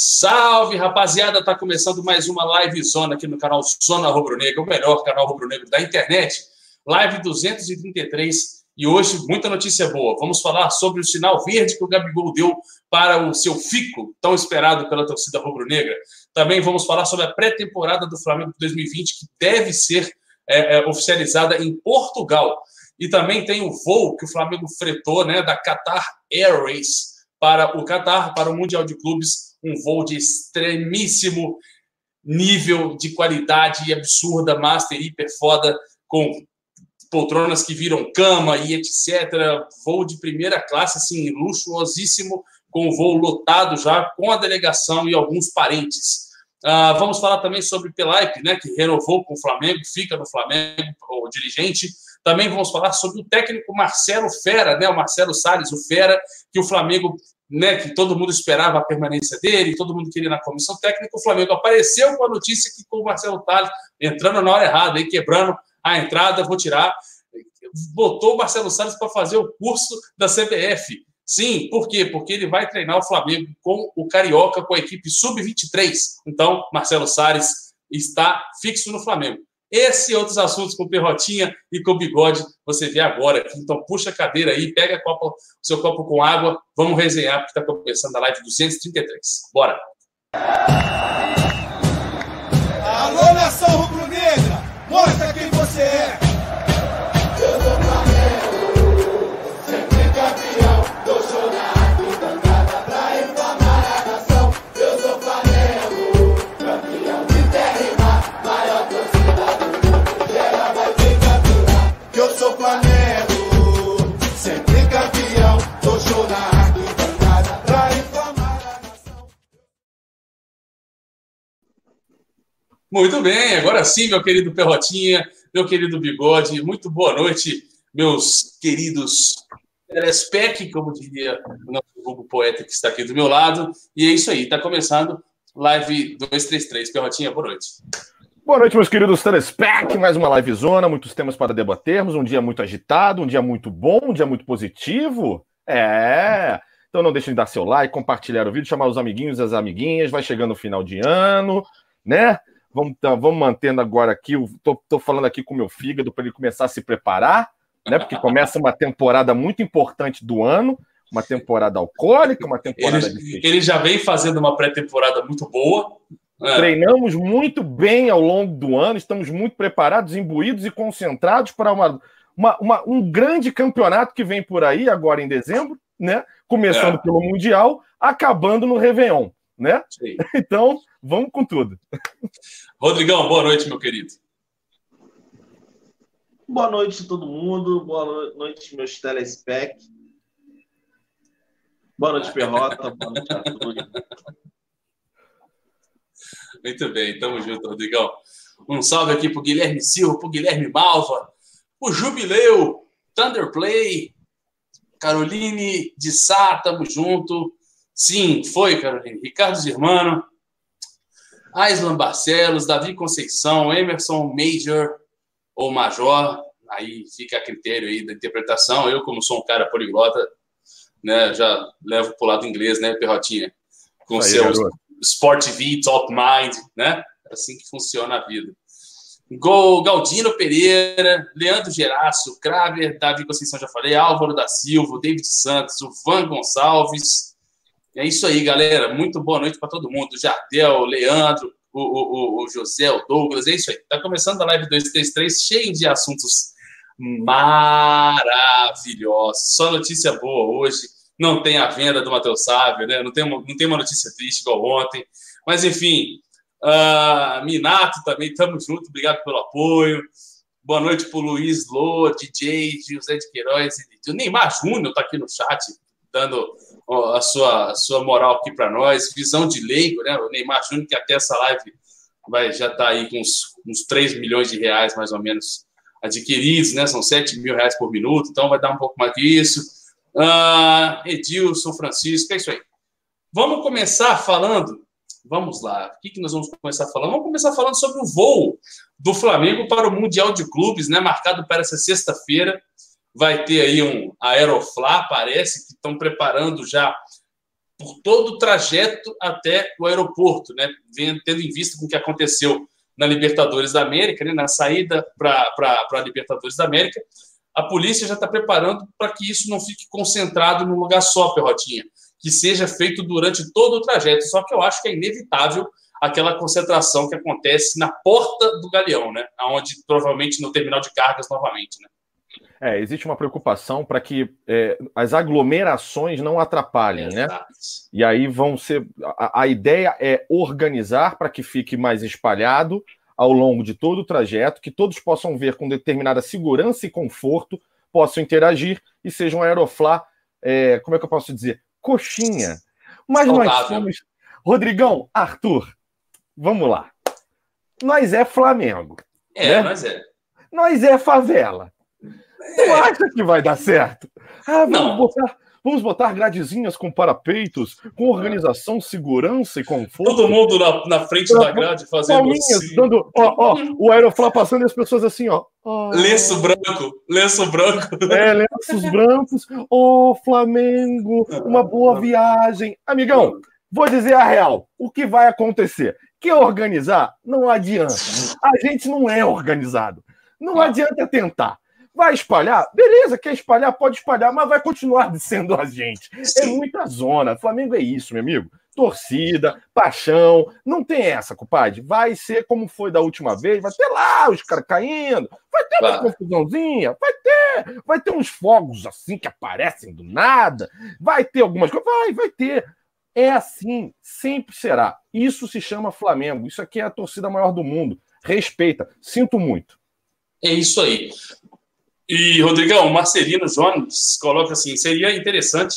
Salve, rapaziada! Tá começando mais uma live zona aqui no canal Zona Rubro Negro, o melhor canal rubro negro da internet. Live 233 e hoje muita notícia boa. Vamos falar sobre o sinal verde que o Gabigol deu para o seu fico, tão esperado pela torcida rubro-negra. Também vamos falar sobre a pré-temporada do Flamengo de 2020, que deve ser é, é, oficializada em Portugal. E também tem o voo que o Flamengo fretou né, da Qatar Airways para o Qatar, para o Mundial de Clubes, um voo de extremíssimo nível de qualidade absurda, master, hiper foda, com poltronas que viram cama e etc. Voo de primeira classe, assim, luxuosíssimo, com o voo lotado já, com a delegação e alguns parentes. Uh, vamos falar também sobre Pelaipe, né, que renovou com o Flamengo, fica no Flamengo, o dirigente. Também vamos falar sobre o técnico Marcelo Fera, né, o Marcelo Salles, o Fera, que o Flamengo, né, que todo mundo esperava a permanência dele, todo mundo queria na comissão técnica. O Flamengo apareceu com a notícia que com o Marcelo Salles entrando na hora errada, aí quebrando a entrada, vou tirar. Botou o Marcelo Salles para fazer o curso da CBF. Sim, por quê? Porque ele vai treinar o Flamengo com o Carioca, com a equipe sub-23. Então, Marcelo Salles está fixo no Flamengo. Esse e outros assuntos com Perrotinha e com Bigode você vê agora. Então, puxa a cadeira aí, pega o seu copo com água, vamos resenhar, porque está começando a live 233. Bora! Alô, nação rubro-negra! Mostra quem você é! Muito bem, agora sim, meu querido Perrotinha, meu querido Bigode, muito boa noite, meus queridos telespec, como diria o nosso grupo poeta que está aqui do meu lado. E é isso aí, está começando live 233. Perrotinha, boa noite. Boa noite, meus queridos telespec, mais uma live zona, muitos temas para debatermos, um dia muito agitado, um dia muito bom, um dia muito positivo. É. Então não deixem de dar seu like, compartilhar o vídeo, chamar os amiguinhos e as amiguinhas, vai chegando o final de ano, né? Vamos, tá, vamos mantendo agora aqui. Tô falando aqui com o meu fígado para ele começar a se preparar, né? Porque começa uma temporada muito importante do ano, uma temporada alcoólica, uma temporada ele, Ele já vem fazendo uma pré-temporada muito boa. É. Treinamos muito bem ao longo do ano, estamos muito preparados, imbuídos e concentrados para uma, uma, uma um grande campeonato que vem por aí agora em dezembro, né? Começando é. pelo Mundial, acabando no Réveillon né? Sim. Então, vamos com tudo. Rodrigão, boa noite, meu querido. Boa noite a todo mundo, boa noite, meus telespec. Boa noite, Perrota. boa noite a todos. Muito bem, tamo junto, Rodrigão. Um salve aqui pro Guilherme Silva, pro Guilherme Malva, o Jubileu, Thunderplay, Caroline de Sá, tamo junto. Sim, foi, Carolina. Ricardo Germano, Aislan Barcelos, Davi Conceição, Emerson Major ou Major, aí fica a critério aí da interpretação. Eu, como sou um cara poliglota, né, já levo para o lado inglês, né, Perrotinha? Com aí, seu garoto. Sport TV, Top Mind, né? É assim que funciona a vida. Gol, Galdino Pereira, Leandro Geraço, Craver, Davi Conceição, já falei, Álvaro da Silva, David Santos, o Van Gonçalves, é isso aí, galera. Muito boa noite para todo mundo. Jardel, Leandro, o, o, o, José, o Douglas. É isso aí. Está começando a live 233, cheio de assuntos maravilhosos. Só notícia boa hoje. Não tem a venda do Matheus Sávio, né? Não tem, uma, não tem uma notícia triste igual ontem. Mas, enfim, uh, Minato também, estamos juntos. Obrigado pelo apoio. Boa noite para o Luiz Lô, DJ, José de Queiroz. O Neymar Júnior está aqui no chat, dando a sua, a sua moral aqui para nós. Visão de leigo, né? O Neymar Júnior, que até essa live vai, já está aí com uns, uns 3 milhões de reais, mais ou menos, adquiridos, né? São 7 mil reais por minuto, então vai dar um pouco mais que isso. Uh, Edilson, Francisco, é isso aí. Vamos começar falando. Vamos lá, o que, que nós vamos começar falando? Vamos começar falando sobre o voo do Flamengo para o Mundial de Clubes, né? Marcado para essa sexta-feira vai ter aí um Aeroflá, parece que estão preparando já por todo o trajeto até o aeroporto, né? Tendo em vista com o que aconteceu na Libertadores da América, né? na saída para a Libertadores da América, a polícia já está preparando para que isso não fique concentrado num lugar só, Perrotinha, que seja feito durante todo o trajeto. Só que eu acho que é inevitável aquela concentração que acontece na porta do galeão, né? Onde provavelmente no terminal de cargas novamente, né? É, existe uma preocupação para que é, as aglomerações não atrapalhem, né? Exato. né? E aí vão ser. A, a ideia é organizar para que fique mais espalhado ao longo de todo o trajeto, que todos possam ver com determinada segurança e conforto, possam interagir e seja um aeroflá, é, como é que eu posso dizer? Coxinha. Mas Saudável. nós somos. Rodrigão, Arthur, vamos lá. Nós é Flamengo. É, né? nós é. Nós é favela. Tu é. acha que vai dar certo? Ah, vamos não. botar. Vamos botar gradezinhas com parapeitos, com organização, segurança e conforto. Todo mundo na, na frente da grade fazendo Palminhas, assim. dando, ó, ó, o Aeroflá passando e as pessoas assim, ó. Oh. Lenço branco, lenço branco. É, lenços brancos. Ó, oh, Flamengo, uma boa viagem. Amigão, vou dizer a real. O que vai acontecer? Que organizar não adianta. A gente não é organizado. Não adianta tentar. Vai espalhar? Beleza, quer espalhar? Pode espalhar, mas vai continuar sendo a gente. É muita zona. Flamengo é isso, meu amigo. Torcida, paixão, não tem essa, compadre. Vai ser como foi da última vez, vai ter lá os caras caindo, vai ter uma confusãozinha, vai ter, vai ter uns fogos assim que aparecem do nada, vai ter algumas coisas, vai, vai ter. É assim, sempre será. Isso se chama Flamengo. Isso aqui é a torcida maior do mundo. Respeita. Sinto muito. É isso aí. E, Rodrigão, Marcelino Jones coloca assim: seria interessante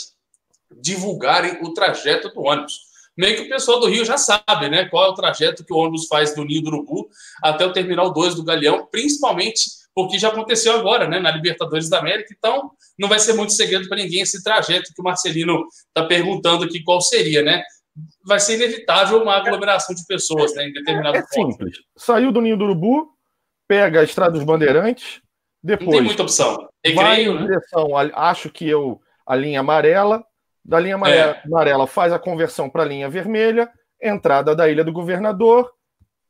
divulgarem o trajeto do ônibus. Meio que o pessoal do Rio já sabe, né? Qual é o trajeto que o ônibus faz do Ninho do Urubu até o Terminal 2 do Galeão, principalmente porque já aconteceu agora, né? Na Libertadores da América. Então, não vai ser muito segredo para ninguém esse trajeto que o Marcelino está perguntando aqui qual seria, né? Vai ser inevitável uma aglomeração de pessoas, né? Em determinado é, é simples. Saiu do Ninho do Urubu, pega a Estrada dos Bandeirantes, depois, não tem muita opção. vai em né? direção, acho que eu, a linha amarela. Da linha amarela, é. amarela faz a conversão para a linha vermelha, entrada da Ilha do Governador,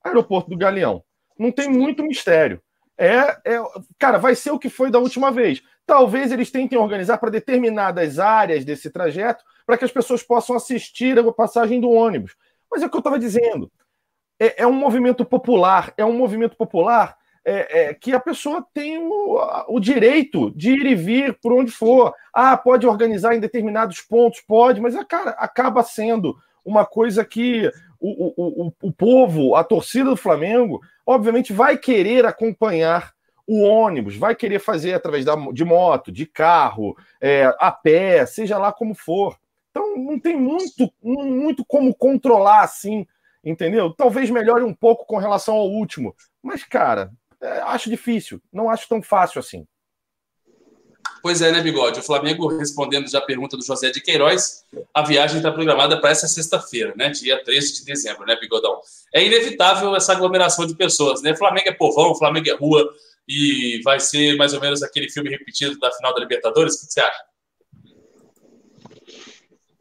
aeroporto do Galeão. Não tem muito mistério. É, é, cara, vai ser o que foi da última vez. Talvez eles tentem organizar para determinadas áreas desse trajeto para que as pessoas possam assistir a passagem do ônibus. Mas é o que eu estava dizendo. É, é, um movimento popular, é um movimento popular é, é, que a pessoa tem o, o, direito de ir e vir por onde for. Ah, pode organizar em determinados pontos, pode, mas cara, acaba sendo uma coisa que o, o, o, povo, a torcida do Flamengo, obviamente vai querer acompanhar o ônibus, vai querer fazer através da, de moto, de carro, é, a pé, seja lá como for. Então não tem muito, muito como controlar assim, entendeu? Talvez melhore um pouco com relação ao último, mas cara, acho difícil, não acho tão fácil assim. Pois é, né, Bigode? O Flamengo, respondendo já a pergunta do José de Queiroz, a viagem está programada para essa sexta-feira, né? Dia 13 de dezembro, né, Bigodão? É inevitável essa aglomeração de pessoas, né? Flamengo é povão, Flamengo é rua, e vai ser mais ou menos aquele filme repetido da final da Libertadores. O que você acha?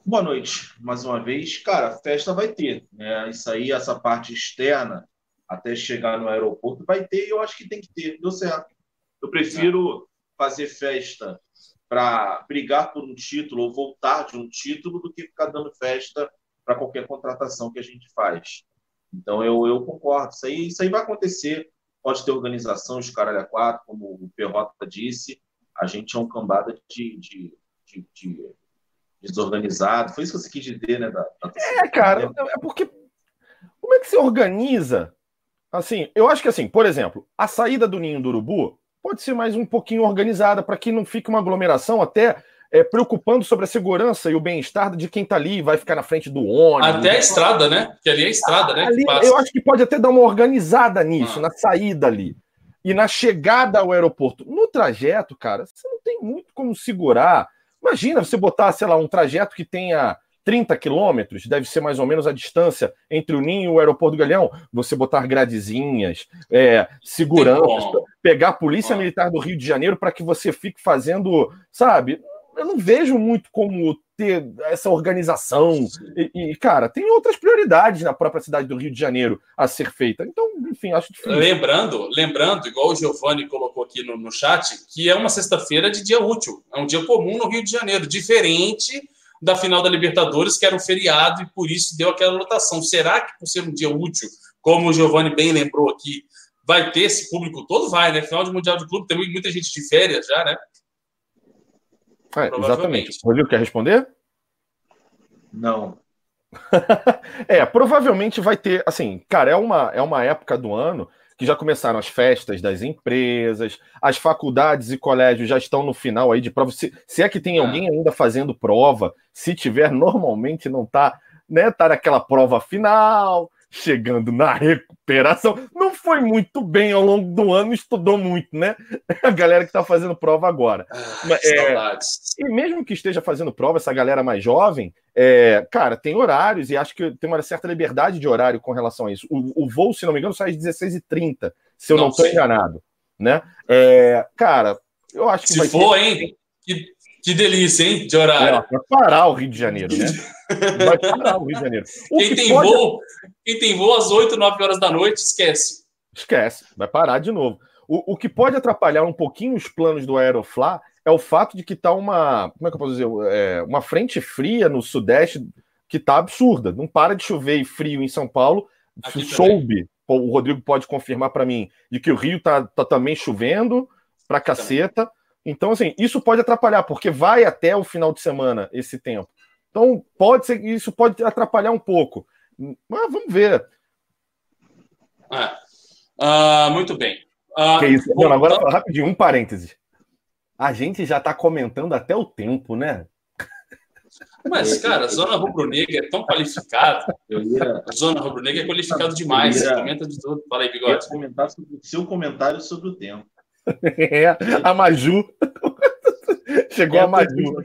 Boa noite, mais uma vez. Cara, festa vai ter, né? Isso aí, essa parte externa, até chegar no aeroporto, vai ter eu acho que tem que ter. Deu certo. Eu prefiro fazer festa para brigar por um título ou voltar de um título do que ficar dando festa para qualquer contratação que a gente faz. Então eu, eu concordo. Isso aí, isso aí vai acontecer. Pode ter organização, os caras a quatro, como o Perrota disse. A gente é um cambada de, de, de, de desorganizado. Foi isso que você quis dizer, né? Da, da é, cara, é porque como é que se organiza Assim, eu acho que assim, por exemplo, a saída do ninho do urubu pode ser mais um pouquinho organizada para que não fique uma aglomeração até é, preocupando sobre a segurança e o bem-estar de quem está ali e vai ficar na frente do ônibus. Até a estrada, né? Que ali é a estrada, né? Ali, eu acho que pode até dar uma organizada nisso, ah. na saída ali. E na chegada ao aeroporto. No trajeto, cara, você não tem muito como segurar. Imagina você botar, sei lá, um trajeto que tenha 30 quilômetros, deve ser mais ou menos a distância entre o Ninho e o aeroporto do Galeão. Você botar gradezinhas, é, segurança, pegar a Polícia Militar do Rio de Janeiro para que você fique fazendo, sabe? Eu não vejo muito como ter essa organização. E, e, cara, tem outras prioridades na própria cidade do Rio de Janeiro a ser feita. Então, enfim, acho difícil. Lembrando, lembrando, igual o Giovanni colocou aqui no, no chat, que é uma sexta-feira de dia útil. É um dia comum no Rio de Janeiro, diferente da final da Libertadores, que era um feriado e por isso deu aquela lotação. Será que por ser um dia útil, como o Giovanni bem lembrou aqui, vai ter esse público todo? Vai, né? Final de Mundial de Clube, tem muita gente de férias já, né? É, exatamente. Rodrigo, quer responder? Não. é, provavelmente vai ter, assim, cara, é uma, é uma época do ano que já começaram as festas das empresas, as faculdades e colégios já estão no final aí de prova. Se, se é que tem é. alguém ainda fazendo prova, se tiver, normalmente não tá, né? Tá naquela prova final, chegando na recuperação. Não foi muito bem ao longo do ano, estudou muito, né? A galera que está fazendo prova agora. Ah, é, e mesmo que esteja fazendo prova, essa galera mais jovem, é, cara, tem horários e acho que tem uma certa liberdade de horário com relação a isso. O, o voo, se não me engano, sai às 16h30, se eu não estou enganado. Né? É, cara, eu acho que. Se for, ter... hein? Que, que delícia, hein? De horário. É, parar o Rio de Janeiro, né? Vai parar o Rio de Janeiro. O quem, que tem pode... voo, quem tem voo às 8, 9 horas da noite, esquece. Esquece, vai parar de novo. O, o que pode atrapalhar um pouquinho os planos do Aeroflá é o fato de que tá uma. Como é que eu posso dizer? É, uma frente fria no Sudeste que tá absurda. Não para de chover e frio em São Paulo. Aqui soube, também. o Rodrigo pode confirmar para mim, de que o Rio tá, tá também chovendo pra caceta. Então, assim, isso pode atrapalhar, porque vai até o final de semana esse tempo. Então, pode ser isso pode atrapalhar um pouco. Mas vamos ver. É. Uh, muito bem. Uh, que isso? Não, agora, rapidinho, um parêntese. A gente já está comentando até o tempo, né? Mas, cara, a Zona Rubro-Negra é tão qualificada. A Zona Rubro-Negra é qualificado demais. Você comenta de tudo. Fala aí, Bigode. Eu comentar sobre o seu comentário sobre o tempo. É, a Maju. Chegou é, a Maju.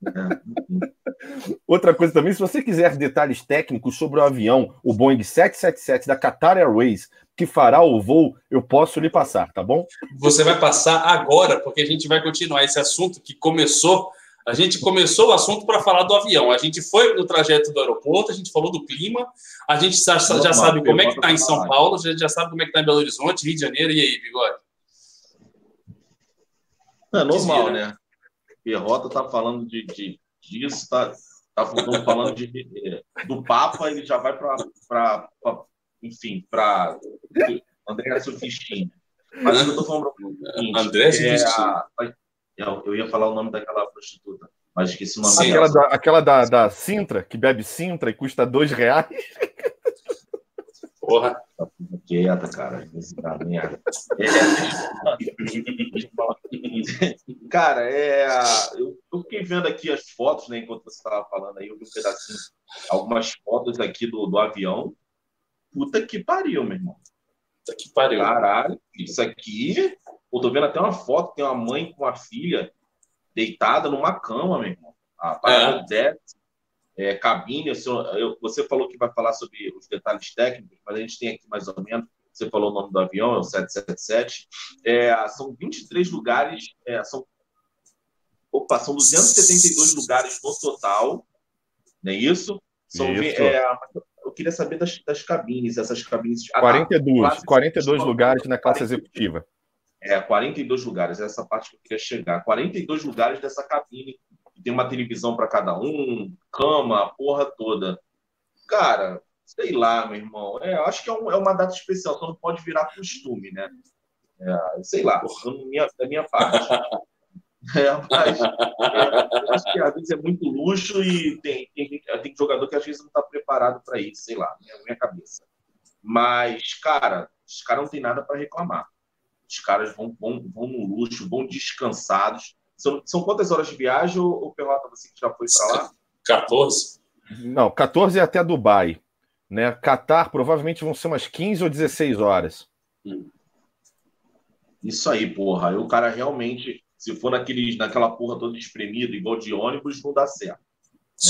Outra coisa também, se você quiser detalhes técnicos sobre o avião, o Boeing 777 da Qatar Airways, que fará o voo, eu posso lhe passar, tá bom? Você vai passar agora, porque a gente vai continuar esse assunto que começou. A gente começou o assunto para falar do avião. A gente foi no trajeto do aeroporto, a gente falou do clima, a gente já, já sabe como é que está em São Paulo, a gente já sabe como é que está em Belo Horizonte, Rio de Janeiro. E aí, Bigode? É normal, né? Perrota tá falando de, de disso, tá, tá falando de, do Papa, ele já vai para, enfim, para André Sufistina. Mas eu tô falando André Sufistina. É eu ia falar o nome daquela prostituta, mas esqueci o nome Aquela, da, aquela da, da Sintra, que bebe Sintra e custa dois reais. Porra. Tá quieta, cara. É, cara, é, eu, eu, fiquei vendo aqui as fotos, né, enquanto você estava falando aí, eu vi um pedacinho, algumas fotos aqui do, do avião. Puta que pariu, meu irmão. Puta que pariu. Caralho, isso aqui. Eu tô vendo até uma foto, tem uma mãe com uma filha deitada numa cama, meu irmão. A parada é. desce, é, cabine. Eu, você falou que vai falar sobre os detalhes técnicos, mas a gente tem aqui mais ou menos. Você falou o nome do avião, é o 777. É, são 23 lugares, é, são, opa, são 272 lugares no total, não é isso? São, isso. É, eu queria saber das, das cabines, essas cabines. 42, ah, 42 lugares na classe executiva. É, 42 lugares, essa parte que eu queria chegar. 42 lugares dessa cabine tem uma televisão para cada um, cama, a porra toda. Cara, sei lá, meu irmão. É, acho que é, um, é uma data especial, então não pode virar costume, né? É, sei lá, minha, da minha parte. É, mas é, acho que às vezes é muito luxo e tem, tem, tem jogador que às vezes não está preparado para isso, sei lá, minha, minha cabeça. Mas, cara, os caras não tem nada para reclamar. Os caras vão, vão, vão no luxo, vão descansados. São, são quantas horas de viagem, ou Pelota, você que já foi para lá? 14. Não, 14 é até Dubai. Né? Catar provavelmente vão ser umas 15 ou 16 horas. Isso aí, porra. O cara realmente, se for naquele, naquela porra toda espremida, igual de ônibus, não dá certo.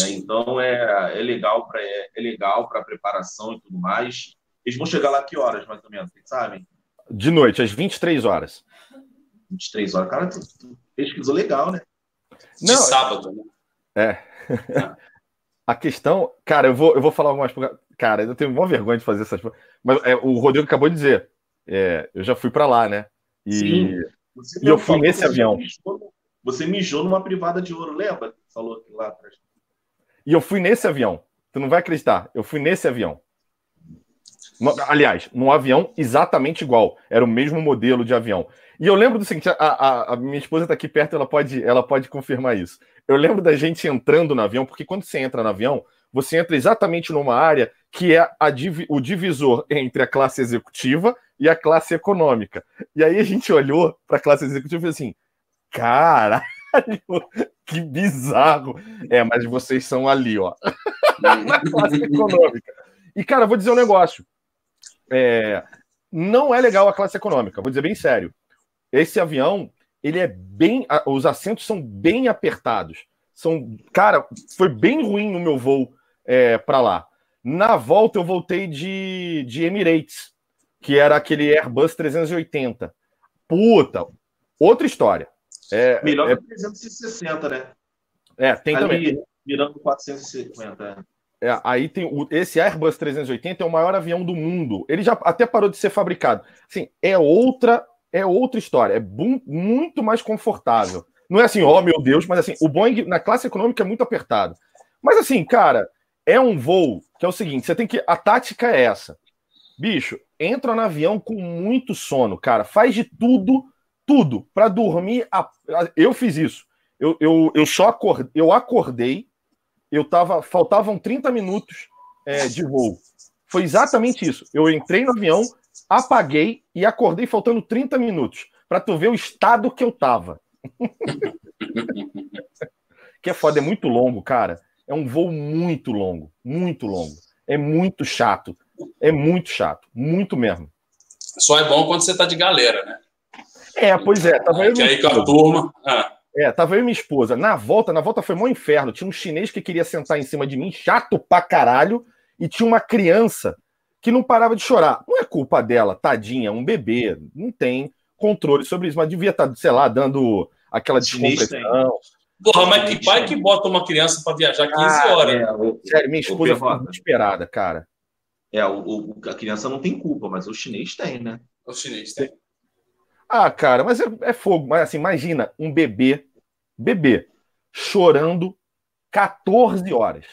É, então é, é legal para é, é, legal para preparação e tudo mais. Eles vão chegar lá que horas, mais ou menos, vocês sabem? De noite, às 23 horas. 23 horas. Cara, tu, tu pesquisou legal, né? De não, sábado, né? É. A questão, cara, eu vou, eu vou falar algumas. Cara, eu tenho uma vergonha de fazer essas Mas é, o Rodrigo acabou de dizer. É, eu já fui para lá, né? E, Sim. e eu fui nesse avião. Mijou, você mijou numa privada de ouro, lembra? Falou lá atrás. E eu fui nesse avião. Tu não vai acreditar. Eu fui nesse avião. Aliás, num avião exatamente igual. Era o mesmo modelo de avião. E eu lembro do seguinte: a, a, a minha esposa está aqui perto, ela pode, ela pode confirmar isso. Eu lembro da gente entrando no avião, porque quando você entra no avião, você entra exatamente numa área que é a, o divisor entre a classe executiva e a classe econômica. E aí a gente olhou para a classe executiva e falou assim: caralho, que bizarro. É, mas vocês são ali, ó, na classe econômica. E, cara, vou dizer um negócio. É, não é legal a classe econômica, vou dizer bem sério. Esse avião, ele é bem. Os assentos são bem apertados. São, cara, foi bem ruim no meu voo é, para lá. Na volta, eu voltei de, de Emirates, que era aquele Airbus 380. Puta, outra história. É, Melhor é, que 360, né? É, tem Ali, também. Mirando 450. É, aí tem o, esse Airbus 380 é o maior avião do mundo. Ele já até parou de ser fabricado. Assim, é outra é outra história. É muito mais confortável. Não é assim, ó oh, meu Deus, mas assim, o Boeing na classe econômica é muito apertado. Mas assim, cara, é um voo que é o seguinte: você tem que. A tática é essa. Bicho, entra no avião com muito sono, cara. Faz de tudo, tudo, para dormir. A... Eu fiz isso. Eu, eu, eu só acordei, eu acordei eu tava, faltavam 30 minutos é, de voo. Foi exatamente isso. Eu entrei no avião, apaguei e acordei faltando 30 minutos para tu ver o estado que eu tava. que é foda, é muito longo, cara. É um voo muito longo, muito longo. É muito chato. É muito chato, muito mesmo. Só é bom quando você tá de galera, né? É, pois é. Tava que aí com a turma. Ah. É, tava eu e minha esposa. Na volta, na volta foi um inferno. Tinha um chinês que queria sentar em cima de mim, chato pra caralho, e tinha uma criança que não parava de chorar. Não é culpa dela, tadinha, um bebê, não tem controle sobre isso, mas devia estar, tá, sei lá, dando aquela descompressão. Porra, mas que pai que bota uma criança para viajar 15 ah, horas? É, o, Sério, minha esposa foi desesperada, cara. É, o, o, a criança não tem culpa, mas o chinês tem, né? O chinês tem. Ah, cara, mas é, é fogo. Mas assim, imagina um bebê bebê chorando 14 horas.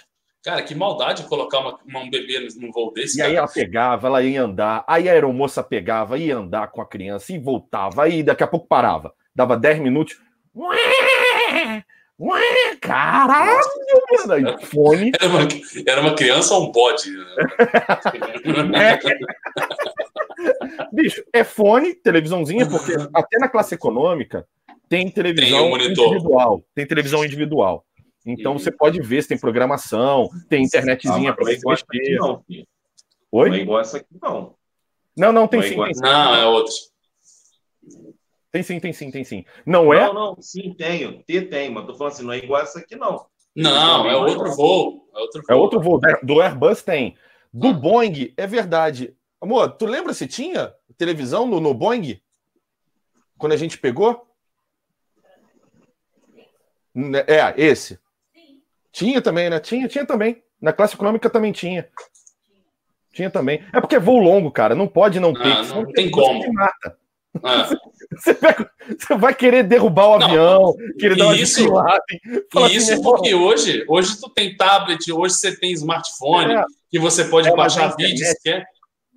Cara, que maldade colocar uma, uma, um bebê num voo desse. E cara. aí ela pegava, ela ia andar, aí a aeromoça pegava, ia andar com a criança e voltava, aí daqui a pouco parava. Dava 10 minutos. Ué, ué, caralho, mano. Fone. Era uma, era uma criança ou um bode? Né? é. Bicho, é fone, televisãozinha, porque até na classe econômica tem televisão tem um individual. Tem televisão individual. Então e... você pode ver se tem programação, tem internetzinha ah, para você assistir. Não, Oi? Não é igual essa aqui, não. Não, não, tem não é sim. É tem sim. Não, é outro. Tem sim, tem sim, tem sim. Não, é? Não, não, sim, tenho. T tem, mas tô falando assim, não é igual essa aqui, não. Não, é outro voo. É outro voo. É outro voo. Do Airbus tem. Do Boeing, é verdade. Amor, tu lembra se tinha televisão no, no Boeing? Quando a gente pegou? Né, é, esse. Sim. Tinha também, né? Tinha, tinha também. Na classe econômica também tinha. Tinha também. É porque é voo longo, cara. Não pode não ter. Ah, não, não tem como. Você mata. Ah. Você, pega, você, vai querer derrubar o não, avião, querer dar uma isso, E assim, isso porque hoje, hoje tu tem tablet, hoje você tem smartphone, é, que você pode é, baixar vídeos, quer.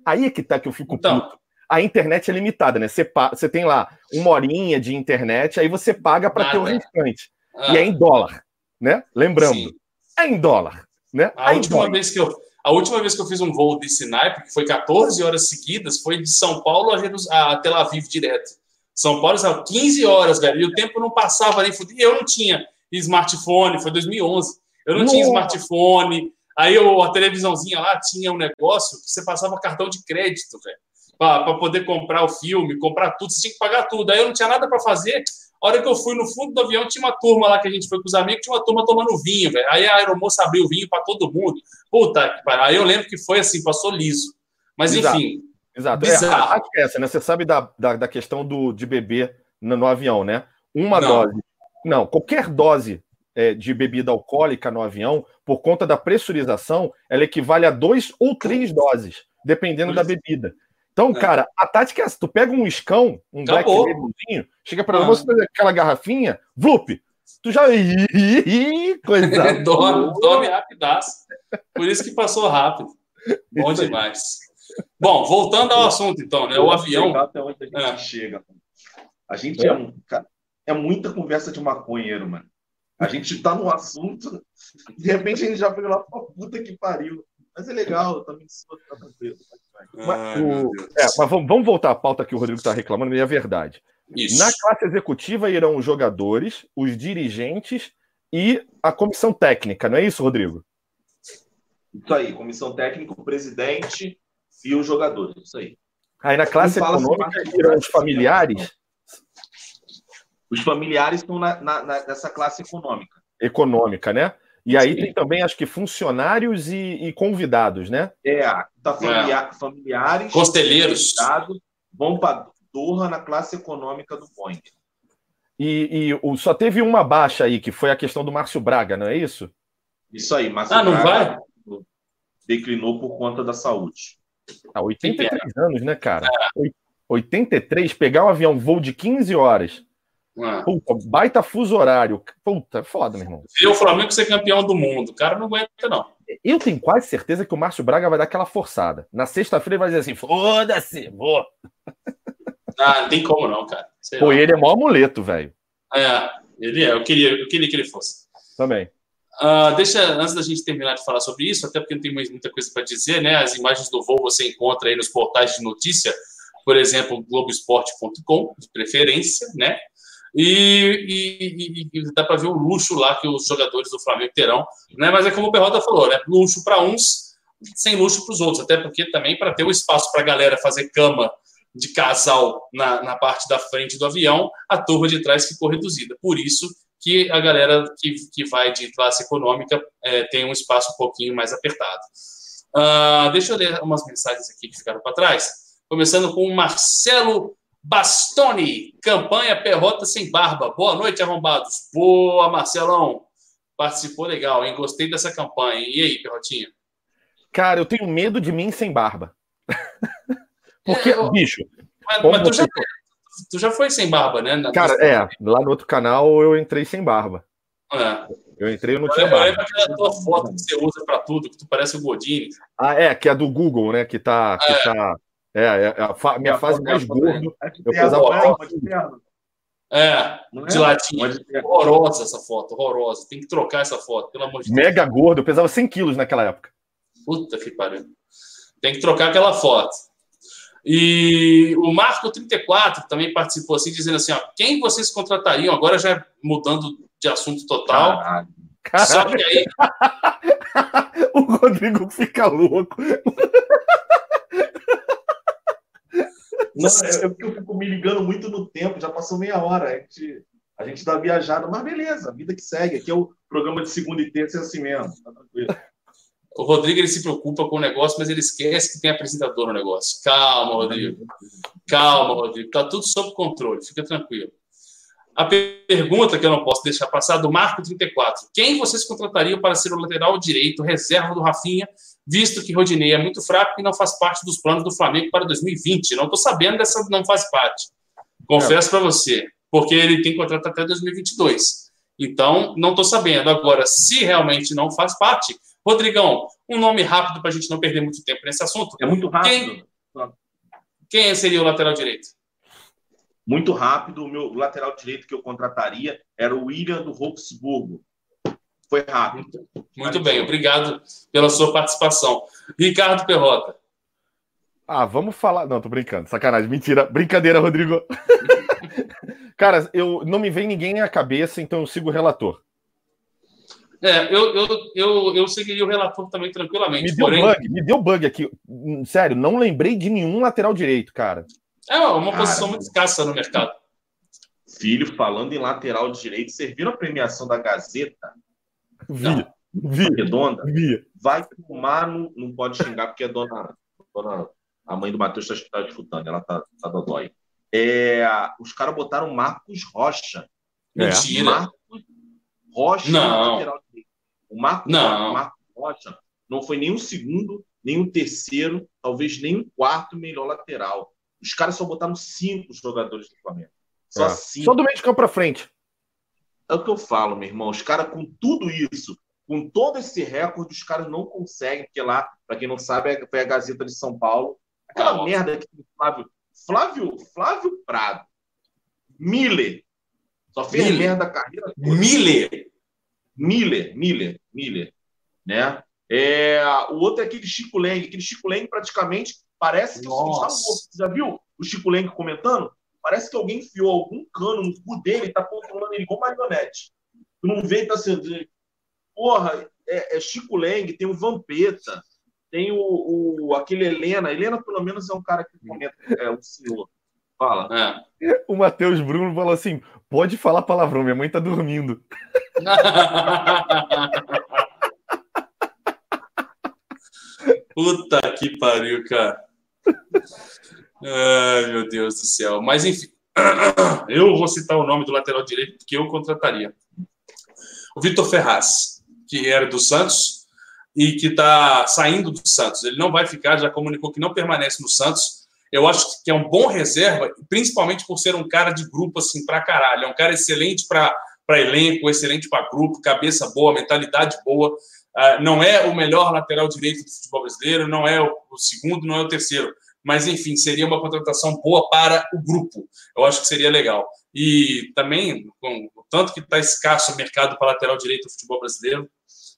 Aí é que tá que eu fico então, puto a internet é limitada, né? Você, você tem lá uma horinha de internet, aí você paga para ter o restante. Ah. E é em dólar, né? Lembrando, Sim. é em dólar, né? A é última dólar. vez que eu a última vez que eu fiz um voo desse naipe, que foi 14 horas seguidas, foi de São Paulo a, Tel Aviv direto. São Paulo são 15 horas, velho, e o tempo não passava nem fudido. Eu não tinha smartphone, foi 2011. Eu não Nossa. tinha smartphone. Aí eu, a televisãozinha lá tinha um negócio que você passava cartão de crédito, velho, para poder comprar o filme, comprar tudo, você tinha que pagar tudo. Aí eu não tinha nada para fazer. A hora que eu fui no fundo do avião, tinha uma turma lá que a gente foi com os amigos, tinha uma turma tomando vinho, velho. Aí a aeromoça abriu vinho para todo mundo. Puta que pariu. Aí eu lembro que foi assim, passou liso. Mas Exato. enfim. Exato. É, a, a, é essa, né? Você sabe da, da, da questão do, de beber no, no, avião, né? Uma não. dose. Não, qualquer dose é, de bebida alcoólica no avião, por conta da pressurização, ela equivale a dois ou três doses, dependendo da bebida. Então, É. cara, a tática é essa: tu pega um escão, um black Acabou. labelzinho, chega pra Ah. você fazer aquela garrafinha, vlup, tu já. Coisa dorme, dorme rapidaço. Por isso que passou rápido. Bom demais. Bom, voltando ao assunto, então, né? O avião. Até onde a gente É. chega. A gente é, um, cara, é muita conversa de maconheiro, mano. A gente tá no assunto, de repente a gente já foi lá puta que pariu. Mas é legal, também se tá tranquilo. Mas, o- é, mas vamos, vamos voltar à pauta que o Rodrigo está reclamando, e é verdade. Isso. Na classe executiva irão os jogadores, os dirigentes e a comissão técnica, não é isso, Rodrigo? Isso aí, comissão técnica, o presidente e os jogadores. Isso aí. Aí na classe fala econômica assim, irão os familiares Os familiares estão na- na- nessa classe econômica. econômica, né? E aí Sim. tem também, acho que, funcionários e, e convidados, né? É, tá familiar, familiares, Conselheiros. convidados, vão para Doha na classe econômica do Boeing. E, e o- só teve uma baixa aí, que foi a questão do Márcio Braga, não é isso? Isso aí, mas Ah, não vai? declinou por conta da saúde. Ah, 83 anos, né, cara? Oi- 83, pegar um avião voo de 15 horas. Ah. Puta, baita fuso horário. Puta, foda, meu irmão. Ver o Flamengo ser campeão do mundo. O cara não aguenta, não. Eu tenho quase certeza que o Márcio Braga vai dar aquela forçada. Na sexta-feira ele vai dizer assim: foda-se, vou. Ah, não tem como não, cara. Sei Pô, lá. ele é mó amuleto, velho. É, ele é. Eu queria, eu queria que ele fosse. Também. Ah, deixa, antes da gente terminar de falar sobre isso, até porque não tem muita coisa para dizer, né? As imagens do voo você encontra aí nos portais de notícia, por exemplo, Globoesporte.com, de preferência, né? E, e- e- dá para ver o luxo lá que os jogadores do Flamengo terão, né? Mas é como o Perrota falou, né? Luxo para uns, sem luxo para os outros, até porque também para ter o espaço para a galera fazer cama de casal na, na parte da frente do avião, a turma de trás ficou reduzida. Por isso que a galera que, que vai de classe econômica é, tem um espaço um pouquinho mais apertado. Ah, deixa eu ler umas mensagens aqui que ficaram para trás. Começando com o Marcelo Bastoni, campanha Perrota Sem Barba. Boa noite, arrombados. Boa, Marcelão. Participou legal, hein? Gostei dessa campanha. E aí, Perrotinha? Cara, eu tenho medo de mim sem barba. Porque, É, eu- bicho, Mas, mas tu, já, tu já foi sem barba, né? Na- cara, é, lá no outro canal eu entrei sem barba. É. Eu entrei e não tinha lembro eu barba. lembro aquela tua foto que você usa para tudo, que tu parece o Godini. Ah, é, que é do Google, né? Que tá. Que tá é, é a fa- minha É a fase mais é a foto- gordo. é de Eu pesava é? de É, é? latinha. Horrorosa essa foto, horrorosa. Tem que trocar essa foto, pelo amor de Deus. Mega gordo. Eu pesava 100 quilos naquela época. Puta que pariu. Tem que trocar aquela foto. E o Marco 34 também participou assim, dizendo assim: ó, quem vocês contratariam? Agora já mudando de assunto total. Caralho. Só Caralho, que aí, o Rodrigo fica louco. Não, é, é porque eu fico me ligando muito no tempo, já passou meia hora. A gente, a gente dá viajada, mas beleza, vida que segue. Aqui é o programa de segunda e terça, é assim mesmo. Tá tranquilo. o Rodrigo ele se preocupa com o negócio, mas ele esquece que tem apresentador no negócio. Calma, Rodrigo. Calma, Rodrigo. Tá tudo sob controle, fica tranquilo. A per- pergunta que eu não posso deixar passar do Marco 34. Quem vocês contratariam para ser o lateral direito, reserva do Rafinha, visto que Rodinei é muito fraco e não faz parte dos planos do Flamengo para 2020? Não estou sabendo dessa, não faz parte. Confesso para você, porque ele tem contrato até 2022. Então, não estou sabendo. Agora, se realmente não faz parte, Rodrigão, um nome rápido para a gente não perder muito tempo nesse assunto. É muito rápido. Quem seria o lateral direito? Muito rápido. O meu lateral direito que eu contrataria era o William do Wolfsburgo. Foi rápido. Muito bem, obrigado pela sua participação. Ricardo Perrota. Ah, vamos falar. Não, tô brincando. Sacanagem. Mentira. Brincadeira, Rodrigo. Cara, eu não me vem ninguém à cabeça, então eu sigo o relator. É, eu, eu, eu, eu seguiria o relator também tranquilamente. Me deu porém, bug, me deu bug aqui. Hum, Sério, não lembrei de nenhum lateral direito, cara. é uma Cara, posição muito escassa no mercado. Filho, falando em lateral direito, vocês viram a premiação da Gazeta Vi, Não. vi, Redonda? vi. Vai tomar, não, não pode xingar, porque a dona, dona a mãe do Matheus está tá disputando, ela tá, tá dodói. É, os caras botaram Marcos Rocha. É. Mentira. Marcos Rocha não. lateral direito. O Marco, não. O Marco Rocha não foi nem o segundo, nem o terceiro, talvez nem o quarto melhor lateral. Os caras só botaram cinco jogadores do Flamengo. Só é. cinco. Só do meio de campo pra frente. É o que eu falo, meu irmão. Os caras, com tudo isso, com todo esse recorde, os caras não conseguem, porque lá, para quem não sabe, é, foi a Gazeta de São Paulo. Aquela Ah, merda que tem Flávio, Flávio, Flávio Prado, Miller, só fez Miller. merda a carreira. Miller. Miller, Miller, Miller, né? É, o outro é aquele Chico Leng. Aquele Chico Leng praticamente parece que o seguinte, tá Nossa. morto. Você já viu o Chico Leng comentando? Parece que alguém enfiou algum cano no cu dele e tá controlando ele igual marionete. Tu não vê, tá sendo. Porra, é, é Chico Leng, tem o Vampeta, tem o, o- aquele Helena. Helena, pelo menos, é um cara que comenta, é o senhor. Fala. É. O Matheus Bruno falou assim: pode falar palavrão, minha mãe tá dormindo. Puta que pariu, cara. Ai, meu Deus do céu. Mas enfim, eu vou citar o nome do lateral direito que eu contrataria. O Vitor Ferraz, que era do Santos e que está saindo do Santos. Ele não vai ficar, já comunicou que não permanece no Santos. Eu acho que é um bom reserva, principalmente por ser um cara de grupo assim pra caralho. É um cara excelente para elenco, excelente para grupo, cabeça boa, mentalidade boa. Uh, não é o melhor lateral direito do futebol brasileiro, não é o, o, segundo, não é o terceiro. Mas, enfim, seria uma contratação boa para o grupo. Eu acho que seria legal. E também, com o tanto que está escasso o mercado para lateral direito do futebol brasileiro,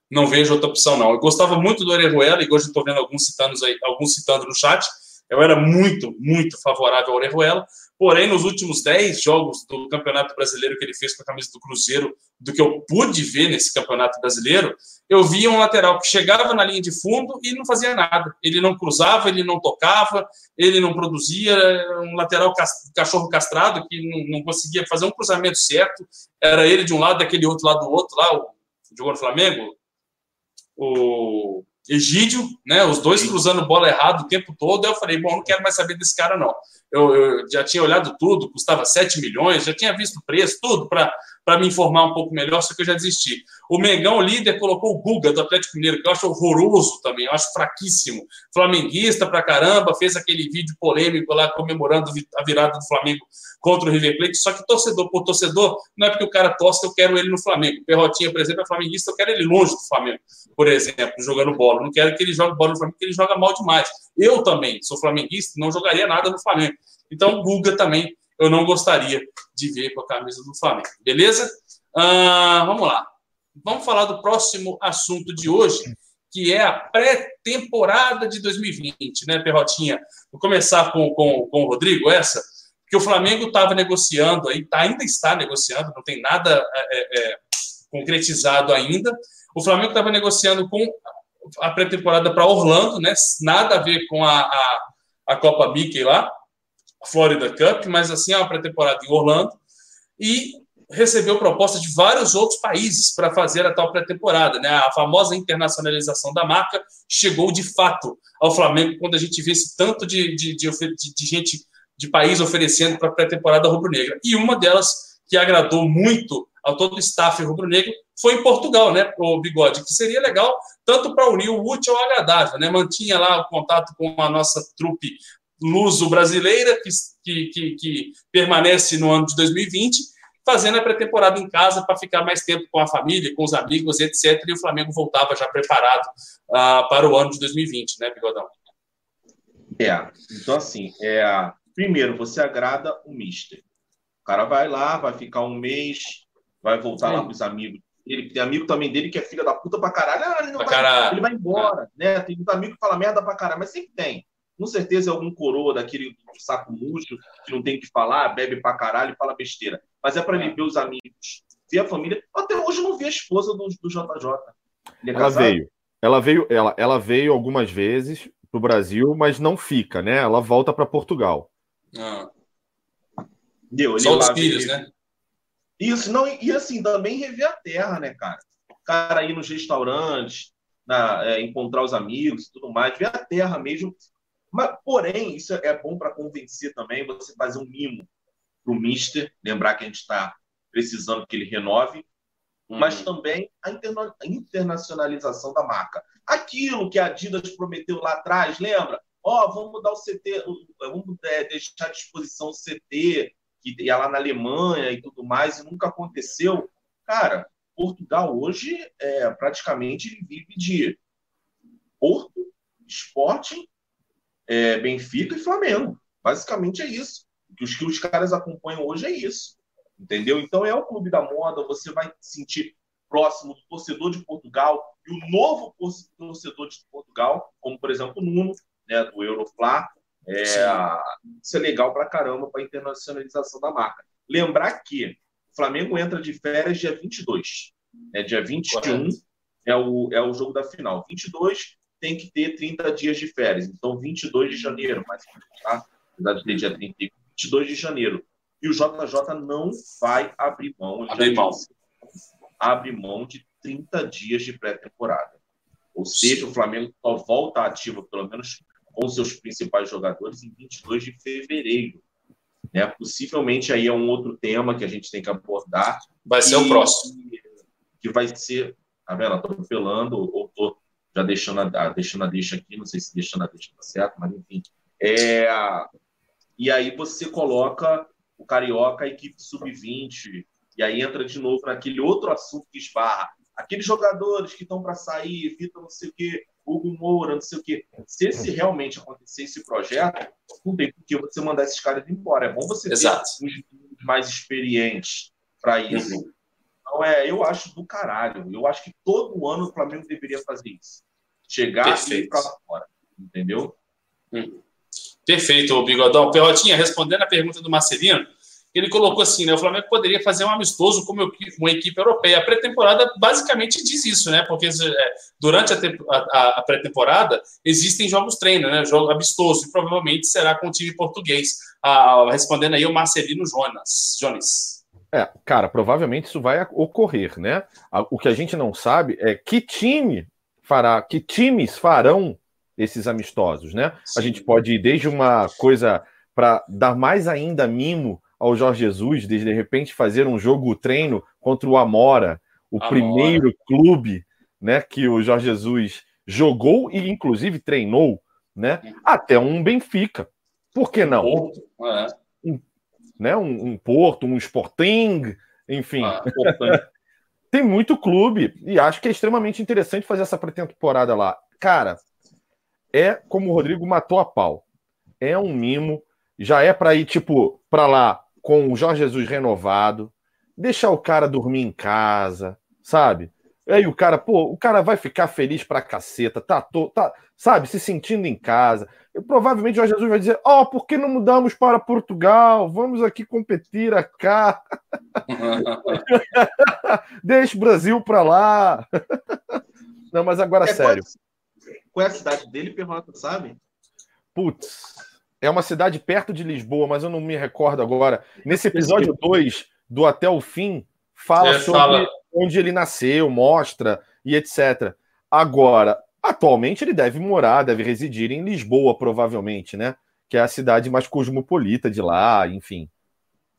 não vejo outra opção, não. Eu gostava muito do Orejuela, e hoje estou vendo alguns citando, aí, alguns citando no chat. Eu era muito, muito favorável ao Orejuela, porém, nos últimos 10 jogos do Campeonato Brasileiro que ele fez com a camisa do Cruzeiro, do que eu pude ver nesse Campeonato Brasileiro, eu via um lateral que chegava na linha de fundo e não fazia nada. Ele não cruzava, ele não tocava, ele não produzia, um lateral cachorro castrado que não, não conseguia fazer um cruzamento certo. Era ele de um lado, daquele outro lado do outro, lá, o jogou no Flamengo, o Egídio, né? Os dois cruzando bola errado o tempo todo. Eu falei, bom, não quero mais saber desse cara, não. Eu, eu já tinha olhado tudo, custava 7 milhões, já tinha visto o preço, tudo para me informar um pouco melhor, só que eu já desisti. O Mengão, o líder, colocou o Guga do Atlético Mineiro, que eu acho horroroso também, eu acho fraquíssimo. Flamenguista pra caramba, fez aquele vídeo polêmico lá comemorando a virada do Flamengo contra o River Plate, só que torcedor por torcedor, não é porque o cara torce que eu quero ele no Flamengo. Perrotinha, por exemplo, é flamenguista, eu quero ele longe do Flamengo, por exemplo, jogando bola. Não quero que ele jogue bola no Flamengo, porque ele joga mal demais. Eu também sou flamenguista, não jogaria nada no Flamengo. Então, o Guga também eu não gostaria de ver com a camisa do Flamengo. Beleza? Ah, vamos lá. Vamos falar do próximo assunto de hoje, que é a pré-temporada de 2020, né, Perrotinha? Vou começar com, com, com o Rodrigo, essa, que o Flamengo estava negociando aí, tá, ainda está negociando, não tem nada é, é, concretizado ainda. O Flamengo estava negociando com a pré-temporada para Orlando, né? Nada a ver com a, a, a Copa Mickey lá, Florida Cup, mas assim é uma pré-temporada em Orlando, e recebeu propostas de vários outros países para fazer a tal pré-temporada. Né? A famosa internacionalização da marca chegou de fato ao Flamengo quando a gente vê esse tanto de, de, de, de gente de país oferecendo para a pré-temporada rubro-negra. E uma delas que agradou muito ao todo o staff rubro-negro foi em Portugal, né, o Bigode, que seria legal tanto para unir o útil ao agradável, né? Mantinha lá o contato com a nossa trupe luso-brasileira, que, que, que, permanece no ano de 2020, fazendo a pré-temporada em casa para ficar mais tempo com a família, com os amigos, etc. E o Flamengo voltava já preparado uh, para o ano de 2020, né, Bigodão? É, então assim, é, primeiro você agrada o Mister. O cara vai lá, vai ficar um mês, vai voltar é. lá com os amigos. Ele tem amigo também dele que é filha da puta pra caralho. Ah, ele, não vai, caralho. ele vai embora, né? Tem muito amigo que fala merda pra caralho, mas sempre tem com certeza é algum coroa daquele saco murcho que não tem o que falar, bebe pra caralho e fala besteira. Mas é para ele ver os amigos, ver a família. Até hoje eu não vi a esposa do, do JJ. É ela casado? veio. Ela veio, ela, ela veio algumas vezes pro Brasil, mas não fica, né? Ela volta para Portugal. Ah. Deu, Só os filhos, né? Isso, não, e assim, também rever a terra, né, cara? O cara ir nos restaurantes, na, é, encontrar os amigos e tudo mais, ver a terra mesmo. Mas, porém, isso é bom para convencer também, você fazer um mimo para o Mister, lembrar que a gente está precisando que ele renove, uhum. mas também a, interna a internacionalização da marca. Aquilo que a Adidas prometeu lá atrás, lembra? Ó, oh, vamos mudar o CT, vamos é, deixar à disposição o CT, que ia lá na Alemanha e tudo mais, e nunca aconteceu. Cara, Portugal hoje é praticamente vive de Porto, Sporting, é, Benfica e Flamengo. Basicamente é isso. Os, que os caras acompanham hoje é isso. Entendeu? Então é o clube da moda, você vai se sentir próximo do torcedor de Portugal e o novo torcedor de Portugal, como por exemplo o Nuno, né, do Euroflá. É, isso é legal pra caramba para a internacionalização da marca. Lembrar que o Flamengo entra de férias dia 22. Né, dia 21 é o, é o jogo da final. 22 tem que ter 30 dias de férias. Então, 22 de janeiro, menos, tá? Apesar de ter dia 30, 22 de janeiro. E o JJ não vai abrir mão. Abrir mão. Abre mão de 30 dias de pré-temporada. Ou seja, o Flamengo só volta ativo, pelo menos com seus principais jogadores, em 22 de fevereiro. Né? Possivelmente aí é um outro tema que a gente tem que abordar. Vai ser e, o próximo. Que vai ser, tá vendo? Estou apelando, ou estou já deixando a, deixando a deixa aqui, não sei se deixando a deixa tá certo, mas enfim. É, e aí você coloca o Carioca, a equipe sub-20, e aí entra de novo naquele outro assunto que esbarra. Aqueles jogadores que estão para sair, Vitor não sei o quê, Hugo Moura, não sei o quê. Se esse realmente acontecer esse projeto, não tem por que você mandar esses caras embora. É bom você Exato. ter uns mais experientes para isso. Uhum. Então, é, eu acho do caralho. Eu acho que todo ano o Flamengo deveria fazer isso. Chegar Perfeito. e ir para fora. Entendeu? Hum. Perfeito, Bigodão. Perrotinha, respondendo a pergunta do Marcelino, ele colocou assim, né? O Flamengo poderia fazer um amistoso com uma equipe europeia. A pré-temporada basicamente diz isso, né? Porque é, durante a pré-temporada existem jogos treino, né? Jogo amistoso, e provavelmente será com o time português. Ah, respondendo aí o Marcelino Jonas. Jones. É, cara, provavelmente isso vai ocorrer, né? O que a gente não sabe é que time fará, que times farão esses amistosos, né? Sim. A gente pode ir desde uma coisa para dar mais ainda mimo ao Jorge Jesus, de de repente fazer um jogo treino contra o Amora, o Amora. primeiro clube, né, que o Jorge Jesus jogou e inclusive treinou, né? Até um Benfica. Por que não? É. um, né, um, um, Porto, um Sporting, enfim. Ah, Tem muito clube e acho que é extremamente interessante fazer essa pré-temporada lá. Cara, é como o Rodrigo matou a pau. É um mimo, já é para ir tipo para lá com o Jorge Jesus renovado, deixar o cara dormir em casa, sabe? Aí o cara, pô, o cara vai ficar feliz pra caceta, tá, to, tá sabe, se sentindo em casa. E provavelmente o Jesus vai dizer: Ó, oh, por que não mudamos para Portugal? Vamos aqui competir cá. Deixa o Brasil pra lá. não, mas agora é, sério. Qual é a cidade dele, Perrota, sabe? Putz, é uma cidade perto de Lisboa, mas eu não me recordo agora. Nesse episódio 2 do Até o Fim, fala é, sobre fala. Onde ele nasceu, mostra e etc. Agora, atualmente ele deve morar, deve residir em Lisboa, provavelmente, né? Que é a cidade mais cosmopolita de lá, enfim.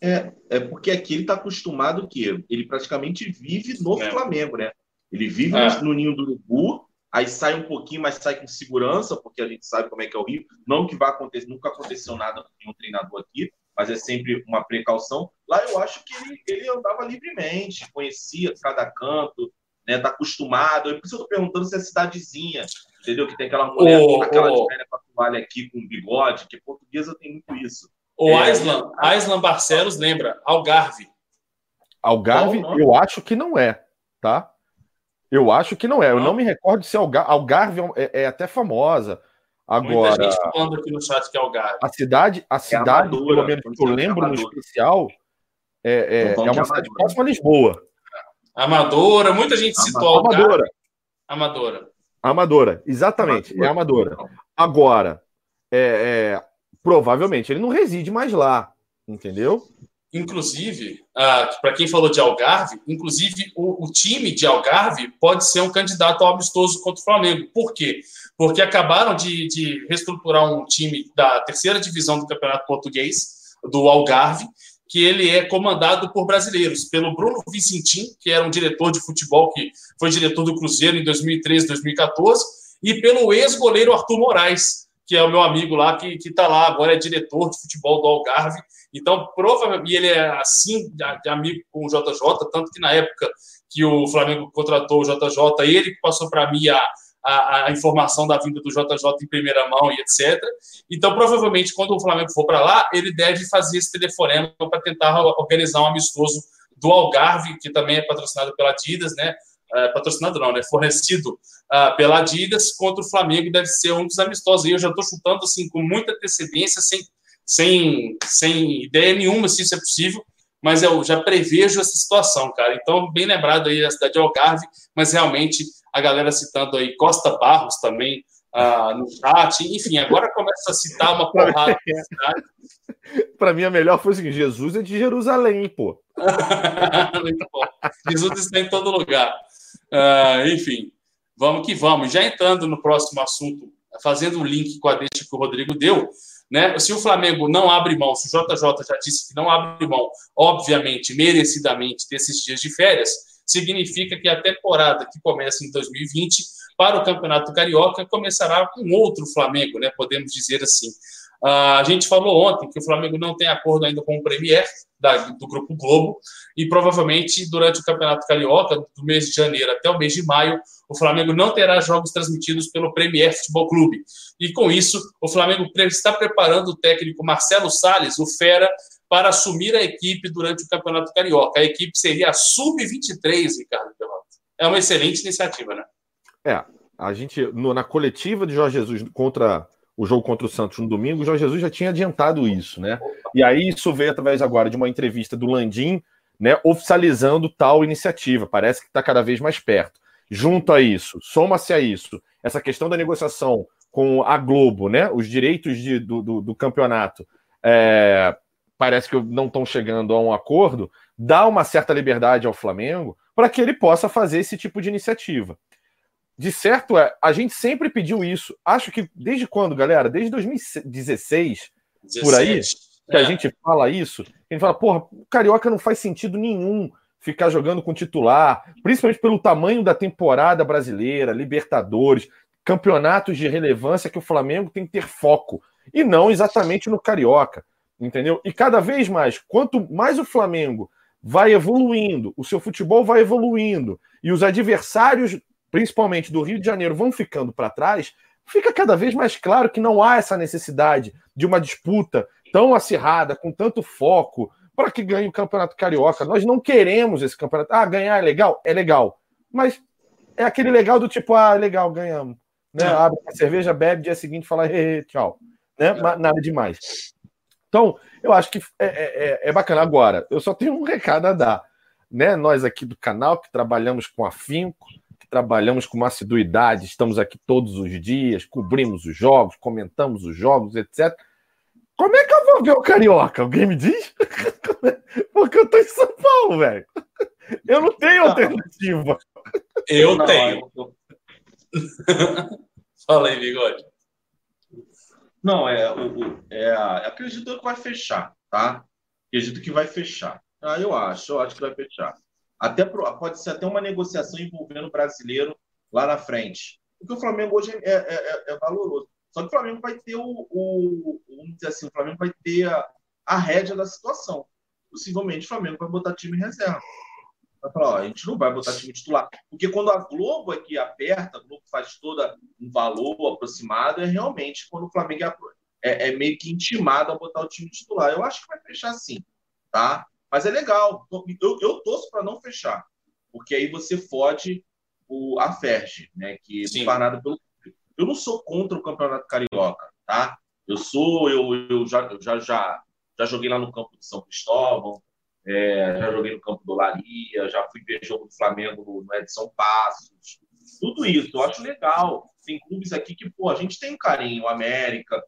É, é porque aqui ele está acostumado que ele praticamente vive no é. Flamengo, né? Ele vive é. no ninho do urubu, aí sai um pouquinho, mas sai com segurança, porque a gente sabe como é que é o Rio. Não que vai acontecer, nunca aconteceu nada com nenhum treinador aqui, mas é sempre uma precaução. Lá eu acho que ele, ele andava livremente, conhecia cada canto, né, tá acostumado. Eu preciso perguntando se é cidadezinha, entendeu? Que tem aquela mulher oh, com aquela oh. velha com a toalha aqui com bigode, que portuguesa tem muito isso. O é, Aislan, Aislan Barcelos lembra, Algarve. Algarve, eu acho que não é, tá? Eu acho que não é. Eu não, não me recordo se Algar Algarve é, é, até famosa. Agora, Muita gente falando aqui no chat que é Algarve. A cidade, a é cidade, Amadora, pelo menos que eu lembro no especial, é, é, é uma cidade próxima a Lisboa. Amadora, muita gente citou Algarve. Amadora. Amadora. Amadora, exatamente, Amadora. é Amadora. Agora, é, é, provavelmente ele não reside mais lá, entendeu? Inclusive, uh, para quem falou de Algarve, inclusive o, o, time de Algarve pode ser um candidato ao amistoso contra o Flamengo. Por quê? Porque acabaram de, de reestruturar um time da terceira divisão do Campeonato Português, do Algarve, que ele é comandado por brasileiros, pelo Bruno Vicentim, que era um diretor de futebol que foi diretor do Cruzeiro em 2013, 2014, e pelo ex-goleiro Arthur Moraes, que é o meu amigo lá, que está lá, agora é diretor de futebol do Algarve. Então, provavelmente, ele é assim, de, amigo com o JJ, tanto que na época que o Flamengo contratou o JJ, ele passou para mim a, a, a, informação da vinda do JJ em primeira mão e etc. Então, provavelmente, quando o Flamengo for para lá, ele deve fazer esse telefonema para tentar organizar um amistoso do Algarve, que também é patrocinado pela Adidas, né? É, patrocinado não, né? Fornecido uh, pela Adidas contra o Flamengo, deve ser um dos amistosos. E eu já estou chutando assim com muita antecedência, sem, sem, sem ideia nenhuma se isso é possível, mas eu já prevejo essa situação, cara. Então, bem lembrado aí a cidade de Algarve, mas realmente a galera citando aí Costa Barros também uh, no chat. Enfim, agora começa a citar uma porrada Para mim, a melhor foi o seguinte: Jesus é de Jerusalém, pô. Jesus está em todo lugar. Uh, enfim, vamos que vamos. Já entrando no próximo assunto, fazendo um link com a deixa que o Rodrigo deu, né? Se o Flamengo não abre mão, se o JJ já disse que não abre mão, obviamente, merecidamente, desses dias de férias, significa que a temporada que começa em 2020 para o Campeonato Carioca começará com outro Flamengo, né? Podemos dizer assim. Uh, a gente falou ontem que o Flamengo não tem acordo ainda com o Premier da, do Grupo Globo e provavelmente durante o Campeonato Carioca, do mês de janeiro até o mês de maio, o Flamengo não terá jogos transmitidos pelo Premier Futebol Clube. E com isso, o Flamengo está preparando o técnico Marcelo Salles, o Fera, para assumir a equipe durante o Campeonato Carioca. A equipe seria a Sub-23, Ricardo Pelota. É uma excelente iniciativa, né? É, a gente, no, na coletiva de Jorge Jesus contra o jogo contra o Santos no domingo, o Jorge Jesus já tinha adiantado isso, né? E aí isso veio através agora de uma entrevista do Landim, né, oficializando tal iniciativa. Parece que está cada vez mais perto. Junto a isso, soma-se a isso, essa questão da negociação com a Globo, né, os direitos de, do, do, do campeonato, é, parece que não estão chegando a um acordo, dá uma certa liberdade ao Flamengo para que ele possa fazer esse tipo de iniciativa. De certo é, a gente sempre pediu isso. Acho que desde quando, galera? Desde 2016, 16, por aí, que é. a gente fala isso. A gente fala, porra, o Carioca não faz sentido nenhum ficar jogando com titular, principalmente pelo tamanho da temporada brasileira, Libertadores, campeonatos de relevância que o Flamengo tem que ter foco. E não exatamente no Carioca entendeu? E cada vez mais, quanto mais o Flamengo vai evoluindo, o seu futebol vai evoluindo e os adversários, principalmente do Rio de Janeiro, vão ficando para trás, fica cada vez mais claro que não há essa necessidade de uma disputa tão acirrada, com tanto foco, para que ganhe o Campeonato Carioca. Nós não queremos esse campeonato. Ah, ganhar é legal? É legal. Mas é aquele legal do tipo, ah, legal, ganhamos. Né? Abre a cerveja, bebe, dia seguinte fala, tchau. Né? Nada demais. Então, eu acho que é, é, é, é, bacana. Agora, eu só tenho um recado a dar. Né? Nós aqui do canal, que trabalhamos com afinco, que trabalhamos com uma assiduidade, estamos aqui todos os dias, cobrimos os jogos, comentamos os jogos, etc. Como é que eu vou ver o Carioca? Alguém me diz? Porque eu tô em São Paulo, velho. Eu não tenho alternativa. Eu não, tenho. Eu... Fala aí, bigode. Não, é, o, é, acredito que vai fechar, tá? Acredito que vai fechar. Ah, eu acho, eu acho que vai fechar. Até pode ser até uma negociação envolvendo o brasileiro lá na frente. Porque o Flamengo hoje é, é, é, é valoroso. Só que o Flamengo vai ter o, o, vamos dizer assim, o Flamengo vai ter a, a rédea da situação. Possivelmente o Flamengo vai botar time em reserva. Vai falar, ó, a gente não vai botar time titular. Porque quando a Globo aqui aperta, a Globo faz toda um valor aproximado, é realmente quando o Flamengo é, é, é meio que intimado a botar o time titular. Eu acho que vai fechar sim, tá? Mas é legal. Eu, eu torço para não fechar, porque aí você fode o, a Ferge, né? Que sim. não faz nada pelo. Eu não sou contra o Campeonato Carioca, tá? Eu sou, eu, eu já, eu já, já, já joguei lá no campo de São Cristóvão, é, já joguei no campo do Laria, já fui ver jogo do Flamengo no, Edson Passos. Tudo isso, eu acho legal. Tem clubes aqui que, pô, a gente tem um carinho, o América,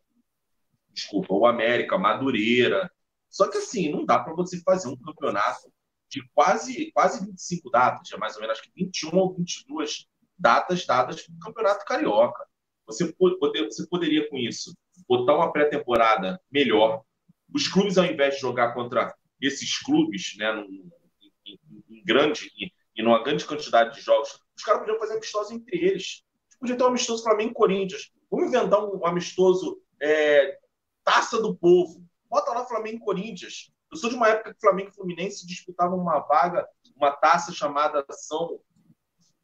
desculpa, o América, Madureira. Só que assim, não dá para você fazer um campeonato de quase, quase 25 datas, já mais ou menos, acho que 21 ou 22 datas dadas para o Campeonato Carioca. Você, você poderia, com isso, botar uma pré-temporada melhor. Os clubes, ao invés de jogar contra esses clubes, né, num, em, em, grande, em, em uma grande quantidade de jogos, os caras podiam fazer amistoso entre eles. Podia ter um amistoso Flamengo e Corinthians. Vamos inventar um amistoso é, Taça do Povo. Bota lá Flamengo e Corinthians. Eu sou de uma época que Flamengo e Fluminense disputavam uma vaga, uma taça chamada São.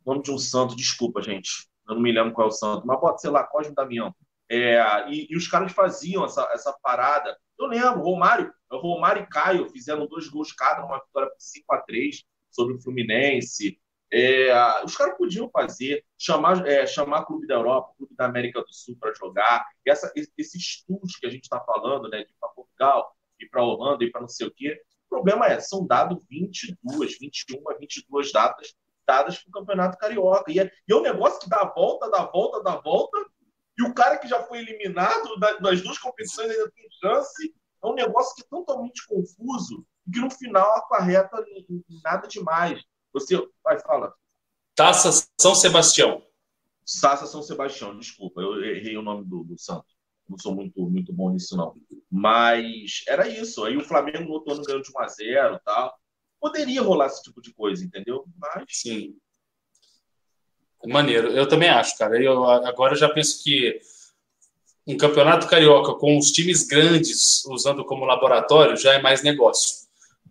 Nome de um santo, desculpa, gente. Eu não me lembro qual é o santo, mas bota, sei lá, Cosme Damião. É, e, e, os caras faziam essa, essa parada. Eu lembro, Romário, Romário e Caio fizeram dois gols cada, uma vitória por 5 a 3 sobre o Fluminense. É, os caras podiam fazer, chamar, é, chamar Clube da Europa, Clube da América do Sul para jogar. E essa, esses tours que a gente está falando, né, de ir para Portugal, ir para Holanda, ir para não sei o quê. O problema é, são dados 22, 21, 22 datas dadas para o Campeonato Carioca. E é, e é um negócio que dá a volta, dá a volta, dá a volta, e o cara que já foi eliminado das duas competições ainda tem chance. É um negócio que é totalmente confuso e que no final acarreta nada demais. Você vai, fala. Taça São Sebastião. Taça São Sebastião, desculpa, eu errei o nome do, do Santos. Não sou muito, muito bom nisso, não. Mas era isso. Aí o Flamengo no outro ano ganhou de 1 a 0 e tal. Poderia rolar esse tipo de coisa, entendeu? Mas. Sim. Maneiro. Eu também acho, cara. Eu agora já penso que um campeonato carioca com os times grandes usando como laboratório já é mais negócio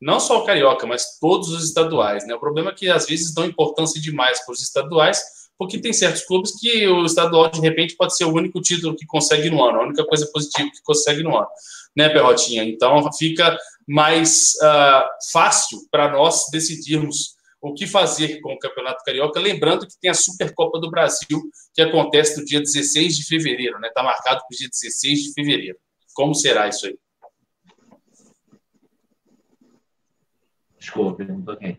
não só o carioca, mas todos os estaduais. Né? O problema é que às vezes dão importância demais para os estaduais, porque tem certos clubes que o estadual de repente pode ser o único título que consegue no ano, a única coisa positiva que consegue no ano, né, Perrotinha? Então fica mais uh, fácil para nós decidirmos o que fazer com o Campeonato Carioca, lembrando que tem a Supercopa do Brasil, que acontece no dia 16 de fevereiro, né? Está marcado para o dia 16 de fevereiro. Como será isso aí? Desculpa, perguntou quem?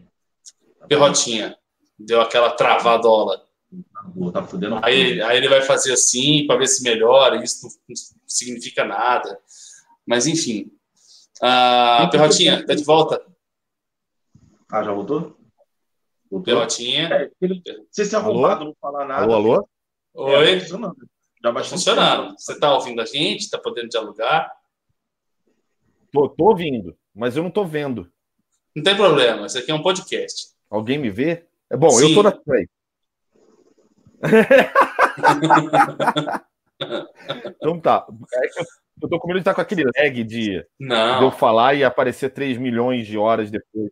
Perrotinha. Deu aquela travadola. Tá fudendo. Aí, aí ele vai fazer assim para ver se melhora. Isso não significa nada. Mas enfim. Ah, Perrotinha, tá de volta? Ah, já voltou? Voltou? Perrotinha. É, ele, se arrombado não falar nada. Alô, alô? Oi. É. Já vai tá funcionando. Você tá ouvindo a gente? Tá podendo dialogar? Tô, tô ouvindo, mas eu não tô vendo. Não tem problema, isso aqui é um podcast. Alguém me vê? É bom, Sim. eu tô na frente. então tá. É que eu tô com medo de estar com aquele lag de, não. de eu falar e aparecer 3 milhões de horas depois.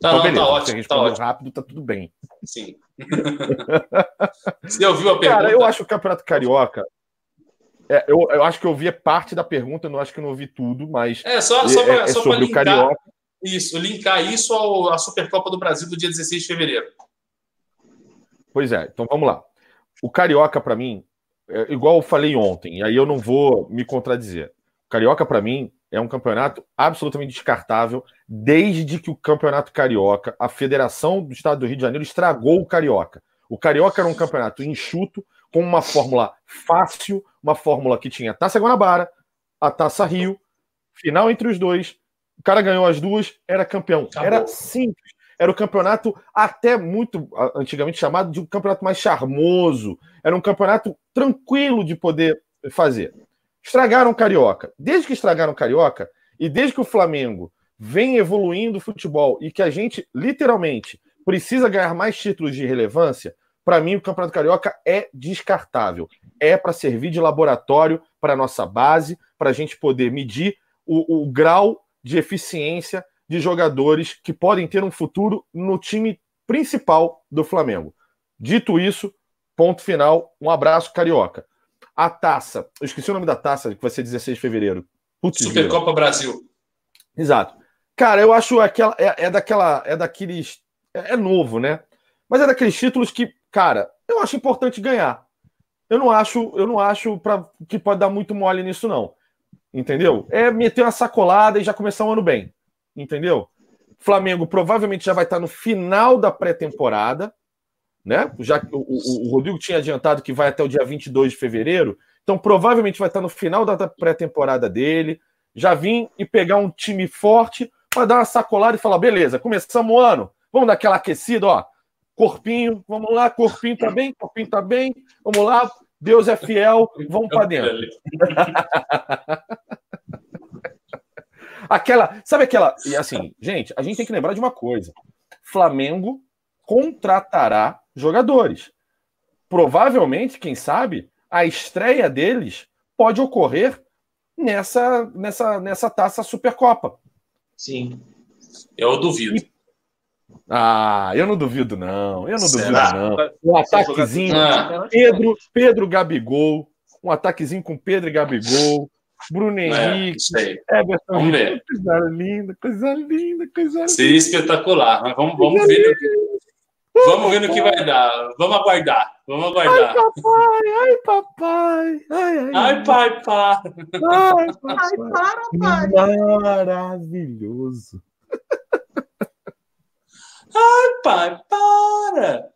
Tá, então, não, beleza, tá ótimo, tá ótimo. rápido, tá tudo bem. Sim. Você ouviu a pergunta? Cara, eu acho que o Campeonato Carioca. É, eu, eu acho que eu ouvi parte da pergunta, não acho que eu não ouvi tudo, mas. É, só, só, pra, é, é só sobre o Carioca. Isso, linkar isso ao, à Supercopa do Brasil do dia 16 de fevereiro. Pois é, então vamos lá. O Carioca, para mim, é igual eu falei ontem, e aí eu não vou me contradizer. O Carioca, para mim, é um campeonato absolutamente descartável, desde que o Campeonato Carioca, a Federação do Estado do Rio de Janeiro, estragou o Carioca. O Carioca era um campeonato enxuto, com uma fórmula fácil, uma fórmula que tinha a Taça Guanabara, a Taça Rio, final entre os dois, o cara ganhou as duas, era campeão. Acabou. Era simples. Era o campeonato até muito antigamente chamado de um campeonato mais charmoso. Era um campeonato tranquilo de poder fazer. Estragaram o Carioca. Desde que estragaram o Carioca e desde que o Flamengo vem evoluindo o futebol e que a gente literalmente precisa ganhar mais títulos de relevância, para mim o Campeonato Carioca é descartável. É para servir de laboratório para nossa base, para a gente poder medir o, o grau de eficiência de jogadores que podem ter um futuro no time principal do Flamengo. Dito isso, ponto final. Um abraço, Carioca. A taça, eu esqueci o nome da taça, que vai ser 16 de fevereiro. Putz, Supercopa Brasil. Exato. Cara, eu acho aquela é, é daquela é daqueles é, é, novo, né? Mas é daqueles títulos que, cara, eu acho importante ganhar. Eu não acho, eu não acho para que pode dar muito mole nisso não. Entendeu? É meter uma sacolada e já começar o ano bem. Entendeu? Flamengo provavelmente já vai estar no final da pré-temporada, né? Já o, o, o, Rodrigo tinha adiantado que vai até o dia 22 de fevereiro, então provavelmente vai estar no final da pré-temporada dele. Já vim e pegar um time forte para dar uma sacolada e falar: beleza, começamos o ano, vamos dar aquela aquecida, ó. Corpinho, vamos lá, corpinho tá bem, corpinho tá bem, vamos lá, Deus é fiel, vamos para dentro. Aquela, sabe aquela, e assim, gente, a gente tem que lembrar de uma coisa. Flamengo contratará jogadores. Provavelmente, quem sabe, a estreia deles pode ocorrer nessa nessa nessa taça Supercopa. Sim. Eu duvido. E... Ah, eu não duvido, não. Eu não Será? duvido, não. Um ataquezinho. Ah. Pedro, Pedro Gabigol. Um ataquezinho com Pedro e Gabigol. Bruno é, Henrique. É, Everton vamos ver. Coisa linda, coisa linda, coisa linda. Seria espetacular. Mas vamos, vamos ver. Vamos ver no que vai dar. Vamos aguardar. Vamos aguardar. Ai, papai, ai, papai. Ai, ai, ai pai, pai. Ai, papai. para, pai. Maravilhoso. Ai, pai, para!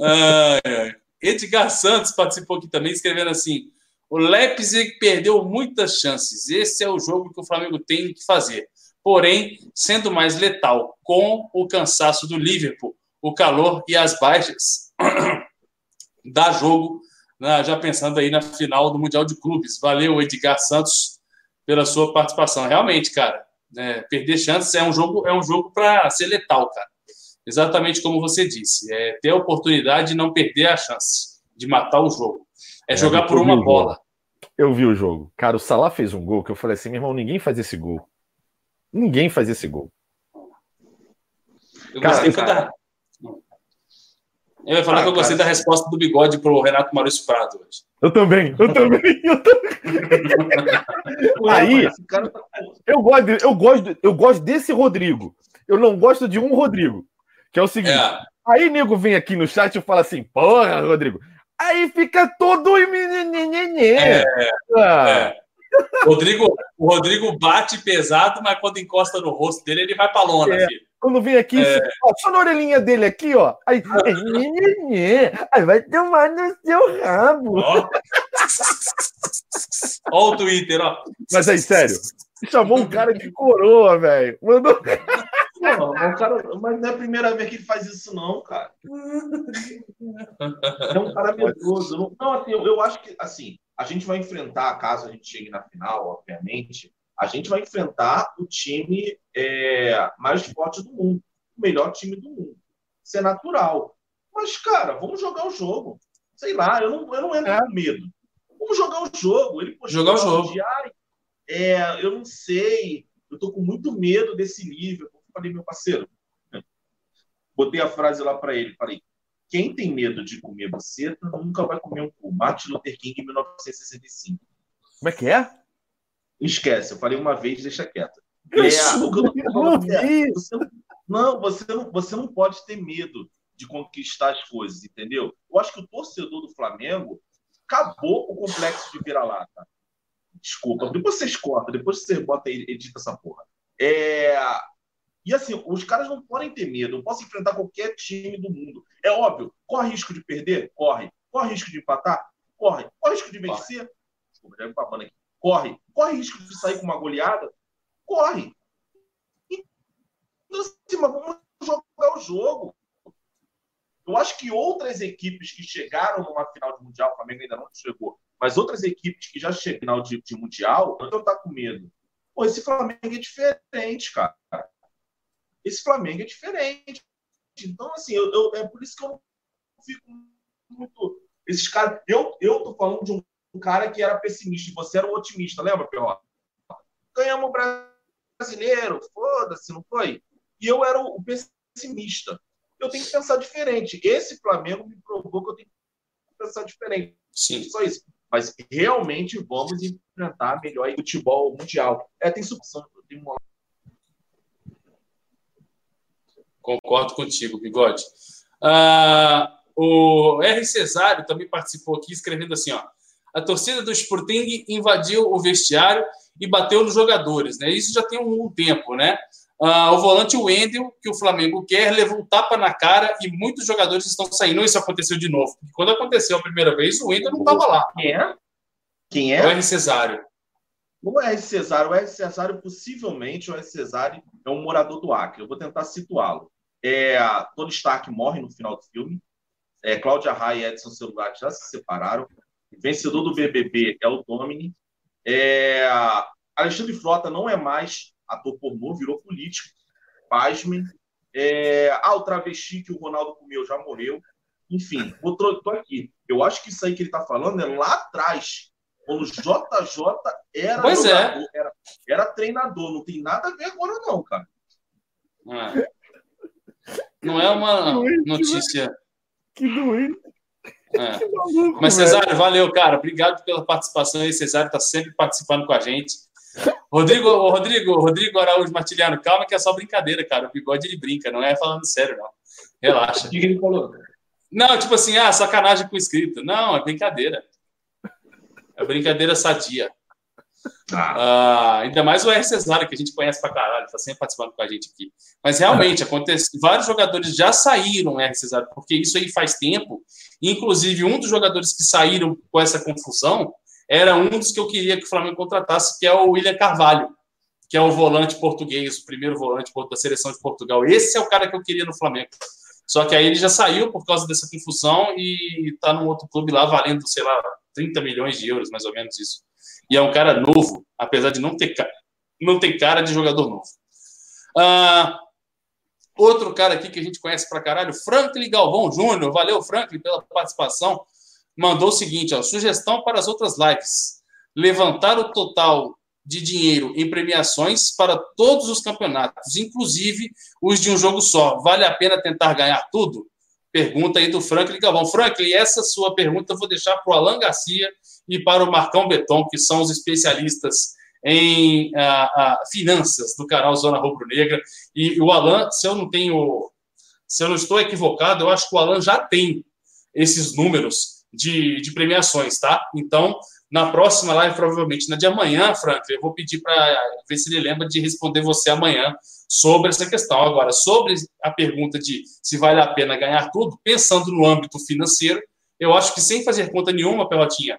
Ai, ai. Edgar Santos participou aqui também, escrevendo assim: o Leipzig perdeu muitas chances. Esse é o jogo que o Flamengo tem que fazer. Porém, sendo mais letal, com o cansaço do Liverpool, o calor e as baixas. Dá jogo, né, já pensando aí na final do Mundial de Clubes. Valeu, Edgar Santos, pela sua participação. Realmente, cara, né, perder chances é um jogo, é um jogo para ser letal, cara exatamente como você disse, é ter a oportunidade de não perder a chance de matar o jogo. É, é jogar por uma bola. Eu vi o jogo. Cara, o Salah fez um gol que eu falei assim, meu irmão, ninguém faz esse gol. Ninguém faz esse gol. Eu cara, gostei da... Eu ia falar ah, que eu gostei cara, da resposta do bigode pro Renato Maurício Prado hoje. Eu também, eu também, eu também. Aí, tá eu gosto, eu gosto, eu gosto desse Rodrigo. Eu não gosto de um Rodrigo. Que é o seguinte: é. aí nego vem aqui no chat e fala assim, porra, Rodrigo. Aí fica todo. É, ah. é. Rodrigo, o Rodrigo bate pesado, mas quando encosta no rosto dele, ele vai pra lona, é. filho. Quando vem aqui, é. ó, só na orelhinha dele aqui, ó. Aí, aí vai tomar no seu rabo. Ó, ó o Twitter, ó. Mas aí, sério, chamou um cara de coroa, velho. Mandou. Não, o cara, mas não é a primeira vez que ele faz isso, não, cara. É um cara medroso. Não, não assim, eu, eu, acho que assim, a gente vai enfrentar, caso a gente chegue na final, obviamente, a gente vai enfrentar o time é, mais forte do mundo, o melhor time do mundo. Isso é natural. Mas, cara, vamos jogar o jogo. Sei lá, eu não, eu não entro é. com medo. Vamos jogar o jogo. Ele jogar o jogo. Diário. É, eu não sei. Eu tô com muito medo desse nível Falei, meu parceiro, botei a frase lá para ele, falei, quem tem medo de comer buceta nunca vai comer um cu. Martin Luther King, 1965. Como é que é? Esquece, eu falei uma vez, deixa quieto. É, é, você não, você não, você não pode ter medo de conquistar as coisas, entendeu? Eu acho que o torcedor do Flamengo acabou o complexo de vira-lata. Desculpa, depois vocês cortam, depois você bota e edita essa porra. É, e assim, os caras não podem ter medo. Eu posso enfrentar qualquer time do mundo. É óbvio, corre risco de perder? Corre. Corre risco de empatar? Corre. Corre risco de vencer? Desculpa, já papando aqui. Corre. Corre risco de sair com uma goleada? Corre. Então, assim, mas vamos jogar o jogo. Eu acho que outras equipes que chegaram numa final de Mundial, o Flamengo ainda não chegou, mas outras equipes que já chegaram de, de Mundial, não tá com medo. Pô, esse Flamengo é diferente, cara esse Flamengo é diferente. Então, assim, eu, eu, é por isso que eu não fico muito. Esses caras. Eu, eu tô falando de um, cara que era pessimista e você era um otimista, lembra, Pelota? Ganhamos o brasileiro, foda-se, não foi? E eu era o pessimista. Eu tenho que pensar diferente. Esse Flamengo me provou que eu tenho que pensar diferente. Sim. Só isso. Mas realmente vamos enfrentar melhor o futebol mundial. É, tem subção. Tem uma Concordo contigo, Bigode. Ah, o R. Cesário também participou aqui, escrevendo assim: ó, a torcida do Sporting invadiu o vestiário e bateu nos jogadores. Né? Isso já tem um tempo, né? Ah, o volante Wendel, que o Flamengo quer, levou um tapa na cara e muitos jogadores estão saindo. Isso aconteceu de novo. Quando aconteceu a primeira vez, o Wendel não estava lá. Quem é? Quem é? O R. Cesário. O R. Cesário, o R. Cesário, possivelmente, o R. Cesário é um morador do Acre. Eu vou tentar situá-lo. É, Tony Stark morre no final do filme. É, Cláudia Raia e Edson Celular já se separaram. Vencedor do BBB é o Domini. É, Alexandre Frota não é mais ator pornô, virou político. Pasmem. É... Ah, o travesti que o Ronaldo comeu já morreu. Enfim, tô aqui. Eu acho que isso aí que ele tá falando é lá atrás, quando o JJ era, Pois é. jogador, era, era treinador. Não tem nada a ver agora, não, cara. É. Não é uma notícia. Que doente. é. Que maluco, Mas, velho. Cesário, valeu, cara. Obrigado pela participação aí. Cesário está sempre participando com a gente. Rodrigo, Rodrigo, Rodrigo Araújo Martiliano, calma que é só brincadeira, cara. O bigode ele brinca, não é falando sério, não. Relaxa. O que que ele falou? Não, tipo assim, ah, sacanagem com o escrito. Não, é brincadeira. É brincadeira sadia. Ah, Ah, ainda mais o R. Cesário, que a gente conhece pra caralho, tá sempre participando com a gente aqui. Mas realmente, acontece, vários jogadores já saíram, R. Cesário, porque isso aí faz tempo. Inclusive, um dos jogadores que saíram com essa confusão era um dos que eu queria que o Flamengo contratasse, que é o William Carvalho, que é o volante português, o primeiro volante da seleção de Portugal. Esse é o cara que eu queria no Flamengo. Só que aí ele já saiu por causa dessa confusão e tá num outro clube lá valendo, sei lá, 30 milhões de euros, mais ou menos isso. E é um cara novo, apesar de não ter, não ter cara de jogador novo. Ah, outro cara aqui que a gente conhece pra caralho, Franklin Galvão Júnior. Valeu, Franklin, pela participação. Mandou o seguinte: ó, sugestão para as outras lives: levantar o total de dinheiro em premiações para todos os campeonatos, inclusive os de um jogo só. Vale a pena tentar ganhar tudo? Pergunta aí do Franklin Galvão. Franklin, essa sua pergunta eu vou deixar para o Alan Garcia e para o Marcão Beton, que são os especialistas em ah, ah, finanças do canal Zona Rubro Negra. E o Alan, se eu não tenho, se eu não estou equivocado, eu acho que o Alan já tem esses números de, de premiações, tá? Então, na próxima live, provavelmente na de amanhã, Franklin, eu vou pedir para ver se ele lembra de responder você amanhã sobre essa questão. Agora, sobre a pergunta de se vale a pena ganhar tudo, pensando no âmbito financeiro, eu acho que sem fazer conta nenhuma, Pelotinha,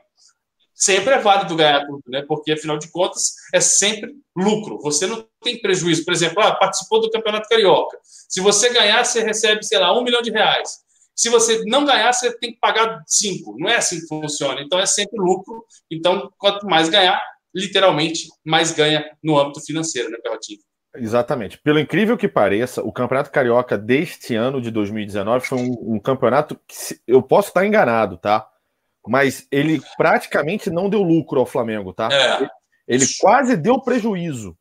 sempre é válido ganhar tudo, né? Porque, afinal de contas, é sempre lucro. Você não tem prejuízo. Por exemplo, ah, participou do Campeonato Carioca. Se você ganhar, você recebe, sei lá, um milhão de reais. Se você não ganhar, você tem que pagar cinco. Não é assim que funciona. Então, é sempre lucro. Então, quanto mais ganhar, literalmente, mais ganha no âmbito financeiro, né, Pelotinho? Exatamente. Pelo incrível que pareça, o Campeonato Carioca deste ano de 2019 foi um, um campeonato que se- eu posso estar enganado, tá? Mas ele praticamente não deu lucro ao Flamengo, tá? É, Ele quase deu prejuízo.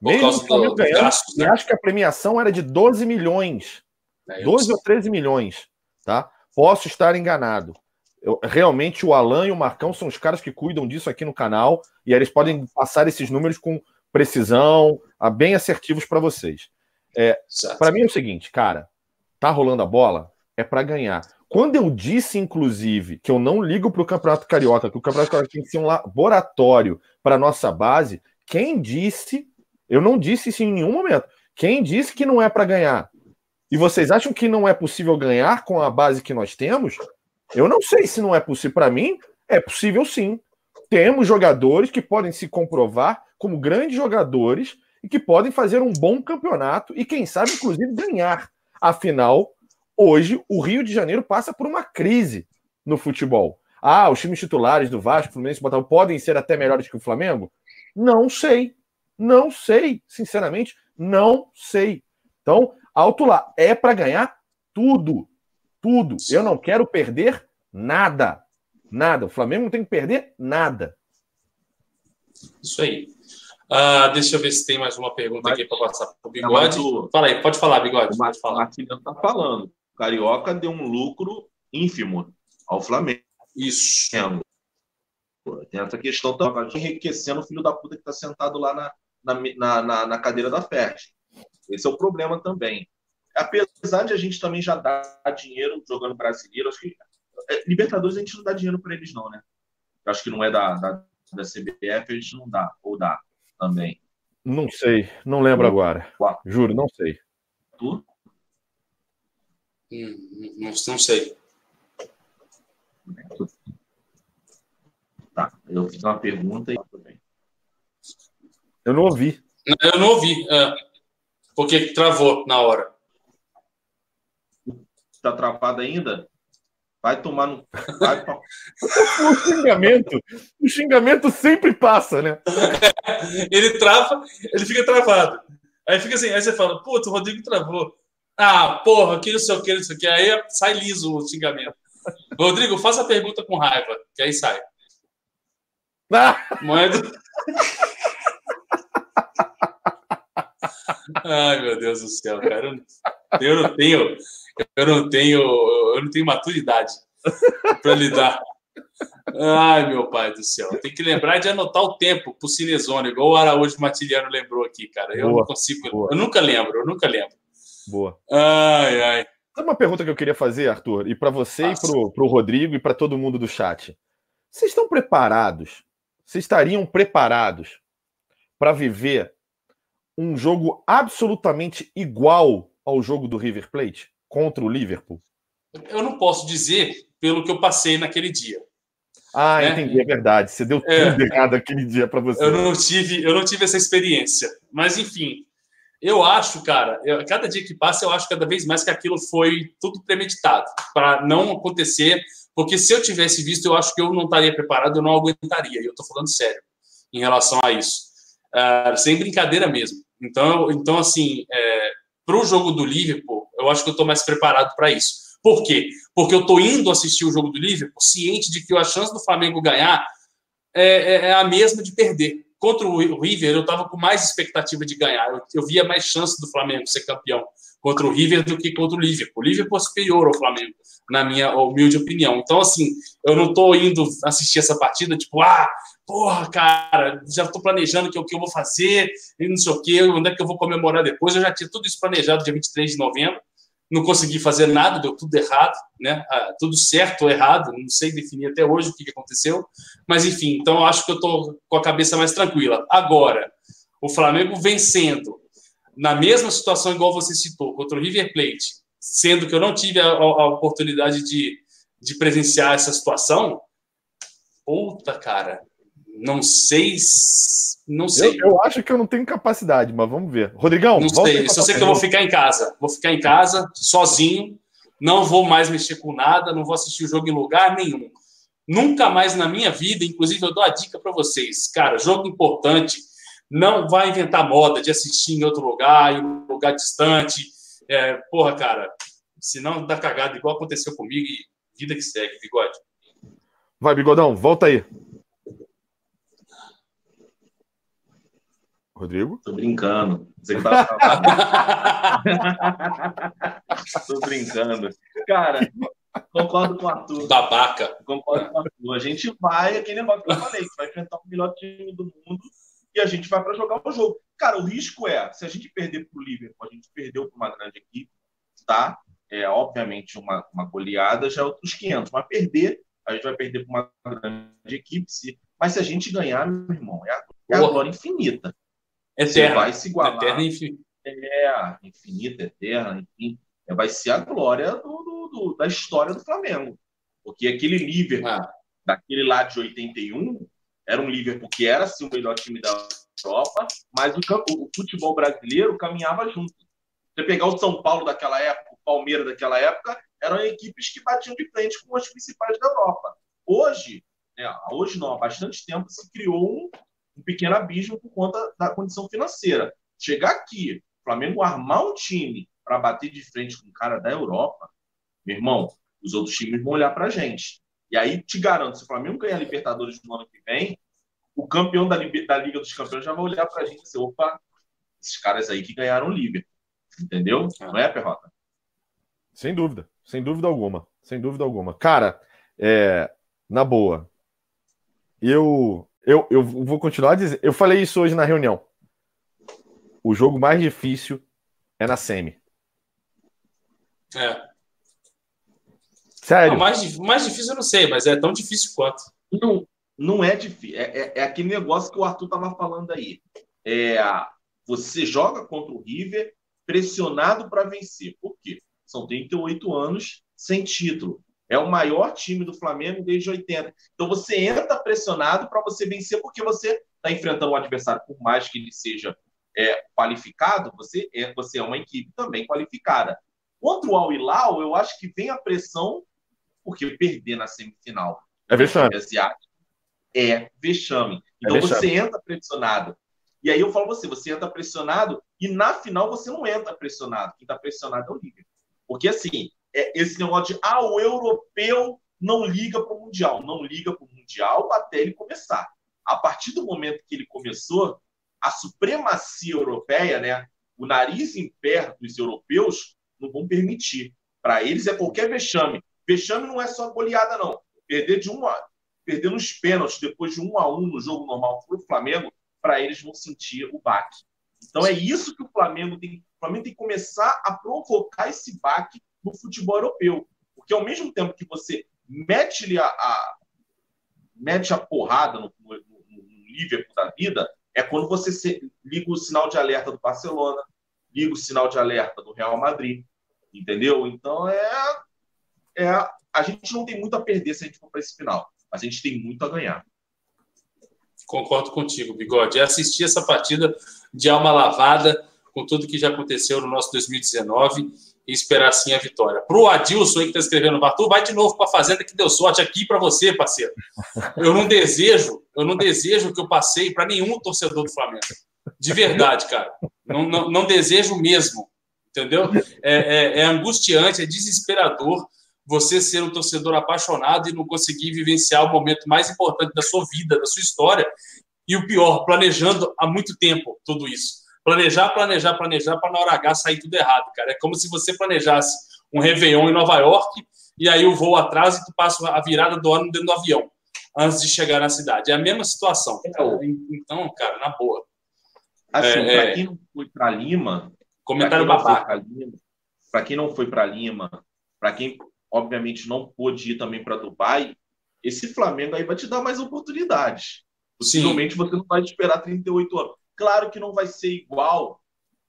por Mesmo o Flamengo do ganhando, gastos, e né? acho que a premiação era de 12 milhões. É, eu 12 ou 13 milhões, tá? Posso estar enganado. Eu- realmente o Alan e o Marcão são os caras que cuidam disso aqui no canal e eles podem passar esses números com precisão, bem assertivos para vocês. Certo. Para mim é o seguinte, cara, tá rolando a bola é para ganhar. Quando eu disse, inclusive, que eu não ligo para o Campeonato Carioca, que o Campeonato Carioca tem que ser um laboratório para nossa base, quem disse? Eu não disse isso em nenhum momento. Quem disse que não é para ganhar? E vocês acham que não é possível ganhar com a base que nós temos? Eu não sei se não é possível. Para mim, é possível sim. Temos jogadores que podem se comprovar como grandes jogadores e que podem fazer um bom campeonato e, quem sabe, inclusive, ganhar. Afinal, hoje o Rio de Janeiro passa por uma crise no futebol. Ah, os times titulares do Vasco, Fluminense Botafogo podem ser até melhores que o Flamengo? Não sei. Não sei. Sinceramente, não sei. Então, alto lá. É para ganhar tudo. Tudo. Eu não quero perder nada. Nada. O Flamengo não tem que perder nada. Isso aí. Ah, deixa eu ver se tem mais uma pergunta Mas- aqui para passar para o mas Bigode. Fala aí, pode falar, Bigode. O Pode falar. Marquinhos tá falando. O Carioca deu um lucro ínfimo ao Flamengo. Isso. Tem essa questão também, enriquecendo o filho da puta que tá sentado lá na, na, na, na- cadeira da FERJ. Esse é o problema também. Apesar de a gente também já dar dinheiro jogando brasileiro, acho que é, Libertadores a gente não dá dinheiro para eles, não, né? Acho que não é da, da, da CBF, a gente não dá, ou dá também. Não sei. Não lembro agora. Quatro. Juro, não sei. Tu? Hum, não, não sei. Tá, eu fiz uma pergunta e tudo bem. Eu não ouvi. Eu não ouvi. é, porque travou na hora. Tá travado ainda? Vai tomar no. Vai pra... o xingamento. O xingamento sempre passa, né? ele trava, ele fica travado. Aí fica assim, aí você fala, puta, o Rodrigo travou. Ah, porra, que não sei o que, não sei o que. Aí sai liso o xingamento. Rodrigo, faça a pergunta com raiva, que aí sai. Ah. Moeda. Ai, meu Deus do céu, cara. Eu não tenho, eu não tenho, eu não tenho maturidade para lidar. Ai, meu pai do céu. Tem que lembrar de anotar o tempo pro Cinezone, igual o Araújo Matiliano lembrou aqui, cara. Eu boa, não consigo. Boa. Eu nunca lembro, eu nunca lembro. Boa. Ai, ai. Sabe uma pergunta que eu queria fazer, Arthur? E para você, Nossa. e pro, pro Rodrigo, e para todo mundo do chat. Vocês estão preparados? Vocês estariam preparados para viver um jogo absolutamente igual ao jogo do River Plate contra o Liverpool? Eu não posso dizer pelo que eu passei naquele dia. Ah, né? entendi, é verdade. Você deu é. tudo errado aquele dia para você. Eu não tive, eu não tive essa experiência. Mas enfim, eu acho, cara, eu, cada dia que passa, eu acho cada vez mais que aquilo foi tudo premeditado para não acontecer. Porque se eu tivesse visto, eu acho que eu não estaria preparado, eu não aguentaria. E eu estou falando sério em relação a isso. Uh, sem brincadeira mesmo. Então, então assim, é, para o jogo do Liverpool, eu acho que eu estou mais preparado para isso. Por quê? Porque eu estou indo assistir o jogo do Liverpool ciente de que a chance do Flamengo ganhar é, é, é a mesma de perder. Contra o River, eu estava com mais expectativa de ganhar. Eu, eu, via mais chance do Flamengo ser campeão contra o River do que contra o Liverpool. O Liverpool é superior ao Flamengo, na minha humilde opinião. Então, assim, eu não estou indo assistir essa partida, tipo, ah, porra, cara, já estou planejando que, o que eu vou fazer, e não sei o quê, onde é que eu vou comemorar depois. Eu já tinha tudo isso planejado dia 23 de novembro, não consegui fazer nada, deu tudo errado, né? Ah, tudo certo ou errado, não sei definir até hoje o que, aconteceu, mas enfim, então acho que eu estou com a cabeça mais tranquila. Agora, o Flamengo vencendo na mesma situação igual você citou, contra o River Plate, sendo que eu não tive a, a oportunidade de, de presenciar essa situação, puta, cara, não sei. Não sei. Eu, eu, acho que eu não tenho capacidade, mas vamos ver. Rodrigão, não sei. Só sei que eu vou ficar em casa. Vou ficar em casa, sozinho. Não vou mais mexer com nada. Não vou assistir o jogo em lugar nenhum. Nunca mais na minha vida, inclusive, eu dou a dica para vocês. Cara, jogo importante. Não vai inventar moda de assistir em outro lugar, em um lugar distante. É, porra, cara, senão dá cagada, igual aconteceu comigo e vida que segue, bigode. Vai, bigodão, volta aí. Rodrigo? Tô brincando. Você tá... Tô brincando. Cara, concordo com o Arthur. Babaca. Concordo com o Arthur. A gente vai, aquele negócio que eu falei, que vai enfrentar o melhor time do mundo e a gente vai para jogar o jogo. Cara, o risco é, se a gente perder para o Liverpool, a gente perdeu para uma grande equipe, tá? É, obviamente, uma, uma goleada já é outros 500, mas perder, a gente vai perder para uma grande equipe, se, mas se a gente ganhar, meu irmão, é a, é a glória infinita. Eterna. vai se igualar. Eterna infinita. É, infinita, eterna, enfim. É, vai ser a glória do, do, do, da história do Flamengo. Porque aquele Liverpool, ah. daquele lá de 81, era um Liverpool que era sim, o melhor time da Europa, mas o, o, futebol brasileiro caminhava junto. Você pegar o São Paulo daquela época, o Palmeiras daquela época, eram equipes que batiam de frente com as principais da Europa. Hoje, né, hoje não, há bastante tempo se criou um, um pequeno abismo por conta da condição financeira. Chegar aqui, o Flamengo armar um time para bater de frente com um cara da Europa, meu irmão, os outros times vão olhar para a gente. E aí te garanto, se o Flamengo ganhar a Libertadores no ano que vem, o campeão da, da Liga dos Campeões já vai olhar para a gente e dizer, opa, esses caras aí que ganharam o Liverpool. Entendeu? Não é, Perrota? Sem dúvida, sem dúvida alguma. Sem dúvida alguma. Cara, é, na boa, eu eu, eu vou continuar dizendo. Eu falei isso hoje na reunião. O jogo mais difícil é na semi. É. Sério. Não, mais, mais difícil eu não sei, mas é tão difícil quanto. Não, não é difícil. É, é, é aquele negócio que o Arthur estava falando aí. É, você joga contra o River pressionado para vencer. Por quê? São 38 anos sem título. É o maior time do Flamengo desde 80. Então você entra pressionado para você vencer, porque você está enfrentando um adversário, por mais que ele seja é, qualificado, você é, você é uma equipe também qualificada. Contra o Al Hilal, eu acho que vem a pressão porque perder na semifinal é vexame. asiático é vexame. Então é vexame. você entra pressionado. E aí eu falo você, você entra pressionado e na final você não entra pressionado. Quem está pressionado é o Liverpool. Porque assim, é esse negócio de ah, o europeu não liga para o Mundial. Não liga para o Mundial até ele começar. A partir do momento que ele começou, a supremacia europeia, né, o nariz em pé dos europeus, não vão permitir. Para eles é qualquer vexame. Vexame não é só goleada, não. Perder de um a, perder nos pênaltis depois de um a um no jogo normal para o Flamengo, para eles vão sentir o baque. Então é isso que o Flamengo tem. O Flamengo tem que começar a provocar esse baque no futebol europeu. Porque ao mesmo tempo que você mete a, a, mete a porrada no, no, no Liverpool da vida, é quando você se, liga o sinal de alerta do Barcelona, liga o sinal de alerta do Real Madrid, entendeu? Então é, é a gente não tem muito a perder se a gente for para esse final, a gente tem muito a ganhar. Concordo contigo, Bigode. Assistir essa partida de alma lavada com tudo que já aconteceu no nosso 2019 e esperar sim a vitória. Para o Adilson aí que está escrevendo, Bartu, vai de novo para a Fazenda que deu sorte aqui para você, parceiro. Eu não desejo, eu não desejo que eu passei para nenhum torcedor do Flamengo. De verdade, cara. Não, não, não desejo mesmo. Entendeu? É, é, é angustiante, é desesperador você ser um torcedor apaixonado e não conseguir vivenciar o momento mais importante da sua vida, da sua história. E o pior, planejando há muito tempo tudo isso. Planejar, planejar, planejar para na hora H sair tudo errado, cara. É como se você planejasse um Réveillon em Nova York e aí o voo atrasa e tu passa a virada do ano dentro do avião antes de chegar na cidade. É a mesma situação. Cara. Então, cara, na boa. Assim, é, para quem não foi para Lima, comentário babaca. Para quem não foi para Lima, para quem obviamente não pôde ir também para Dubai, esse Flamengo aí vai te dar mais oportunidades. Possivelmente você não vai esperar 38 anos. Claro que não vai ser igual,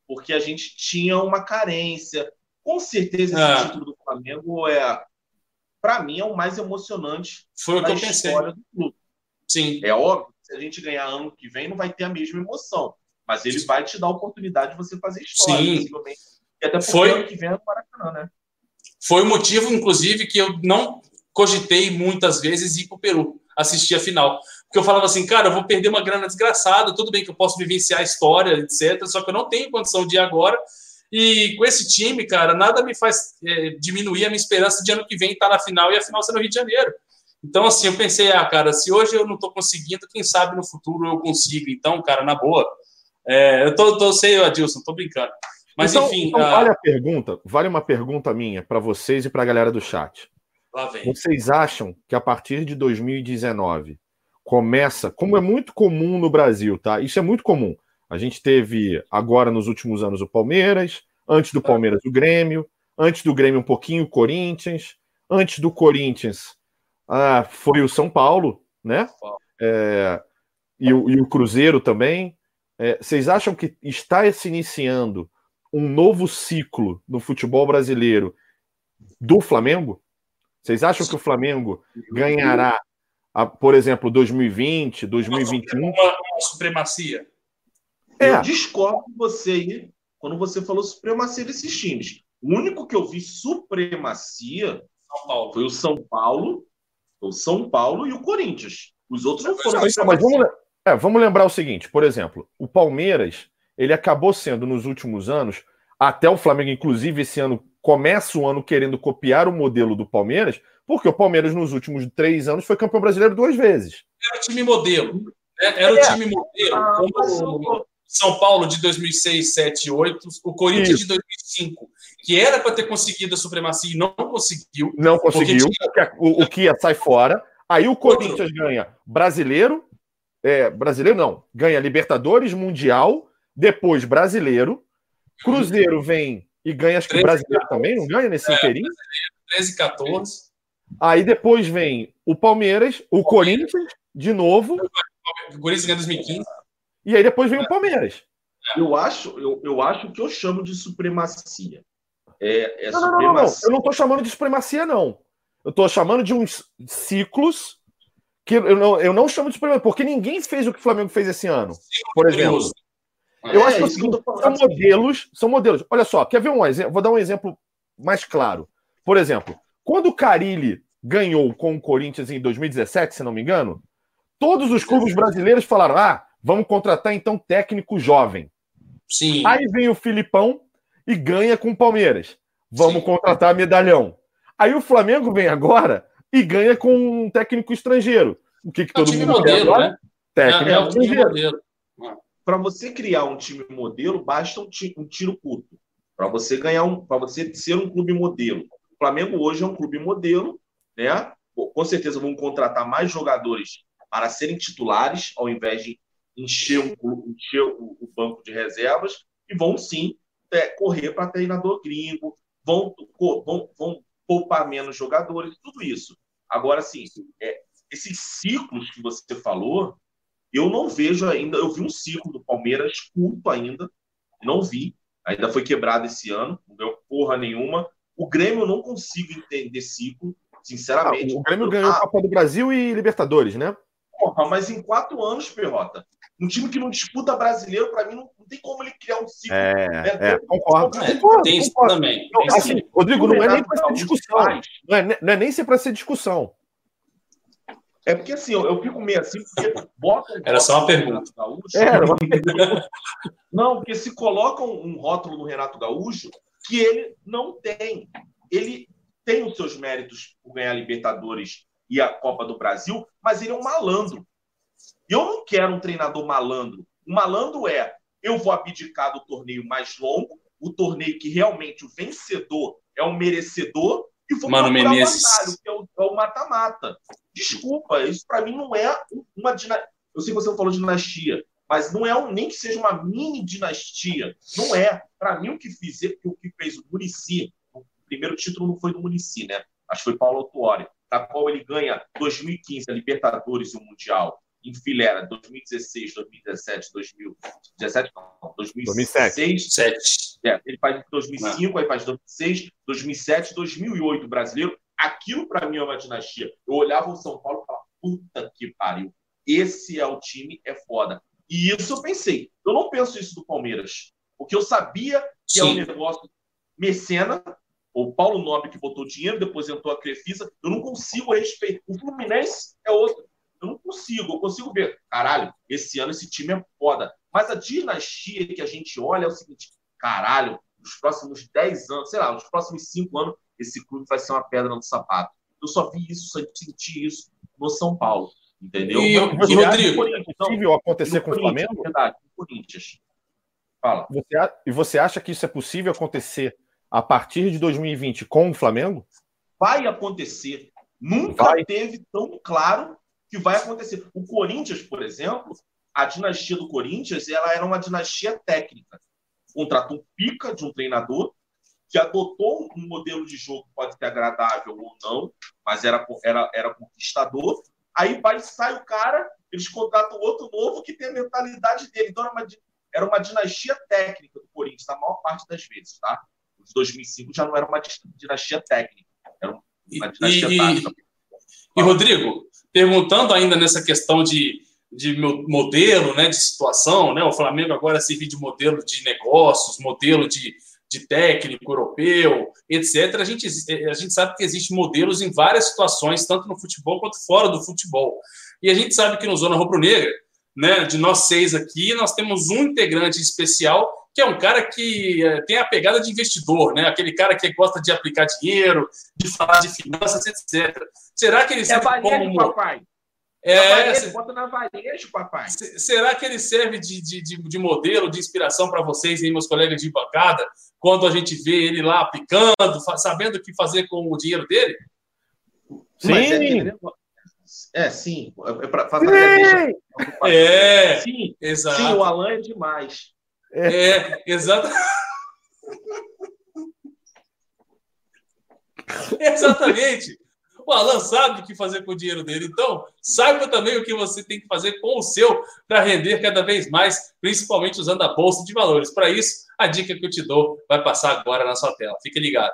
porque a gente tinha uma carência. Com certeza esse é. título do Flamengo é, para mim, é o mais emocionante Foi da história do clube. Sim. É óbvio, se a gente ganhar ano que vem, não vai ter a mesma emoção. Mas ele vai te dar a oportunidade de você fazer história, Sim. possivelmente. E até porque Foi... ano que vem é no Maracanã, né? Foi o motivo, inclusive, que eu não cogitei muitas vezes ir para o Peru assistir a final. Porque eu falava assim, cara, eu vou perder uma grana desgraçada, tudo bem que eu posso vivenciar a história, etc. Só que eu não tenho condição de ir agora. E com esse time, cara, nada me faz é, diminuir a minha esperança de ano que vem estar na final e a final ser no Rio de Janeiro. Então, assim, eu pensei, ah, cara, se hoje eu não estou conseguindo, quem sabe no futuro eu consigo. Então, cara, na boa. É, eu tô, tô sei, Adilson, tô brincando. Mas então, enfim. Então, vale a pergunta, vale uma pergunta minha para vocês e para a galera do chat. Vocês acham que a partir de 2019 começa, como é muito comum no Brasil, tá? Isso é muito comum. A gente teve agora nos últimos anos o Palmeiras, antes do Palmeiras o Grêmio, antes do Grêmio um pouquinho o Corinthians, antes do Corinthians ah, foi o São Paulo, né? É, e, o, e, o, Cruzeiro também. É, vocês acham que está se iniciando um novo ciclo no futebol brasileiro do Flamengo? Vocês acham que o Flamengo ganhará, a, por exemplo, 2020, 2021? Uma, uma supremacia. É. Eu discordo com você aí quando você falou supremacia desses times. O único que eu vi supremacia foi o São Paulo, o São Paulo e o Corinthians. Os outros não foram. Mas, mas vamos, é, vamos lembrar o seguinte, por exemplo, o Palmeiras ele acabou sendo nos últimos anos, até o Flamengo, inclusive, esse ano começa o ano querendo copiar o modelo do Palmeiras, porque o Palmeiras, nos últimos três anos, foi campeão brasileiro duas vezes. Era o time modelo. Né? Era é. o time modelo. Ah, como São Paulo de 2006, 7 8, o Corinthians Isso. de 2005, que era para ter conseguido a supremacia e não conseguiu. Não conseguiu, porque, tinha... o, o Kia sai fora. Aí o Corinthians Outro. ganha brasileiro, é, brasileiro não, ganha Libertadores, Mundial, depois brasileiro, Cruzeiro vem e ganha, acho que brasileiro também, não ganha nesse é, inteirinho? 13, 14. Aí depois vem o Palmeiras, o. Corinthians, de novo. O Corinthians ganha 2015. E aí depois vem o Palmeiras. Eu acho, eu, eu acho que eu chamo de supremacia. É, é não, supremacia. Não, não, não, Eu não estou chamando de supremacia, não. Eu estou chamando de uns ciclos que eu não, eu não chamo de supremacia, porque ninguém fez o que o Flamengo fez esse ano. Por exemplo. Eu é, acho que assim, são modelos, são modelos. Olha só, quer ver um exemplo? Vou dar um exemplo mais claro. Por exemplo, quando o Carilli ganhou com o Corinthians em 2017, se não me engano, todos os clubes brasileiros falaram: ah, vamos contratar então técnico jovem. Sim. Aí vem o Filipão e ganha com o Palmeiras. Vamos Sim. contratar medalhão. Aí o Flamengo vem agora e ganha com um técnico estrangeiro. O que, que É o todo time mundo quer modelo, agora? né? Técnico É, é estrangeiro. modelo. Para você criar um time modelo, basta um, ti- um tiro curto. Para você ganhar um, para você ser um clube modelo. O Flamengo hoje é um clube modelo, né? Com certeza vão contratar mais jogadores para serem titulares, ao invés de encher, clu- encher o, o banco de reservas, e vão sim é, correr para treinador gringo, vão, vão, vão poupar menos jogadores, tudo isso. Agora, sim, é, esses ciclos que você falou, eu não vejo ainda. Eu vi um ciclo do Palmeiras curto ainda, não vi. Ainda foi quebrado esse ano, não deu porra nenhuma. O Grêmio eu não consigo entender ciclo, Ah, sinceramente. o Grêmio ganhou Ah, a Copa do Brasil e Libertadores, né? porra, mas em quatro anos, Perrota, um time que não disputa brasileiro, para mim, não, não tem como ele criar um ciclo. É, né? é, concordo. É, concordo, tem isso concordo. também. Não, Tem sim. assim, Rodrigo, não é nem para ser discussão. Não é, não é nem ser para ser discussão. É porque assim, eu, eu fico meio assim, porque botam. Era só uma pergunta. Renato Gaúcho, Era uma Não, porque se colocam um rótulo no Renato Gaúcho que ele não tem. Ele tem os seus méritos por ganhar a Libertadores e a Copa do Brasil, mas ele é um malandro. Eu não quero um treinador malandro. O malandro é eu vou abdicar do torneio mais longo, o torneio que realmente o vencedor é o merecedor, e vou Mano procurar Menezes. o atalho, que é o- é o mata-mata. Desculpa, isso para mim não é uma dinastia. Eu sei que você não falou de dinastia, mas não é um, nem que seja uma mini dinastia. Não é. Para mim, o que, fizer, o que fez o Murici, o primeiro título não foi do Murici, né? Acho que foi Paulo Autuori, da qual ele ganha 2015 a Libertadores e o Mundial. Enfileira 2016, 2017, 2017, não, 2016, Sete. é, ele faz em 2005, aí faz 2006, 2007, 2008 brasileiro. Aquilo para mim é uma dinastia. Eu olhava o São Paulo e falava, puta que pariu. Esse é o time, é foda. E isso eu pensei. Eu não penso isso do Palmeiras. Porque eu sabia que é um Sim. negócio mecena. O Paulo Nobre que botou dinheiro, depois entrou a Crefisa. Eu não consigo respeitar. O Fluminense é outro. Eu não consigo. Eu consigo ver. Caralho, esse ano esse time é foda. Mas a dinastia que a gente olha é o seguinte: caralho, nos próximos 10 anos, sei lá, nos próximos 5 anos, esse clube vai ser uma pedra no sapato. Eu só vi isso, só senti isso no São Paulo. Entendeu? E, Mas, e Rodrigo? É possível acontecer com o Flamengo? Verdade, Corinthians. Fala. Você e você acha que isso é possível acontecer a partir de 2020 com o Flamengo? vai acontecer. Nunca Vai. teve tão claro que vai acontecer. O Corinthians, por exemplo, a dinastia do Corinthians, ela era uma dinastia técnica. Contratou um pica de um treinador que adotou um modelo de jogo que pode ser agradável ou não, mas era, era, era conquistador. Aí vai sai o cara, eles contratam outro novo que tem a mentalidade dele. Então era uma, era uma dinastia técnica do Corinthians, na maior parte das vezes, tá? Os 2005 já não era uma dinastia técnica, era uma E, dinastia e- tática. e, Rodrigo, perguntando ainda nessa questão de, de mo- modelo, né, de situação, né, o Flamengo agora servir de modelo de negócios, modelo de, de técnico europeu, etc. A gente, a gente sabe que existem modelos em várias situações, tanto no futebol quanto fora do futebol. E a gente sabe que no Zona Rubro Negra, né, de nós seis aqui, nós temos um integrante especial que é um cara que eh, tem a pegada de investidor, né? Aquele cara que gosta de aplicar dinheiro, de falar de finanças, etc. Será que ele É serve varejo, como papai. É, é, varejo, bota na varejo, papai. se- será que ele serve de, de, de, de modelo, de inspiração para vocês e meus colegas de bancada, quando a gente vê ele lá aplicando, sabendo o que fazer com o dinheiro dele? É, Sim. negócio. é sim. É pra, pra fazer É, Sim, exato. sim, o Alan é demais. É, exato. Exatamente. O Alan sabe o que fazer com o dinheiro dele. Então, saiba também o que você tem que fazer com o seu para render cada vez mais, principalmente usando a bolsa de valores. Para isso, a dica que eu te dou vai passar agora na sua tela. Fique ligado.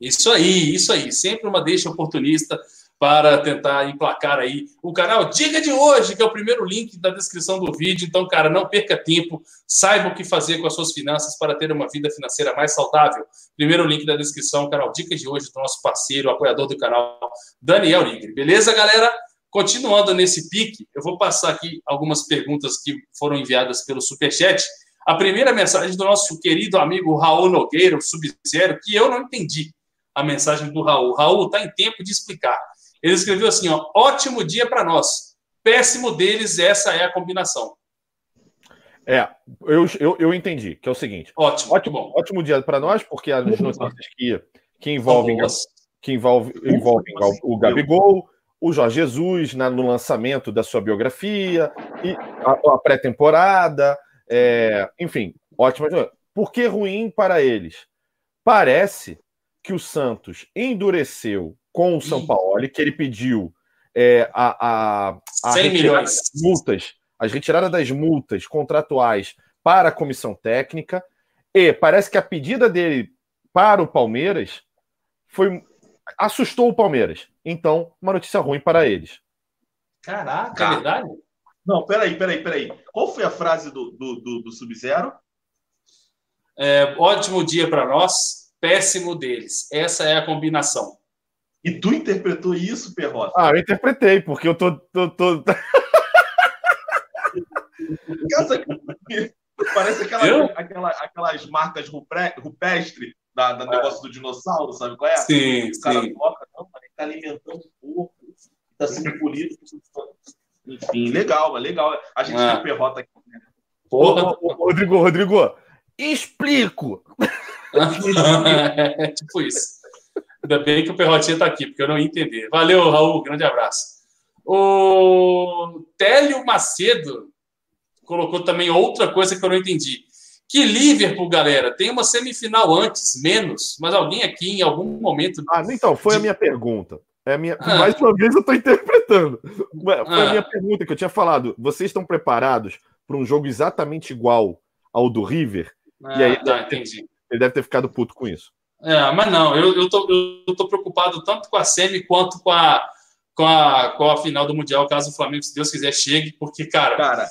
Isso aí, isso aí. Sempre uma deixa oportunista para tentar emplacar aí o canal Diga de hoje, que é o primeiro link da descrição do vídeo. Então, cara, não perca tempo, saiba o que fazer com as suas finanças para ter uma vida financeira mais saudável. Primeiro link da descrição, canal Dica de hoje do nosso parceiro, apoiador do canal, Daniel Ligre. Beleza, galera? Continuando nesse pique, eu vou passar aqui algumas perguntas que foram enviadas pelo Superchat. A primeira mensagem do nosso querido amigo Raul Nogueira, o Sub-Zero, que eu não entendi a mensagem do Raul. Raul, está em tempo de explicar. Ele escreveu assim: ó, ótimo dia para nós. Péssimo deles, essa é a combinação. É, eu, eu, eu entendi, que é o seguinte. Ótimo, ótimo, bom. ótimo dia para nós, porque as notícias que, que envolvem, que envolve, envolvem o Gabigol, o Jorge Jesus na, no lançamento da sua biografia, e a, a pré-temporada, é, enfim, ótimo. Por que ruim para eles? Parece que o Santos endureceu com o São Paulo, que ele pediu é, a, a, a 100 milhões. multas, as retiradas das multas contratuais para a comissão técnica, e parece que a pedida dele para o Palmeiras foi assustou o Palmeiras. Então, uma notícia ruim para eles. Caraca, é verdade? Não, peraí, peraí, peraí. Qual foi a frase do, do, do, do Sub-Zero? É, ótimo dia para nós péssimo deles. Essa é a combinação. E tu interpretou isso, Perrota? Ah, eu interpretei, porque eu tô. tô, tô... Parece aquela, aquela, aquelas marcas rupestres da, da é. negócio do dinossauro, sabe qual é? Sim, o cara sim. Toca, não, ele tá alimentando o corpo, tá sendo polido. Enfim, legal, mas legal. A gente é. tem o Perrota aqui. Né? Porra. Ô, ô, Rodrigo, Rodrigo, explico. É tipo isso. Ainda bem que o Perrotinha está aqui, porque eu não ia entender. Valeu, Raul, grande abraço. O Télio Macedo colocou também outra coisa que eu não entendi. Que Liverpool, galera, tem uma semifinal antes, menos, mas alguém aqui em algum momento. Ah, então, foi de... a minha pergunta. É a minha... Ah. Mais uma vez eu estou interpretando. Foi ah. a minha pergunta que eu tinha falado. Vocês estão preparados para um jogo exatamente igual ao do River? Ah, e aí, tá, entendi. Ele deve ter ficado puto com isso. É, mas não, eu, eu, tô, eu tô preocupado tanto com a Semi quanto com a, com a, com a final do Mundial, caso o Flamengo, se Deus quiser, chegue, porque, cara, cara,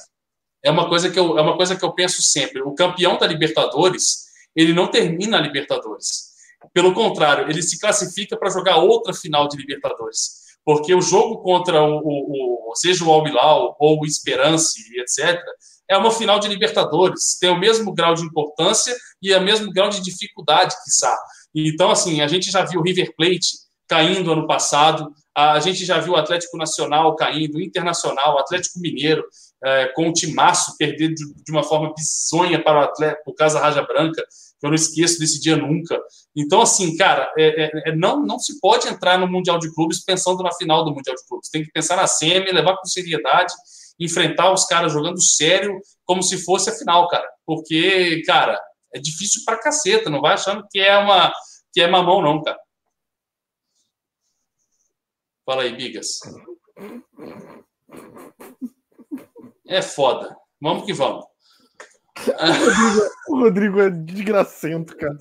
é uma coisa que eu, é uma coisa que eu penso sempre. O campeão da Libertadores, ele não termina a Libertadores. Pelo contrário, ele se classifica para jogar outra final de Libertadores. Porque o jogo contra o, o, o seja o Al Hilal ou o Esperance, etc., é uma final de Libertadores, tem o mesmo grau de importância e o mesmo grau de dificuldade, quiçá. Então, assim, a gente já viu River Plate caindo ano passado, a gente já viu o Atlético Nacional caindo, Internacional, Atlético Mineiro, é, com o Timaço perder de, de, uma forma bizonha para o Atlético, o Casa Raja Branca, que eu não esqueço desse dia nunca. Então, assim, cara, é, é, é, não, não se pode entrar no Mundial de Clubes pensando na final do Mundial de Clubes. Tem que pensar na semi, levar com seriedade enfrentar os caras jogando sério como se fosse a final, cara. Porque, cara, é difícil pra caceta, não vai achando que é uma que é mamão não, cara. Fala aí, Bigas. É foda. Vamos que vamos. O Rodrigo é desgracento, cara.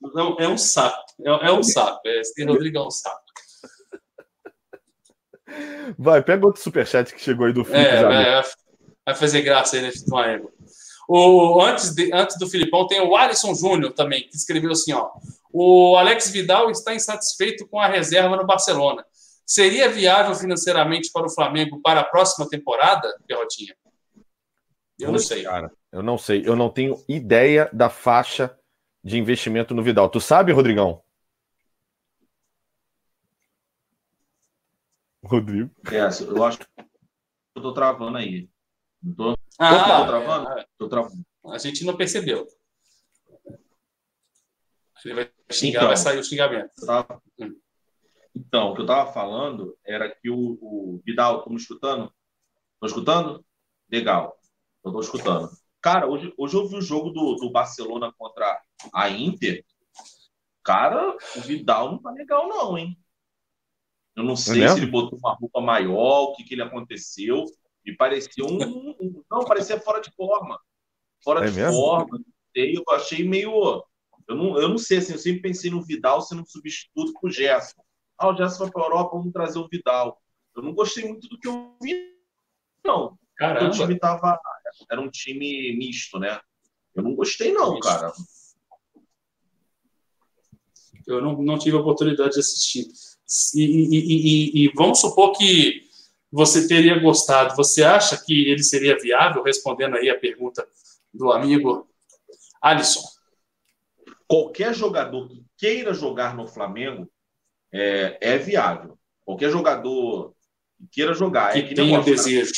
Não, é um saco. É, é um saco. É, esse Rodrigo é um saco. Vai, pega outro superchat que chegou aí do Felipe. É, vai, vai, fazer graça aí nesse Flamengo. O, antes, de, antes do Filipão, tem o Alisson Júnior também, que escreveu assim: ó. O Alex Vidal está insatisfeito com a reserva no Barcelona. Seria viável financeiramente para o Flamengo para a próxima temporada, Perrotinha? Eu não sei. Cara, eu não sei. Eu não tenho ideia da faixa de investimento no Vidal. Tu sabe, Rodrigão? Rodrigo. É, eu acho que eu tô travando aí. Tô, ah, tô travando? É, tô travando. A gente não percebeu. Ele vai xingar, então, vai sair o xingamento. Tava... Então, o que eu tava falando era que o, o Vidal, estão me escutando? Estão escutando? Legal. Eu tô escutando. Cara, hoje, hoje eu vi o jogo do, do Barcelona contra a Inter. Cara, o Vidal não tá legal, não, hein? Eu não sei é se ele botou uma roupa maior, o que, que ele aconteceu. Me parecia um, um, Não, parecia fora de forma. Fora é de mesmo? forma. Eu achei meio. Eu não, eu não sei, assim, eu sempre pensei no Vidal sendo um substituto pro Gerson. Ah, o Gerson vai para a Europa, vamos trazer o Vidal. Eu não gostei muito do que eu vi, não. Caramba. O time tava. Era um time misto, né? Eu não gostei, não, misto. cara. Eu não, não tive a oportunidade de assistir. E, e, e, e, vamos supor que você teria gostado. Você acha que ele seria viável? Respondendo aí a pergunta do amigo Alisson. Qualquer jogador que queira jogar no Flamengo é, é viável. Qualquer jogador que queira jogar. Que é que tenha desejo.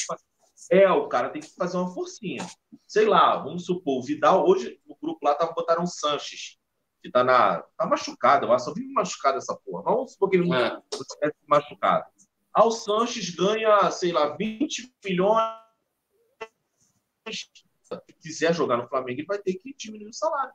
É, o cara tem que fazer uma forcinha. Sei lá, vamos supor, o Vidal, hoje no grupo lá tava botaram o Sanches que tá, na, tá machucado, eu só vive machucado essa porra. Vamos supor que ele não é. tivesse machucado. Al Sanches ganha, sei lá, 20 milhões. Se quiser jogar no Flamengo, ele vai ter que diminuir o salário.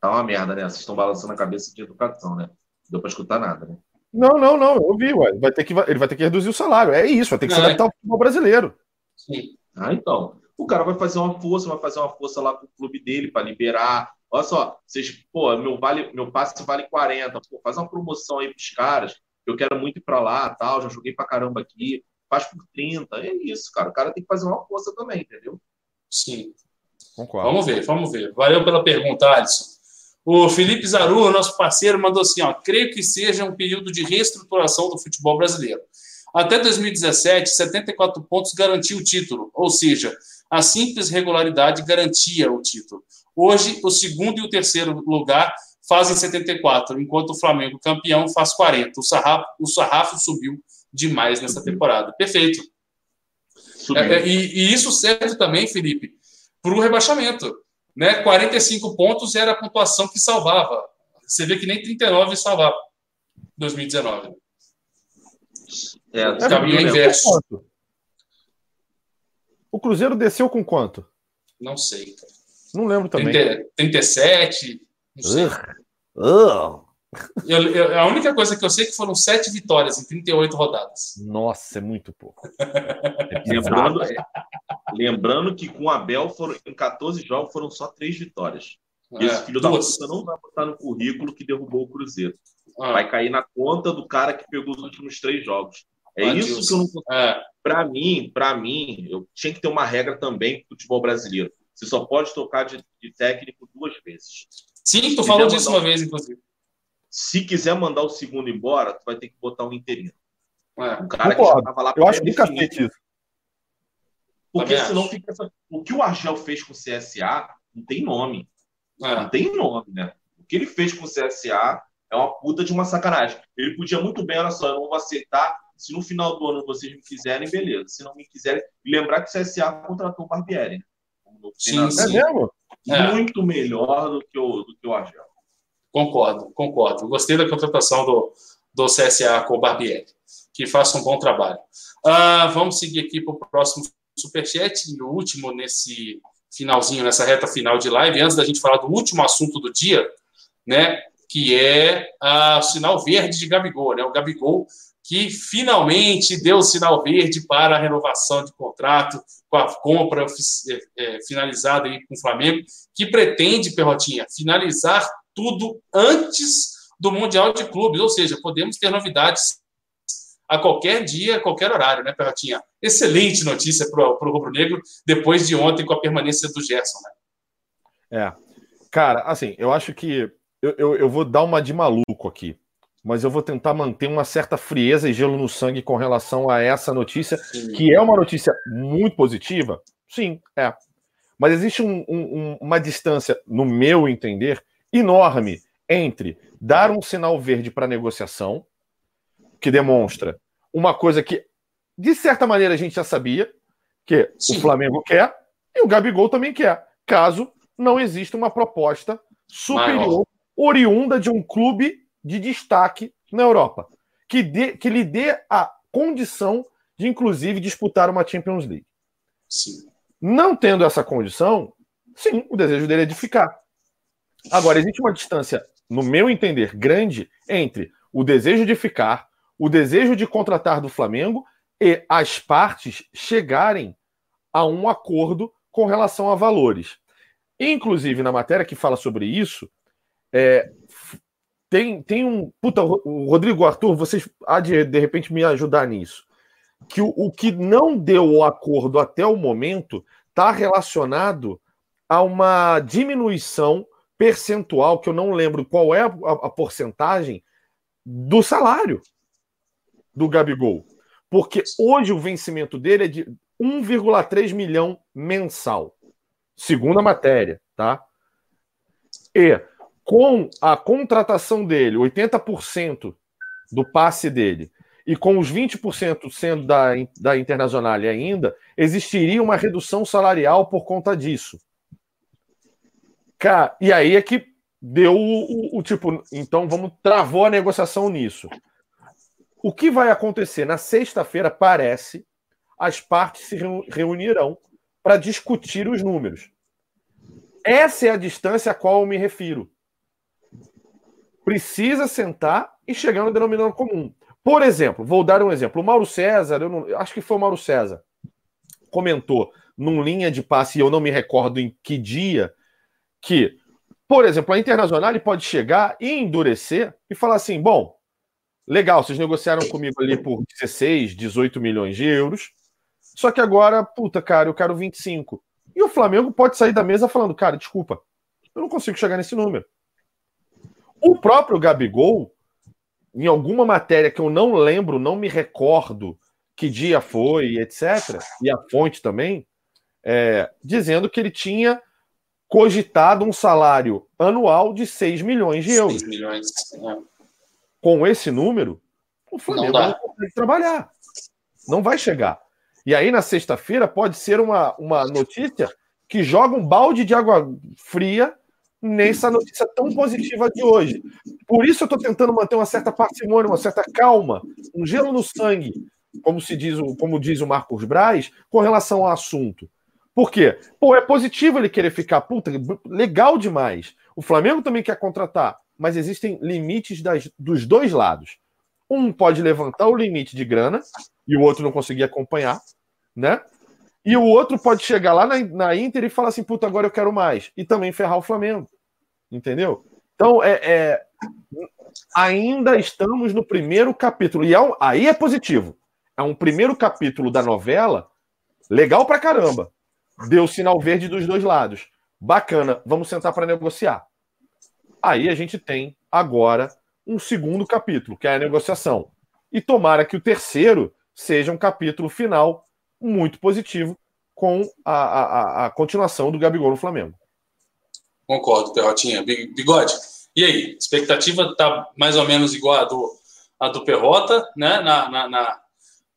Tá uma merda, né? Vocês estão balançando a cabeça de educação, né? Não deu para escutar nada, né? Não, não, não, eu vi, ué. Vai ter que, ele vai ter que reduzir o salário. É isso, vai ter que se adaptar ao futebol brasileiro. Sim. Ah, então o cara vai fazer uma força, vai fazer uma força lá com o clube dele para liberar. Olha só, vocês, pô, meu, vale, meu passe vale 40, pô, faz uma promoção aí pros caras, eu quero muito ir para lá, tal, já joguei para caramba aqui, faz por 30, é isso, cara. O cara tem que fazer uma força também, entendeu? Sim. Concordo. Vamos ver, vamos ver. Valeu pela pergunta, Alisson. O Felipe Zaru, nosso parceiro, mandou assim: ó, creio que seja um período de reestruturação do futebol brasileiro. Até 2017, 74 pontos garantiu o título, ou seja, a simples regularidade garantia o título. Hoje, o segundo e o terceiro lugar fazem 74, enquanto o Flamengo campeão faz 40. O sarrafo, o sarrafo subiu demais nessa temporada. Perfeito. É, é, e, e, isso serve também, Felipe, para o rebaixamento. Né? 45 pontos era a pontuação que salvava. Você vê que nem 39 salvava 2019. É, o caminho é inverso. O Cruzeiro desceu com quanto? Não sei, cara. Não lembro também. 30, 37, não sei. Uh, Eu, eu, a única coisa que eu sei é que foram sete vitórias em 38 rodadas. Nossa, é muito pouco. É lembrando, lembrando que com o Abel foram, em 14 jogos foram só três vitórias. É, Esse filho duas. da puta não vai botar no currículo que derrubou o Cruzeiro. Ah. Vai cair na conta do cara que pegou os últimos três jogos. É isso que eu não consigo. É. Para mim, para mim, eu tinha que ter uma regra também pro futebol brasileiro. Você só pode tocar de, de técnico duas vezes. Sim, tu falou disso uma vez, inclusive. Se quiser mandar o segundo embora, tu vai ter que botar um interino. É. Um cara que já tava lá Eu acho que cacete isso. Porque Também senão acho. fica. O que o Argel fez com o CSA não tem nome. É. Não tem nome, né? O que ele fez com o CSA é uma puta de uma sacanagem. Ele podia muito bem, olha só, eu não vou aceitar se no final do ano vocês me quiserem, beleza. Se não me quiserem, lembrar que o CSA contratou o Barbieri. Sim, sim. É mesmo? É. Muito melhor do que o, do que o Argel. Concordo, concordo. Gostei da contratação do, do CSA com o Barbieri. Que faça um bom trabalho. Uh, vamos seguir aqui para o próximo superchat, e o último nesse finalzinho, nessa reta final de live, antes da gente falar do último assunto do dia, né, que é uh, o sinal verde de Gabigol, né, o Gabigol que finalmente deu o sinal verde para a renovação de contrato com a compra é, é, finalizada aí com o Flamengo, que pretende, Perrotinha, finalizar tudo antes do Mundial de Clubes, ou seja, podemos ter novidades a qualquer dia, a qualquer horário, né, Perrotinha? Excelente notícia para o Rubro Negro, depois de ontem com a permanência do Gerson, né? É. Cara, assim, eu acho que eu, eu, eu vou dar uma de maluco aqui mas eu vou tentar manter uma certa frieza e gelo no sangue com relação a essa notícia, Sim. que é uma notícia muito positiva. Sim, é. Mas existe um, um, uma distância, no meu entender, enorme entre dar um sinal verde para negociação, que demonstra uma coisa que, de certa maneira, a gente já sabia, que Sim. o Flamengo quer e o Gabigol também quer, caso não exista uma proposta superior, Maior. oriunda de um clube de destaque na Europa, que, dê, que lhe dê a condição de, inclusive, disputar uma Champions League. Sim. Não tendo essa condição, sim, o desejo dele é de ficar. Agora, existe uma distância, no meu entender, grande entre o desejo de ficar, o desejo de contratar do Flamengo e as partes chegarem a um acordo com relação a valores. Inclusive, na matéria que fala sobre isso, é, tem, tem um. Puta, o Rodrigo Arthur, vocês há de, de repente me ajudar nisso. Que o, o que não deu o acordo até o momento está relacionado a uma diminuição percentual, que eu não lembro qual é a, a porcentagem, do salário do Gabigol. Porque hoje o vencimento dele é de 1,3 milhão mensal, segundo a matéria, tá? E com a contratação dele, 80% do passe dele, e com os 20% sendo da, da Internacional ainda, existiria uma redução salarial por conta disso. Cara, e aí é que deu o, o, o tipo, então vamos travou a negociação nisso. O que vai acontecer na sexta-feira parece as partes se reunirão para discutir os números. Essa é a distância a qual eu me refiro. Precisa sentar e chegar no denominador comum. Por exemplo, vou dar um exemplo. O Mauro César, eu não, acho que foi o Mauro César, comentou num linha de passe, e eu não me recordo em que dia, que, por exemplo, a Internacional pode chegar e endurecer e falar assim: bom, legal, vocês negociaram comigo ali por 16, 18 milhões de euros, só que agora, puta, cara, eu quero 25. E o Flamengo pode sair da mesa falando: cara, desculpa, eu não consigo chegar nesse número. O próprio Gabigol, em alguma matéria que eu não lembro, não me recordo que dia foi, etc., e a fonte também, é, dizendo que ele tinha cogitado um salário anual de 6 milhões de euros. 6 milhões. É. Com esse número, o Flamengo não, não consegue trabalhar. Não vai chegar. E aí, na sexta-feira, pode ser uma, uma notícia que joga um balde de água fria nessa notícia tão positiva de hoje. Por isso eu estou tentando manter uma certa parcimônia, uma certa calma, um gelo no sangue, como se diz, como diz o Marcos Braz, com relação ao assunto. Por quê? Pô, é positivo ele querer ficar, puta, legal demais. O Flamengo também quer contratar, mas existem limites das, dos dois lados. Um pode levantar o limite de grana e o outro não conseguir acompanhar, né? E o outro pode chegar lá na, na Inter e falar assim, puta, agora eu quero mais. E também ferrar o Flamengo. Entendeu? Então, é, é ainda estamos no primeiro capítulo. E é aí é positivo. É um primeiro capítulo da novela legal pra caramba deu sinal verde dos dois lados. Bacana, vamos sentar para negociar. Aí a gente tem agora um segundo capítulo, que é a negociação. E tomara que o terceiro seja um capítulo final muito positivo com a, a, a continuação do Gabigol no Flamengo. Concordo, Perrotinha. Bigode, e aí? Expectativa está mais ou menos igual a do, a do Perrota, né? Na, na, na,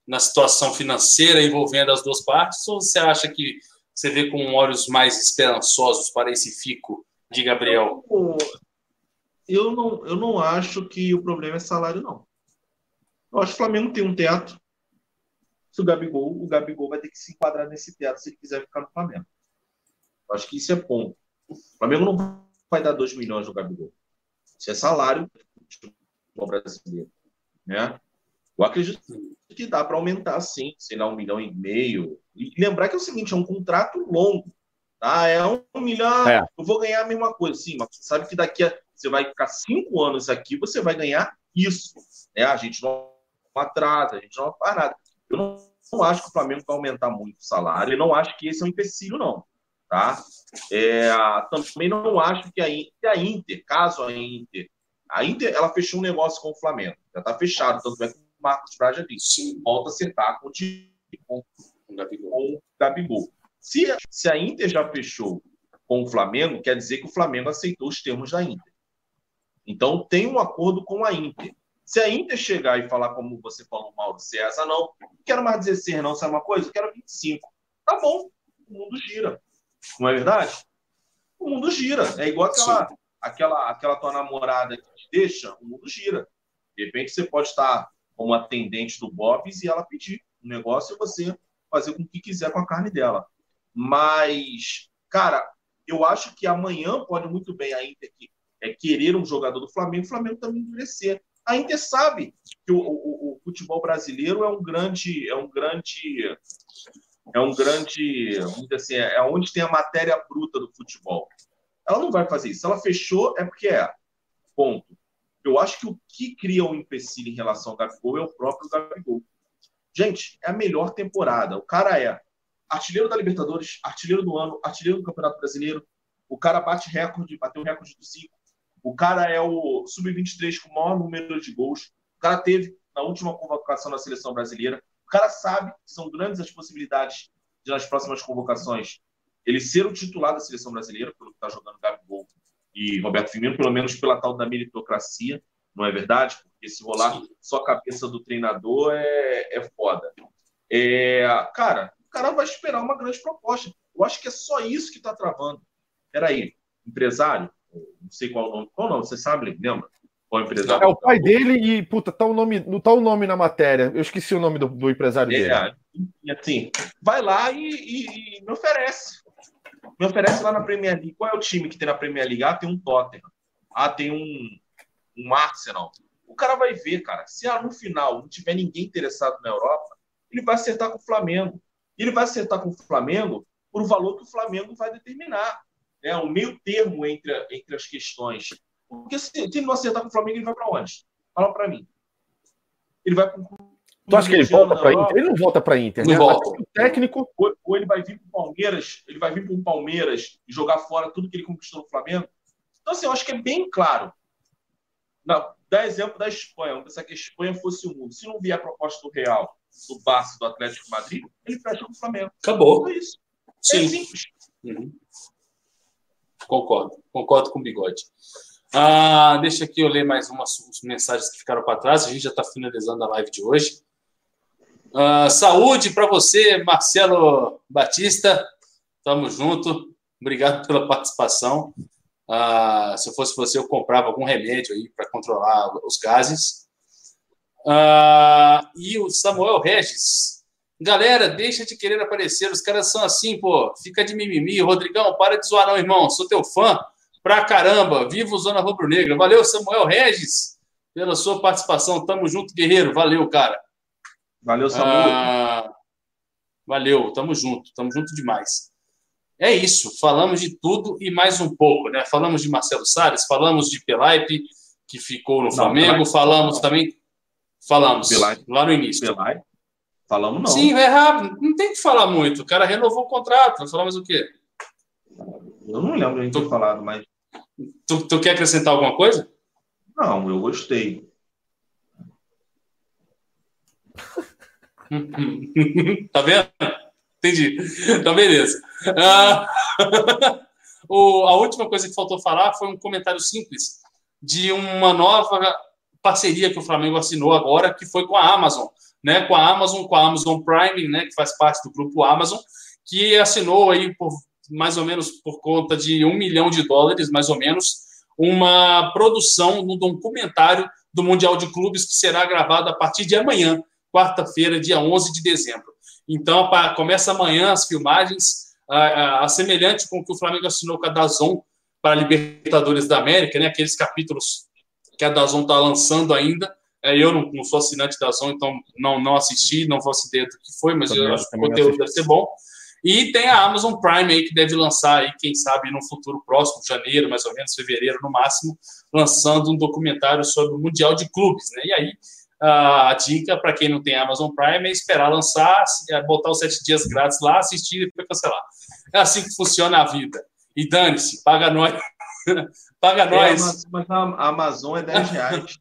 na situação financeira envolvendo as duas partes, ou você acha que você vê com olhos mais esperançosos para esse fico de Gabriel? Eu não, eu não acho que o problema é salário, não. Eu acho que o Flamengo tem um teto. Se o Gabigol, o Gabigol vai ter que se enquadrar nesse teto se ele quiser ficar no Flamengo. Eu acho que isso é ponto. O Flamengo não vai dar 2 milhões no Gabigol. Isso é salário do brasileiro. Né? Eu acredito que dá para aumentar, sim, sei lá, um milhão e meio. E lembrar que é o seguinte, é um contrato longo. Tá? É um milhão, é. eu vou ganhar a mesma coisa, sim, mas você sabe que daqui a. Você vai ficar cinco anos aqui, você vai ganhar isso. Né? A gente não atrasa, a gente não faz nada. Eu não, não acho que o Flamengo vai aumentar muito o salário, e não acho que esse é um empecilho, não. Tá? É, também não acho que a, que a Inter, caso a Inter, a Inter ela fechou um negócio com o Flamengo, já está fechado, tanto é que Marcos Braz já disse. Volta a sentar com, com, com, o Gabigol. Se, se a Inter já fechou com o Flamengo, quer dizer que o Flamengo aceitou os termos da Inter. Então tem um acordo com a Inter. Se a Inter chegar e falar, como você falou, Mauro César, não, não quero mais 16, não, sabe uma coisa? Eu quero 25. Tá bom, o mundo gira. Não é verdade? O mundo gira. É igual aquela, aquela, aquela tua namorada que te deixa, o mundo gira. De repente você pode estar como atendente do Bob's e ela pedir o um negócio e você fazer com o que quiser com a carne dela. Mas, cara, eu acho que amanhã pode muito bem a Inter que, é, querer um jogador do Flamengo, o Flamengo também endurecer. A Inter sabe que o, o, o, futebol brasileiro é um grande, é um grande é um grande, vamos dizer assim, é onde tem a matéria bruta do futebol. Ela não vai fazer isso. Ela fechou, é porque é. Ponto. Eu acho que o que cria um empecilho em relação ao Gabigol é o próprio Gabigol. Gente, é a melhor temporada. O cara é artilheiro da Libertadores, artilheiro do ano, artilheiro do Campeonato Brasileiro. O cara bate recorde, bateu recorde do Zico. O cara é o sub-23 com o maior número de gols. O cara teve na última convocação da seleção brasileira. O cara sabe que são grandes as possibilidades de nas próximas convocações ele ser o titular da seleção brasileira, pelo que está jogando Gabigol e Roberto Firmino, pelo menos pela tal da meritocracia, não é verdade? Porque se rolar Sim. só a cabeça do treinador é, é foda. É, cara, o cara vai esperar uma grande proposta. Eu acho que é só isso que está travando. Peraí, empresário? Não sei qual o nome. Qual o nome? Você sabe, lembra? Qual é empresário? É o pai dele e, puta, tá o nome, tá o nome na matéria. Eu esqueci o nome do, do empresário é, dele. Assim, vai lá e, e, e me oferece. Me oferece lá na Premier League. Qual é o time que tem na Premier League? Ah, tem um Tottenham. Ah, tem um, um Arsenal. O cara vai ver, cara. Se no final não tiver ninguém interessado na Europa, ele vai acertar com o Flamengo. Ele vai acertar com o Flamengo por o valor que o Flamengo vai determinar. É um meio termo entre, entre as questões. Porque se, se ele não acertar com o Flamengo, ele vai para onde? Fala para mim. Ele vai para Tu acha que ele volta para Inter? Ele não volta para Inter, não né? Volta. O técnico. Ou, ou, ele vai vir para o Palmeiras, ele vai vir para o Palmeiras e jogar fora tudo que ele conquistou no Flamengo. Então, assim, eu acho que é bem claro. Não, dá exemplo da Espanha. Vamos pensar que a Espanha fosse o mundo. Se não vier a proposta do Real, do Barça, do Atlético Madrid, ele fecha com o Flamengo. Acabou. É isso. É Sim. É simples. Uhum. Concordo. Concordo com o bigode. Ah, deixa aqui eu ler mais umas, mensagens que ficaram para trás. A gente já está finalizando a live de hoje. Uh, saúde para você, Marcelo Batista. Tamo junto. Obrigado pela participação. Uh, se eu fosse você, eu comprava algum remédio aí para controlar os gases. Uh, e o Samuel Regis. Galera, deixa de querer aparecer. Os caras são assim, pô. Fica de mimimi. Rodrigão, para de zoar, não, irmão. Sou teu fã pra caramba. Viva o Zona Rubro Negra. Valeu, Samuel Regis, pela sua participação. Tamo junto, guerreiro. Valeu, cara. Valeu, Samuel. Ah, valeu, tamo junto, tamo junto demais. É isso, falamos de tudo e mais um pouco, né? Falamos de Marcelo Salles, falamos de Pelaipe, que ficou no não, Flamengo, Pelaipe, falamos também. Falamos Pelaipe, lá no início. Pelaipe. Falamos não. Sim, é rápido, não tem que falar muito. O cara renovou o contrato, falamos o quê? Eu não lembro a gente ter falado, mas. Tu, tu quer acrescentar alguma coisa? Não, eu gostei. tá vendo? Entendi. Então, beleza. Ah, o, a última coisa que faltou falar foi um comentário simples de uma nova parceria que o Flamengo assinou agora, que foi com a Amazon, né? Com a Amazon, com a Amazon Prime, né? Que faz parte do grupo Amazon, que assinou aí por mais ou menos por conta de um milhão de dólares, mais ou menos, uma produção no documentário do Mundial de Clubes que será gravado a partir de amanhã quarta-feira, dia 11 de dezembro. Então, começa amanhã as filmagens, a, a, semelhante com o que o Flamengo assinou com a Dazon para a Libertadores da América, né? aqueles capítulos que a Dazon está lançando ainda. É, eu não, não, sou assinante da Dazon, então não, não assisti, não faço ideia do que foi, mas também, eu acho que o conteúdo deve ser bom. E tem a Amazon Prime aí que deve lançar aí, quem sabe, no futuro próximo, janeiro, mais ou menos, fevereiro no máximo, lançando um documentário sobre o Mundial de Clubes, né? E aí a dica para quem não tem Amazon Prime é esperar lançar, é botar os sete dias grátis lá, assistir e depois cancelar. É assim que funciona a vida. E dane-se, paga nós. paga é, nós. Mas a Amazon é 10 reais.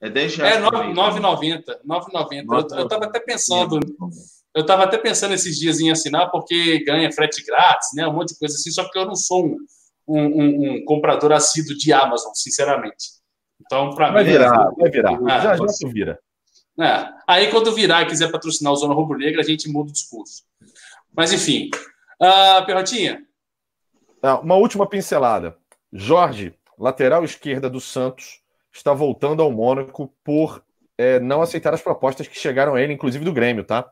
É 10 reais. É 9,90. 9,90. Eu estava até pensando. Eu estava até pensando esses dias em assinar porque ganha frete grátis, né? Um monte de coisa assim, só que eu não sou um, um, um, um comprador assíduo de Amazon, sinceramente. Então, para vai mim. Virar, vai virar, ah, já, já tu vira. É. Aí, quando virar e quiser patrocinar o Zona Rubro Negra, a gente muda o discurso. Mas, enfim. Uh, Perrotinha. Uma última pincelada. Jorge, lateral esquerda do Santos, está voltando ao Mônaco por é, não aceitar as propostas que chegaram a ele, inclusive do Grêmio, tá?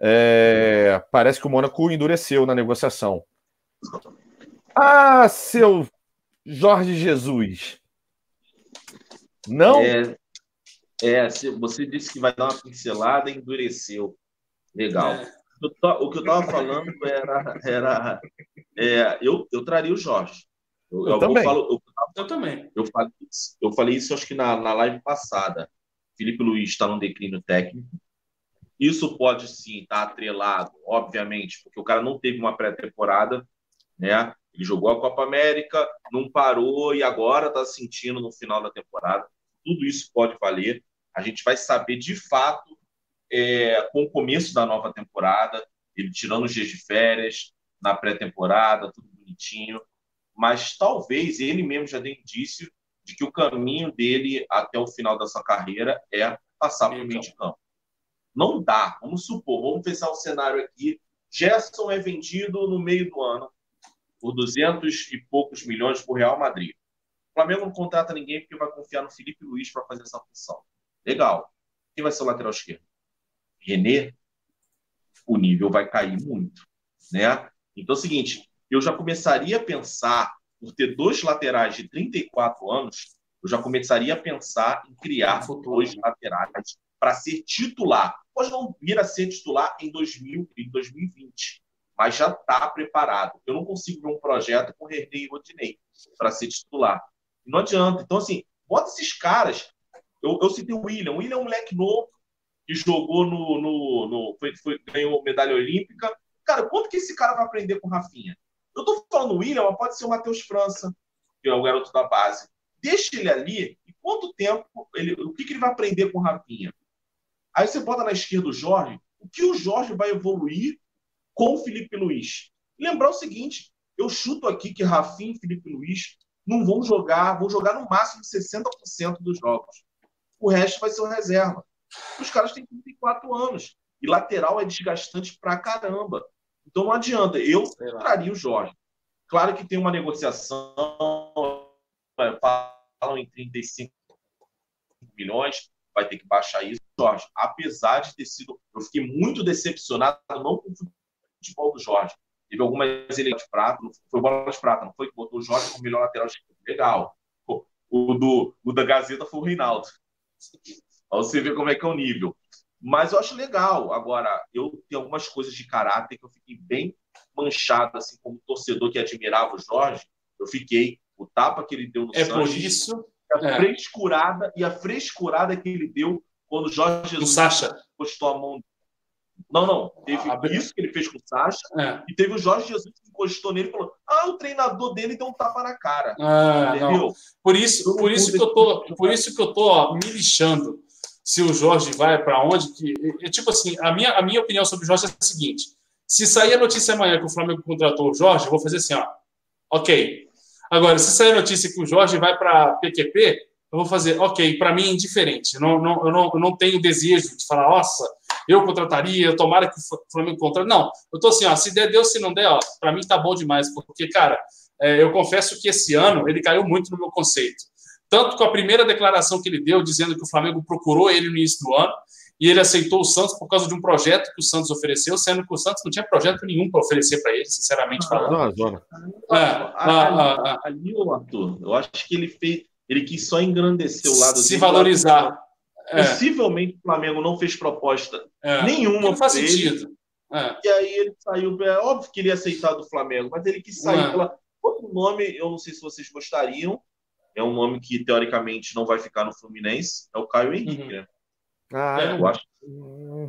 É, parece que o Mônaco endureceu na negociação. Ah, seu Jorge Jesus. Não? É, é, você disse que vai dar uma pincelada e endureceu. Legal. É. o que eu estava falando era. era é, eu, eu traria o Jorge. Eu, eu, também. Falo, eu, eu, também. Eu falei, eu falei isso, acho que na, na live passada. Felipe Luiz está num declínio técnico. Isso pode sim estar tá atrelado, obviamente, porque o cara não teve uma pré-temporada, né? Ele jogou a Copa América, não parou e agora está sentindo no final da temporada. Tudo isso pode valer. A gente vai saber de fato é, com o começo da nova temporada, ele tirando os dias de férias, na pré-temporada, tudo bonitinho. Mas talvez ele mesmo já dê indício de que o caminho dele até o final da sua carreira é passar para o meio de campo. Não dá. Vamos supor, vamos pensar o cenário aqui. Gerson é vendido no meio do ano por 200 e poucos milhões por Real Madrid. O Flamengo não contrata ninguém porque vai confiar no Felipe Luiz para fazer essa função. Legal. Quem vai ser o lateral esquerdo? René? O nível vai cair muito, né? Então é o seguinte, eu já começaria a pensar por ter dois laterais de 34 anos, eu já começaria a pensar em criar dois laterais para ser titular. Pode não vir a ser titular em 2000, em 2020, mas já está preparado. Eu não consigo ver um projeto com René e Rodinei para ser titular. Não adianta. Então, assim, bota esses caras. Eu, eu citei o William. O William é um moleque novo que jogou no. no, no foi, foi, ganhou medalha olímpica. Cara, quanto que esse cara vai aprender com o Rafinha? Eu tô falando William, mas pode ser o Matheus França, que é o garoto da base. Deixa ele ali e quanto tempo ele, o que, que ele vai aprender com o Rafinha? Aí você bota na esquerda o Jorge, o que o Jorge vai evoluir com o Felipe Luiz. lembrar o seguinte: eu chuto aqui que Rafinha e Felipe Luiz não vão jogar, vão jogar no máximo 60% dos jogos. O resto vai ser o reserva. Os caras têm 34 anos. E lateral é desgastante pra caramba. Então não adianta. Eu traria o Jorge. Claro que tem uma negociação, é, falam em 35 milhões, vai ter que baixar isso. Jorge, apesar de ter sido. Eu fiquei muito decepcionado, não com futebol do Jorge. Teve algumas eleições de prata, foi bola de prata, não foi que botou o Jorge como melhor lateral Legal. O, do, o da Gazeta foi o Reinaldo. Pra você ver como é que é o nível. Mas eu acho legal. Agora, eu tenho algumas coisas de caráter que eu fiquei bem manchado, assim, como torcedor que admirava o Jorge. Eu fiquei. O tapa que ele deu no é Sanches. Por isso, a é. frescurada e a frescurada que ele deu quando o Jorge Jesus postou a mão não, não. Teve ah, isso que ele fez com o Sacha. É. E teve o Jorge Jesus que encostou nele e falou: Ah, o treinador dele deu um tapa na cara. Ah, entendeu? Não. Por isso, por isso que eu tô, por isso que eu tô ó, me lixando se o Jorge vai para onde. Que, é, tipo assim, a minha, a minha opinião sobre o Jorge é a seguinte: se sair a notícia amanhã que o Flamengo contratou o Jorge, eu vou fazer assim, ó. Ok. Agora, se sair a notícia que o Jorge vai para PQP, eu vou fazer, ok, para mim é indiferente. Não, não, eu, não, eu não tenho desejo de falar, nossa, eu contrataria, tomara que o Flamengo contrate. Não, eu tô assim, ó, se der, deu, se não der, ó, para mim tá bom demais, porque, cara, é, eu confesso que esse ano ele caiu muito no meu conceito. Tanto com a primeira declaração que ele deu, dizendo que o Flamengo procurou ele no início do ano, e ele aceitou o Santos por causa de um projeto que o Santos ofereceu, sendo que o Santos não tinha projeto nenhum para oferecer para ele, sinceramente falando. Não, zona. É, ali, ali, Arthur, eu acho que ele fez, ele quis só engrandecer o lado se valorizar. É. Possivelmente o Flamengo não fez proposta é. nenhuma. Não faz sentido. É. E aí ele saiu. É óbvio que ele ia aceitar do Flamengo, mas ele quis sair é. pela. Outro nome, eu não sei se vocês gostariam. É um nome que teoricamente não vai ficar no Fluminense. É o Caio Henrique, uhum. né? Ah, é, eu acho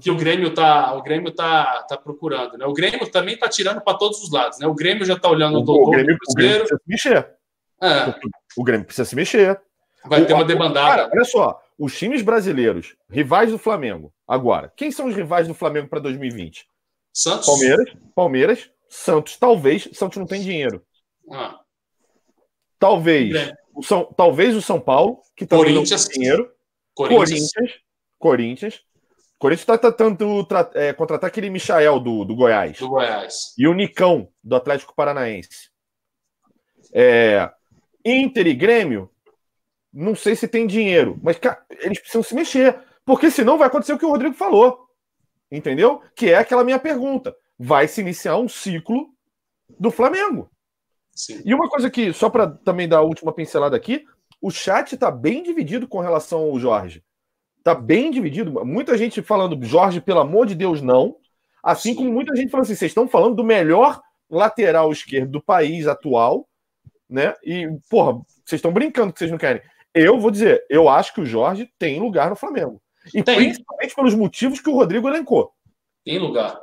que o Grêmio tá, o Grêmio tá, tá procurando, né? O Grêmio também tá tirando para todos os lados, né? O Grêmio já tá olhando o, o doutor, o Grêmio, o Grêmio precisa se mexer. É. O Grêmio precisa se mexer. Vai o, ter uma debandada. Cara, olha só, os times brasileiros, rivais do Flamengo, agora, quem são os rivais do Flamengo para 2020? Santos. Palmeiras, Palmeiras, Santos, talvez, Santos não tem dinheiro. Ah. Talvez, é. O São, talvez o São Paulo, que também Corinthians, não tem dinheiro. Corinthians. Corinthians. Corinthians. Corinthians está tentando é, contratar aquele Michael do, do Goiás. Do Goiás. E o Nicão, do Atlético Paranaense. É, Inter e Grêmio não sei se tem dinheiro, mas cara, eles precisam se mexer, porque senão vai acontecer o que o Rodrigo falou. Entendeu? Que é aquela minha pergunta. Vai se iniciar um ciclo do Flamengo. Sim. E uma coisa que, só para também dar a última pincelada aqui, o chat está bem dividido com relação ao Jorge. Está bem dividido. Muita gente falando, Jorge, pelo amor de Deus, não. Assim Sim. como muita gente fala assim, vocês estão falando do melhor lateral esquerdo do país atual, né? E, porra, vocês estão brincando que vocês não querem. Eu vou dizer, eu acho que o Jorge tem lugar no Flamengo. E tem. principalmente pelos motivos que o Rodrigo elencou. Tem lugar.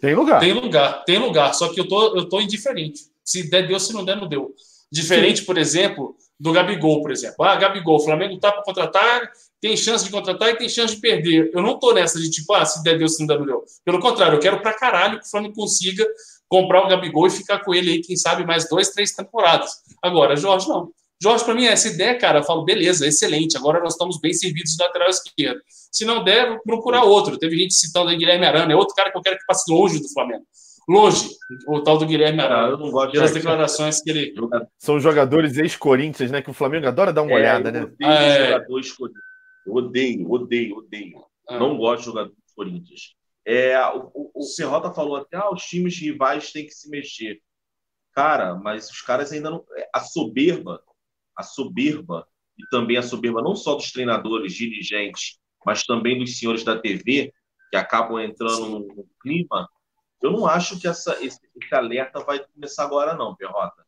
Tem lugar. Tem lugar, tem lugar. Só que eu tô, eu tô indiferente. Se der, deu. Se não der, não deu. Diferente, Sim. por exemplo, do Gabigol, por exemplo. Ah, Gabigol, o Flamengo tá para contratar, tem chance de contratar e tem chance de perder. Eu não tô nessa de tipo, ah, se der, deu, se não der, não deu. Pelo contrário, eu quero para caralho que o Flamengo consiga comprar o Gabigol e ficar com ele aí, quem sabe, mais dois, três temporadas. Agora, Jorge, não. Jorge, para mim, essa ideia, cara, eu falo, beleza, excelente, agora nós estamos bem servidos de lateral esquerdo. Se não der, procurar outro. Teve gente citando aí Guilherme Arana, é outro cara que eu quero que passe longe do Flamengo. Longe, o tal do Guilherme Arana. Eu não gosto pelas declarações que ele. São jogadores ex-Corinthians, né? Que o Flamengo adora dar uma é, olhada, né? Odeio é... jogadores Eu odeio, odeio, odeio. Ah. Não gosto de jogadores Corinthians. É, o, o, o Serrota falou até, ah, os times rivais têm que se mexer. Cara, mas os caras ainda não. É, a soberba, a soberba, e também a soberba não só dos treinadores, dirigentes, mas também dos senhores da TV, que acabam entrando no, no clima, eu não acho que essa, esse, esse, alerta vai começar agora, não, Perrota.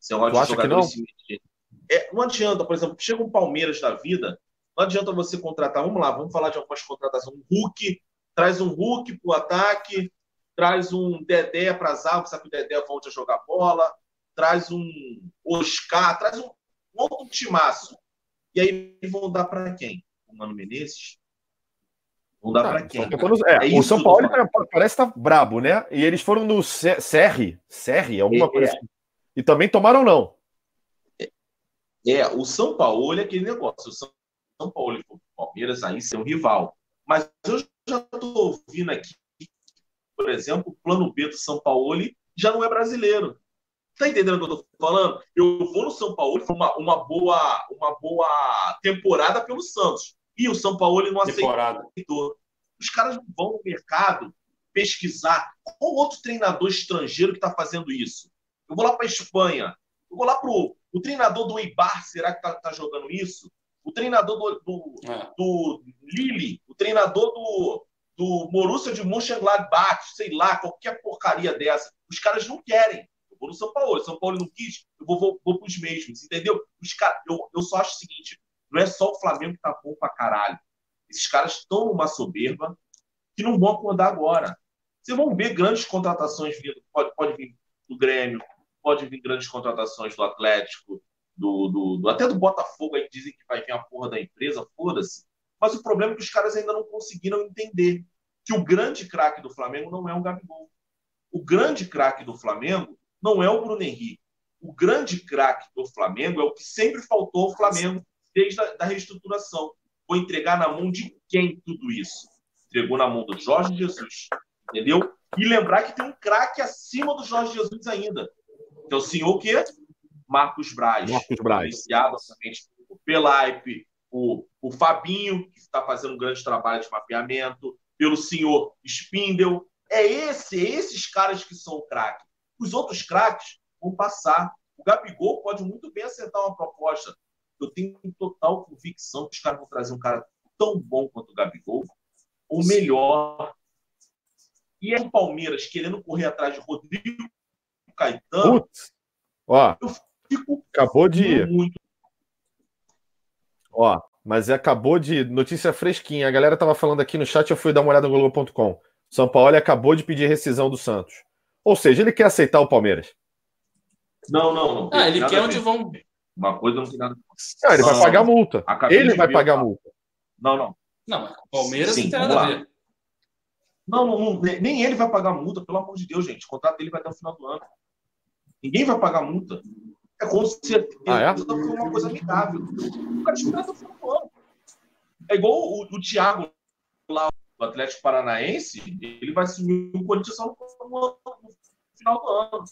Esse negócio de jogadores se mexer. É, não adianta, por exemplo, chega um Palmeiras da vida, não adianta você contratar, vamos lá, vamos falar de algumas contratações. Um Hulk, traz um Hulk para o ataque, traz um Dedé para as águas, sabe que o Dedé volte a jogar bola, traz um Oscar, traz um, um outro timaço. E aí vão dar para quem? O Mano Menezes? Vão dar para quem? É, é o São Paulo parece estar tá brabo, né? E eles foram no Serri, Serri, alguma é, coisa é. assim. E também tomaram não. É, é, o São Paulo é aquele negócio. O São Paulo e o Palmeiras aí são um rival. Mas eu já estou ouvindo aqui por exemplo, o plano B do São Paulo já não é brasileiro. Tá entendendo o que eu tô falando? Eu vou no São Paulo, foi uma, uma, boa, uma boa temporada pelo Santos. E o São Paulo não aceitou. Os caras não vão no mercado pesquisar qual outro treinador estrangeiro que está fazendo isso. Eu vou lá para a Espanha. Eu vou lá para o treinador do Eibar, será que está tá jogando isso? O treinador do, do, é. do Lille, o treinador do, do Borussia de Mönchengladbach, sei lá, qualquer porcaria dessa. Os caras não querem. Eu vou no São Paulo. São Paulo não quis, eu vou, vou, vou para os mesmos, entendeu? Os cara, eu, eu só acho o seguinte: não é só o Flamengo que tá bom pra caralho. Esses caras estão numa soberba que não vão acordar agora. Vocês vão ver grandes contratações vindo. Pode, pode vir do Grêmio, pode vir grandes contratações do Atlético, do, do, do até do Botafogo. Aí dizem que vai vir a porra da empresa, foda-se. Mas o problema é que os caras ainda não conseguiram entender que o grande craque do Flamengo não é o Gabigol. O grande craque do Flamengo não é o Bruno Henrique. O grande craque do Flamengo é o que sempre faltou ao Flamengo desde a da reestruturação. Vou entregar na mão de quem tudo isso? Entregou na mão do Jorge Jesus. Entendeu? E lembrar que tem um craque acima do Jorge Jesus ainda. Que é o senhor que Marcos Braz. Marcos Braz. Iniciado, o Pelaipe, o, o Fabinho, que está fazendo um grande trabalho de mapeamento, pelo senhor Spindle. É esse, é esses caras que são o craque. Os outros craques vão passar. O Gabigol pode muito bem acertar uma proposta. Eu tenho total convicção que os caras vão trazer um cara tão bom quanto o Gabigol, ou melhor. E é o Palmeiras querendo correr atrás de Rodrigo Caetano. Putz. Ó, acabou de. Muito Ó, mas acabou de. Notícia fresquinha. A galera tava falando aqui no chat, eu fui dar uma olhada no Globo.com. São Paulo acabou de pedir rescisão do Santos. Ou seja, ele quer aceitar o Palmeiras. Não, não, não. Ah, ele quer onde vão. Uma coisa não tem nada. Não, ele não, vai pagar multa. Ele vai pagar multa. Não, não. Não, Palmeiras Sim, não tem nada a ver. Não, não, nem ele vai pagar multa, pelo amor de Deus, gente. O contrato dele vai até o final do ano. Ninguém vai pagar multa. É com certeza ah, é? uma coisa amigável. O cara espera até o final do ano. É igual o, o Thiago lá do Atlético Paranaense, ele vai assumir o Corinthians só no, no, no, final do ano.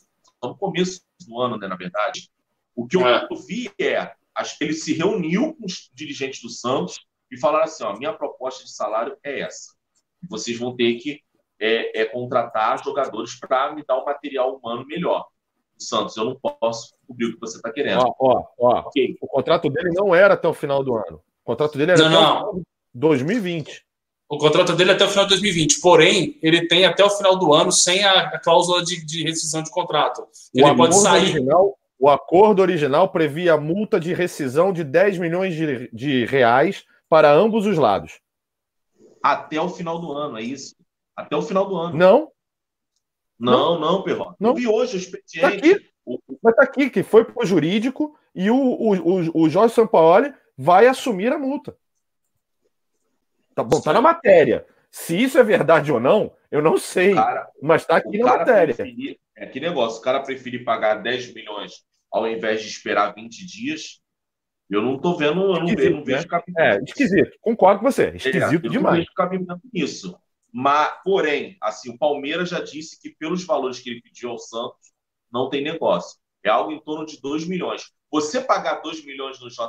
Só no começo do ano, né, na verdade. O que eu, é. vi é, acho que ele se reuniu com os dirigentes do Santos e falaram assim, ó, minha proposta de salário é essa. Vocês vão ter que é, é contratar jogadores para me dar um material humano melhor. Santos, eu não posso cobrir o que você está querendo. Ó, ó, ó. O contrato dele não era até o final do ano. O contrato dele era não, não. 2020. O contrato dele é até o final de 2020. Porém, ele tem até o final do ano sem a, a cláusula de, de, rescisão de contrato. Ele pode sair. Original, o acordo original previa multa de rescisão de 10 milhões de, de reais para ambos os lados. Até o final do ano, é isso? Até o final do ano. Não. Não, não, não. Não. Eu vi hoje o expediente. Tá aqui. Mas tá aqui, que foi para o jurídico e o, o, o, o Jorge Sampaoli vai assumir a multa. Tá bom, tá na matéria. Se isso é verdade ou não, eu não sei. Cara, mas tá aqui na matéria. Preferir, é que negócio, o cara preferir pagar 10 milhões ao invés de esperar 20 dias. Eu não tô vendo, eu não, eu não vejo né? cabimento. É, esquisito. Concordo com você. Esquisito é, demais. Eu não vejo cabimento nisso. Mas, porém, assim, o Palmeiras já disse que pelos valores que ele pediu ao Santos, não tem negócio. É algo em torno de 2 milhões. Você pagar 2 milhões no JJ,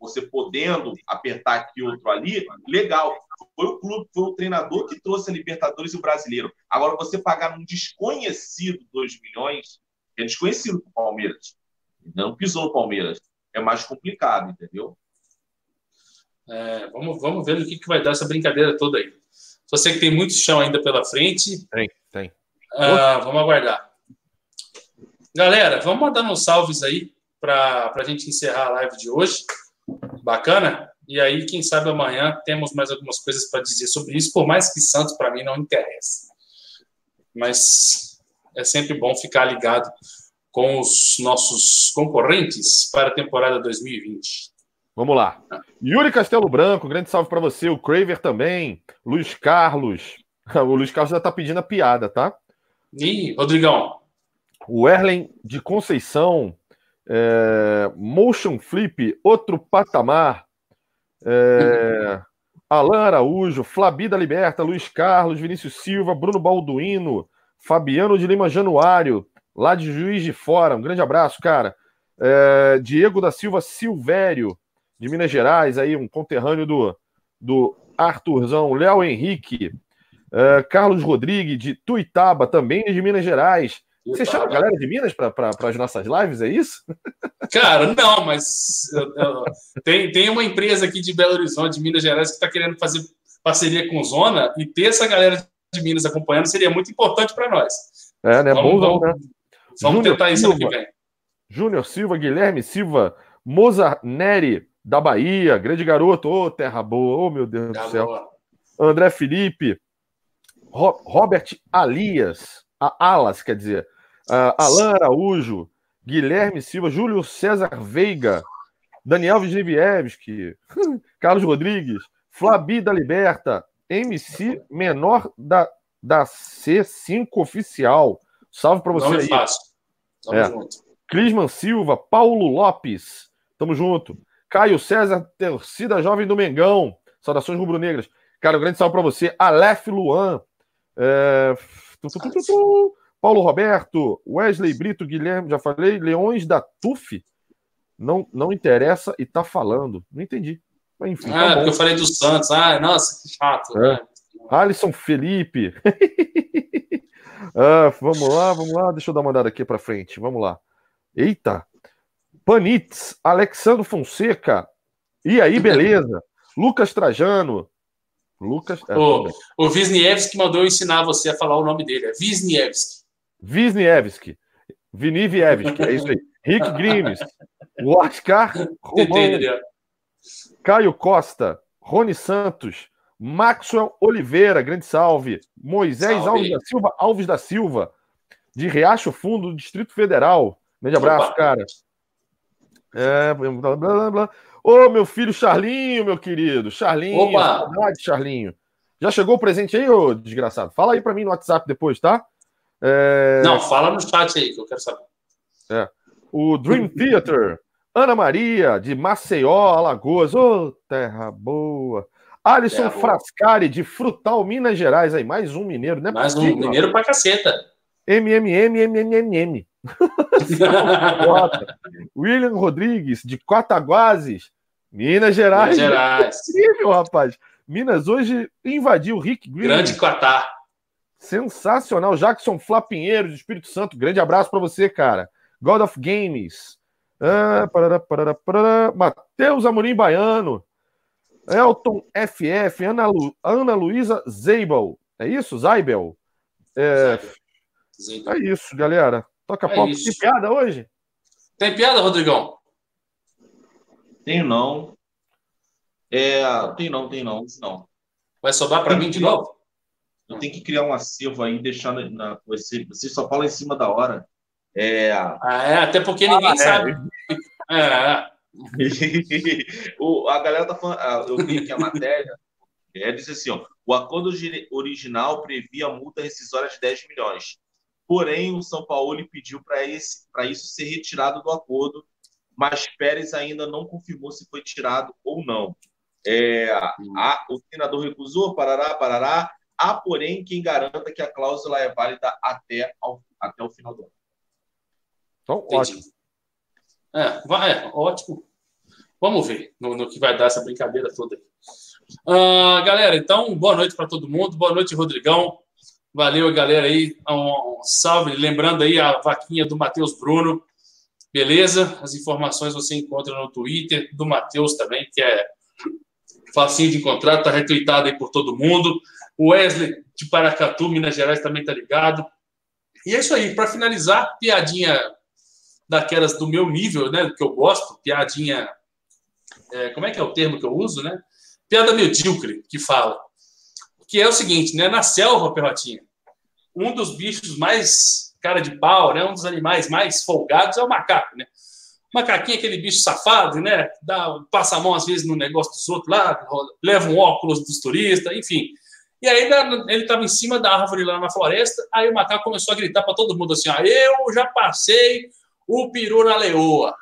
você podendo apertar aqui outro ali, legal. Foi o clube, foi o treinador que trouxe a Libertadores e o brasileiro. Agora, você pagar num desconhecido 2 milhões, é desconhecido para o Palmeiras. Não pisou no Palmeiras. É mais complicado, entendeu? É, vamos, vamos ver no que, que vai dar essa brincadeira toda aí. Só sei que tem muito chão ainda pela frente. Tem, tem. Uh, vamos aguardar. Galera, vamos mandar uns salves aí para a gente encerrar a live de hoje. Bacana? E aí, quem sabe amanhã temos mais algumas coisas para dizer sobre isso, por mais que Santos para mim não interessa. Mas é sempre bom ficar ligado com os nossos concorrentes para a temporada 2020. Vamos lá. Yuri Castelo Branco, grande salve para você. O Craver também. Luiz Carlos. O Luiz Carlos já está pedindo a piada, tá? Ih, Rodrigão. O Erlen de Conceição. É, motion Flip, outro patamar. É, Alan Araújo, Flabi da Liberta, Luiz Carlos, Vinícius Silva, Bruno Balduino, Fabiano de Lima Januário, lá de Juiz de Fora. Um grande abraço, cara. É, Diego da Silva Silvério, de Minas Gerais, aí, um conterrâneo do, do Arthurzão. Léo Henrique, é, Carlos Rodrigues, de Tuitaba, também de Minas Gerais. Você chama a galera de Minas para as nossas lives, é isso? Cara, não, mas eu, eu, tem, tem uma empresa aqui de Belo Horizonte, de Minas Gerais, que está querendo fazer parceria com Zona e ter essa galera de Minas acompanhando seria muito importante para nós. É, né? Vamos, Bonzão, né? Vamos Júnior tentar isso ano que vem. Júnior Silva, Guilherme Silva, Mozart Neri, da Bahia, grande garoto, ô oh, terra boa, oh meu Deus terra do céu. Boa. André Felipe, Ro Robert Alias, a Alas, quer dizer, uh, Alan Araújo, Guilherme Silva, Júlio César Veiga, Daniel Vigilievski, Carlos Rodrigues, Flabi da Liberta, MC menor da, da C5 oficial. Salve para você Não aí. Fácil. Tamo é. junto. Clisman Silva, Paulo Lopes, tamo junto. Caio César, torcida jovem do Mengão. Saudações rubro-negras. Cara, um grande salve para você. Aleph Luan. É... Paulo Roberto, Wesley Brito, Guilherme, já falei, Leões da TUF, não, não interessa e tá falando. Não entendi. Enfim, ah, tá porque eu falei do Santos. Ah, nossa, que chato. É. Né? Alisson Felipe. ah, vamos lá, vamos lá. Deixa eu dar uma olhada aqui para frente. Vamos lá. Eita. Panitz, Alexandre Fonseca. E aí, beleza? Lucas Trajano. Lucas. É, o, o Wisniewski mandou ensinar você a falar o nome dele. É Wisniewski. Wisniewski, Vinivievski, é isso aí. Rick Grimes, Oscar Romão, Caio Costa, Rony Santos, Maxwell Oliveira, grande salve. Moisés salve. Alves da Silva, Alves da Silva, de Riacho Fundo, Distrito Federal. Grande abraço, Opa. cara. É, blá, blá, blá, Ô, meu filho Charlinho, meu querido. Charlinho, Opa. saudade, Charlinho. Já chegou o presente aí, ô desgraçado? Fala aí para mim no WhatsApp depois, tá? É... Não, fala no chat aí que eu quero saber. É. O Dream Theater. Ana Maria, de Maceió, Alagoas. Ô, oh, terra boa. Alisson terra Frascari, boa. de Frutal, Minas Gerais. Aí, mais um mineiro, né? Mais um mineiro pra caceta. MMM, MMM. William Rodrigues, de Quataguases, Minas Gerais. Minas Gerais. Incrível, rapaz. Minas hoje invadiu Rick Green. Grande Quatá. Sensacional. Jackson Flapinheiro, de Espírito Santo. Grande abraço para você, cara. God of Games. Ah, parará, parará, parará. Matheus Amorim Baiano. Elton FF, Ana, Lu, Ana Luísa Zeibel. É isso? Zaibel? É, é isso, galera. Toca é pop. Tem piada hoje? Tem piada, Rodrigão? Tenho não. É, tem não, tem não, não. Vai sobrar para mim de novo? Eu tenho que criar um acervo aí, deixar na, na você, você só fala em cima da hora. É... Ah, é, até porque ninguém ah, sabe. É. é. o, a galera tá falando, ah, eu vi aqui a matéria, é, disse assim, ó, o acordo original previa multa rescisória de 10 milhões. Porém, o São Paulo pediu para isso ser retirado do acordo, mas Pérez ainda não confirmou se foi tirado ou não. É, a, o treinador recusou, parará, parará. Há, porém, quem garanta que a cláusula é válida até, ao, até o final do ano. Então, ótimo. É, vai, é, ótimo. Vamos ver no, no, que vai dar essa brincadeira toda. Uh, galera, então, boa noite para todo mundo. Boa noite, Rodrigão. Valeu, galera aí. Um, um salve. Lembrando aí a vaquinha do Matheus Bruno. Beleza? As informações você encontra no Twitter do Matheus também, que é facinho de encontrar, tá retweetado aí por todo mundo. O Wesley de Paracatu, Minas Gerais, também tá ligado. E é isso aí. Para finalizar, piadinha daquelas do meu nível, né? Que eu gosto, piadinha. É, como é que é o termo que eu uso, né? Piada medíocre que fala. Que é o seguinte, né? Na selva, Perrotinha, um dos bichos mais cara de pau, né? Um dos animais mais folgados é o macaco, né? O macaquinho é aquele bicho safado, né? Dá, passa a mão às vezes no negócio dos outros lá, leva um óculos dos turistas, enfim. E aí ele estava em cima da árvore lá na floresta, aí o macaco começou a gritar para todo mundo assim: ó, eu já passei o peru na leoa,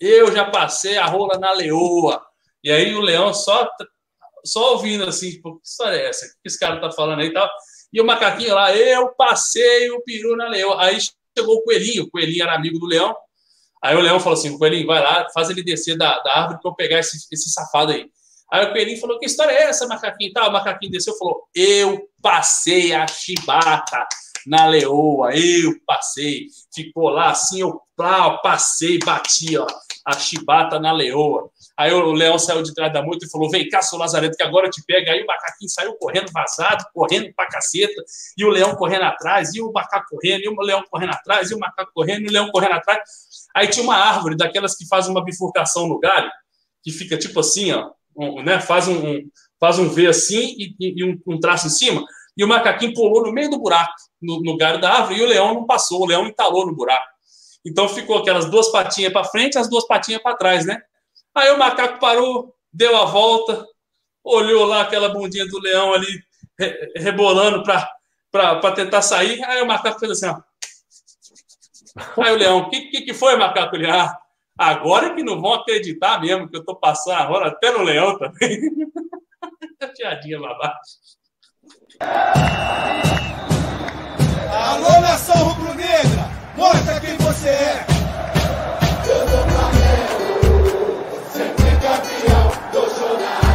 eu já passei a rola na leoa. E aí o leão só só ouvindo assim, tipo, que história é essa? O que esse cara tá falando aí e tal? E o macaquinho lá, eu passei o peru na leoa. Aí chegou o coelhinho, o coelhinho era amigo do leão. Aí o leão falou assim: coelhinho, vai lá, faz ele descer da, da árvore para eu pegar esse, esse safado aí. Aí o coelhinho falou: que história é essa, macaquinho? Tal, o macaquinho desceu e falou: eu passei a chibata na leoa, eu passei. Ficou lá assim, eu passei, bati ó, a chibata na leoa. Aí o leão saiu de trás da moita e falou: Vem cá, seu Lazarento, que agora eu te pega. Aí o macaquinho saiu correndo vazado, correndo pra caceta, e o leão correndo atrás, e o macaco correndo, e o leão correndo atrás, e o macaco correndo, e o leão correndo atrás. Aí tinha uma árvore daquelas que faz uma bifurcação no galho, que fica tipo assim, ó, um, né? Faz um, um, faz um V assim e, e um, um, traço em cima. E o macaquinho pulou no meio do buraco, no, no galho da árvore, e o leão não passou, o leão entalou no buraco. Então ficou aquelas duas patinhas para frente, as duas patinhas para trás, né? Aí o macaco parou, deu a volta, olhou lá aquela bundinha do leão ali rebolando para tentar sair. Aí o macaco fez assim, ó. Aí o leão, o que, que, que, foi, macaco? Ele, ah, agora é que não vão acreditar mesmo que eu tô passando a rola até no leão também. Piadinha lá abaixo. Alô, nação rubro-negra, mostra quem você é. Eu sou Flamengo, sempre campeão do jornal.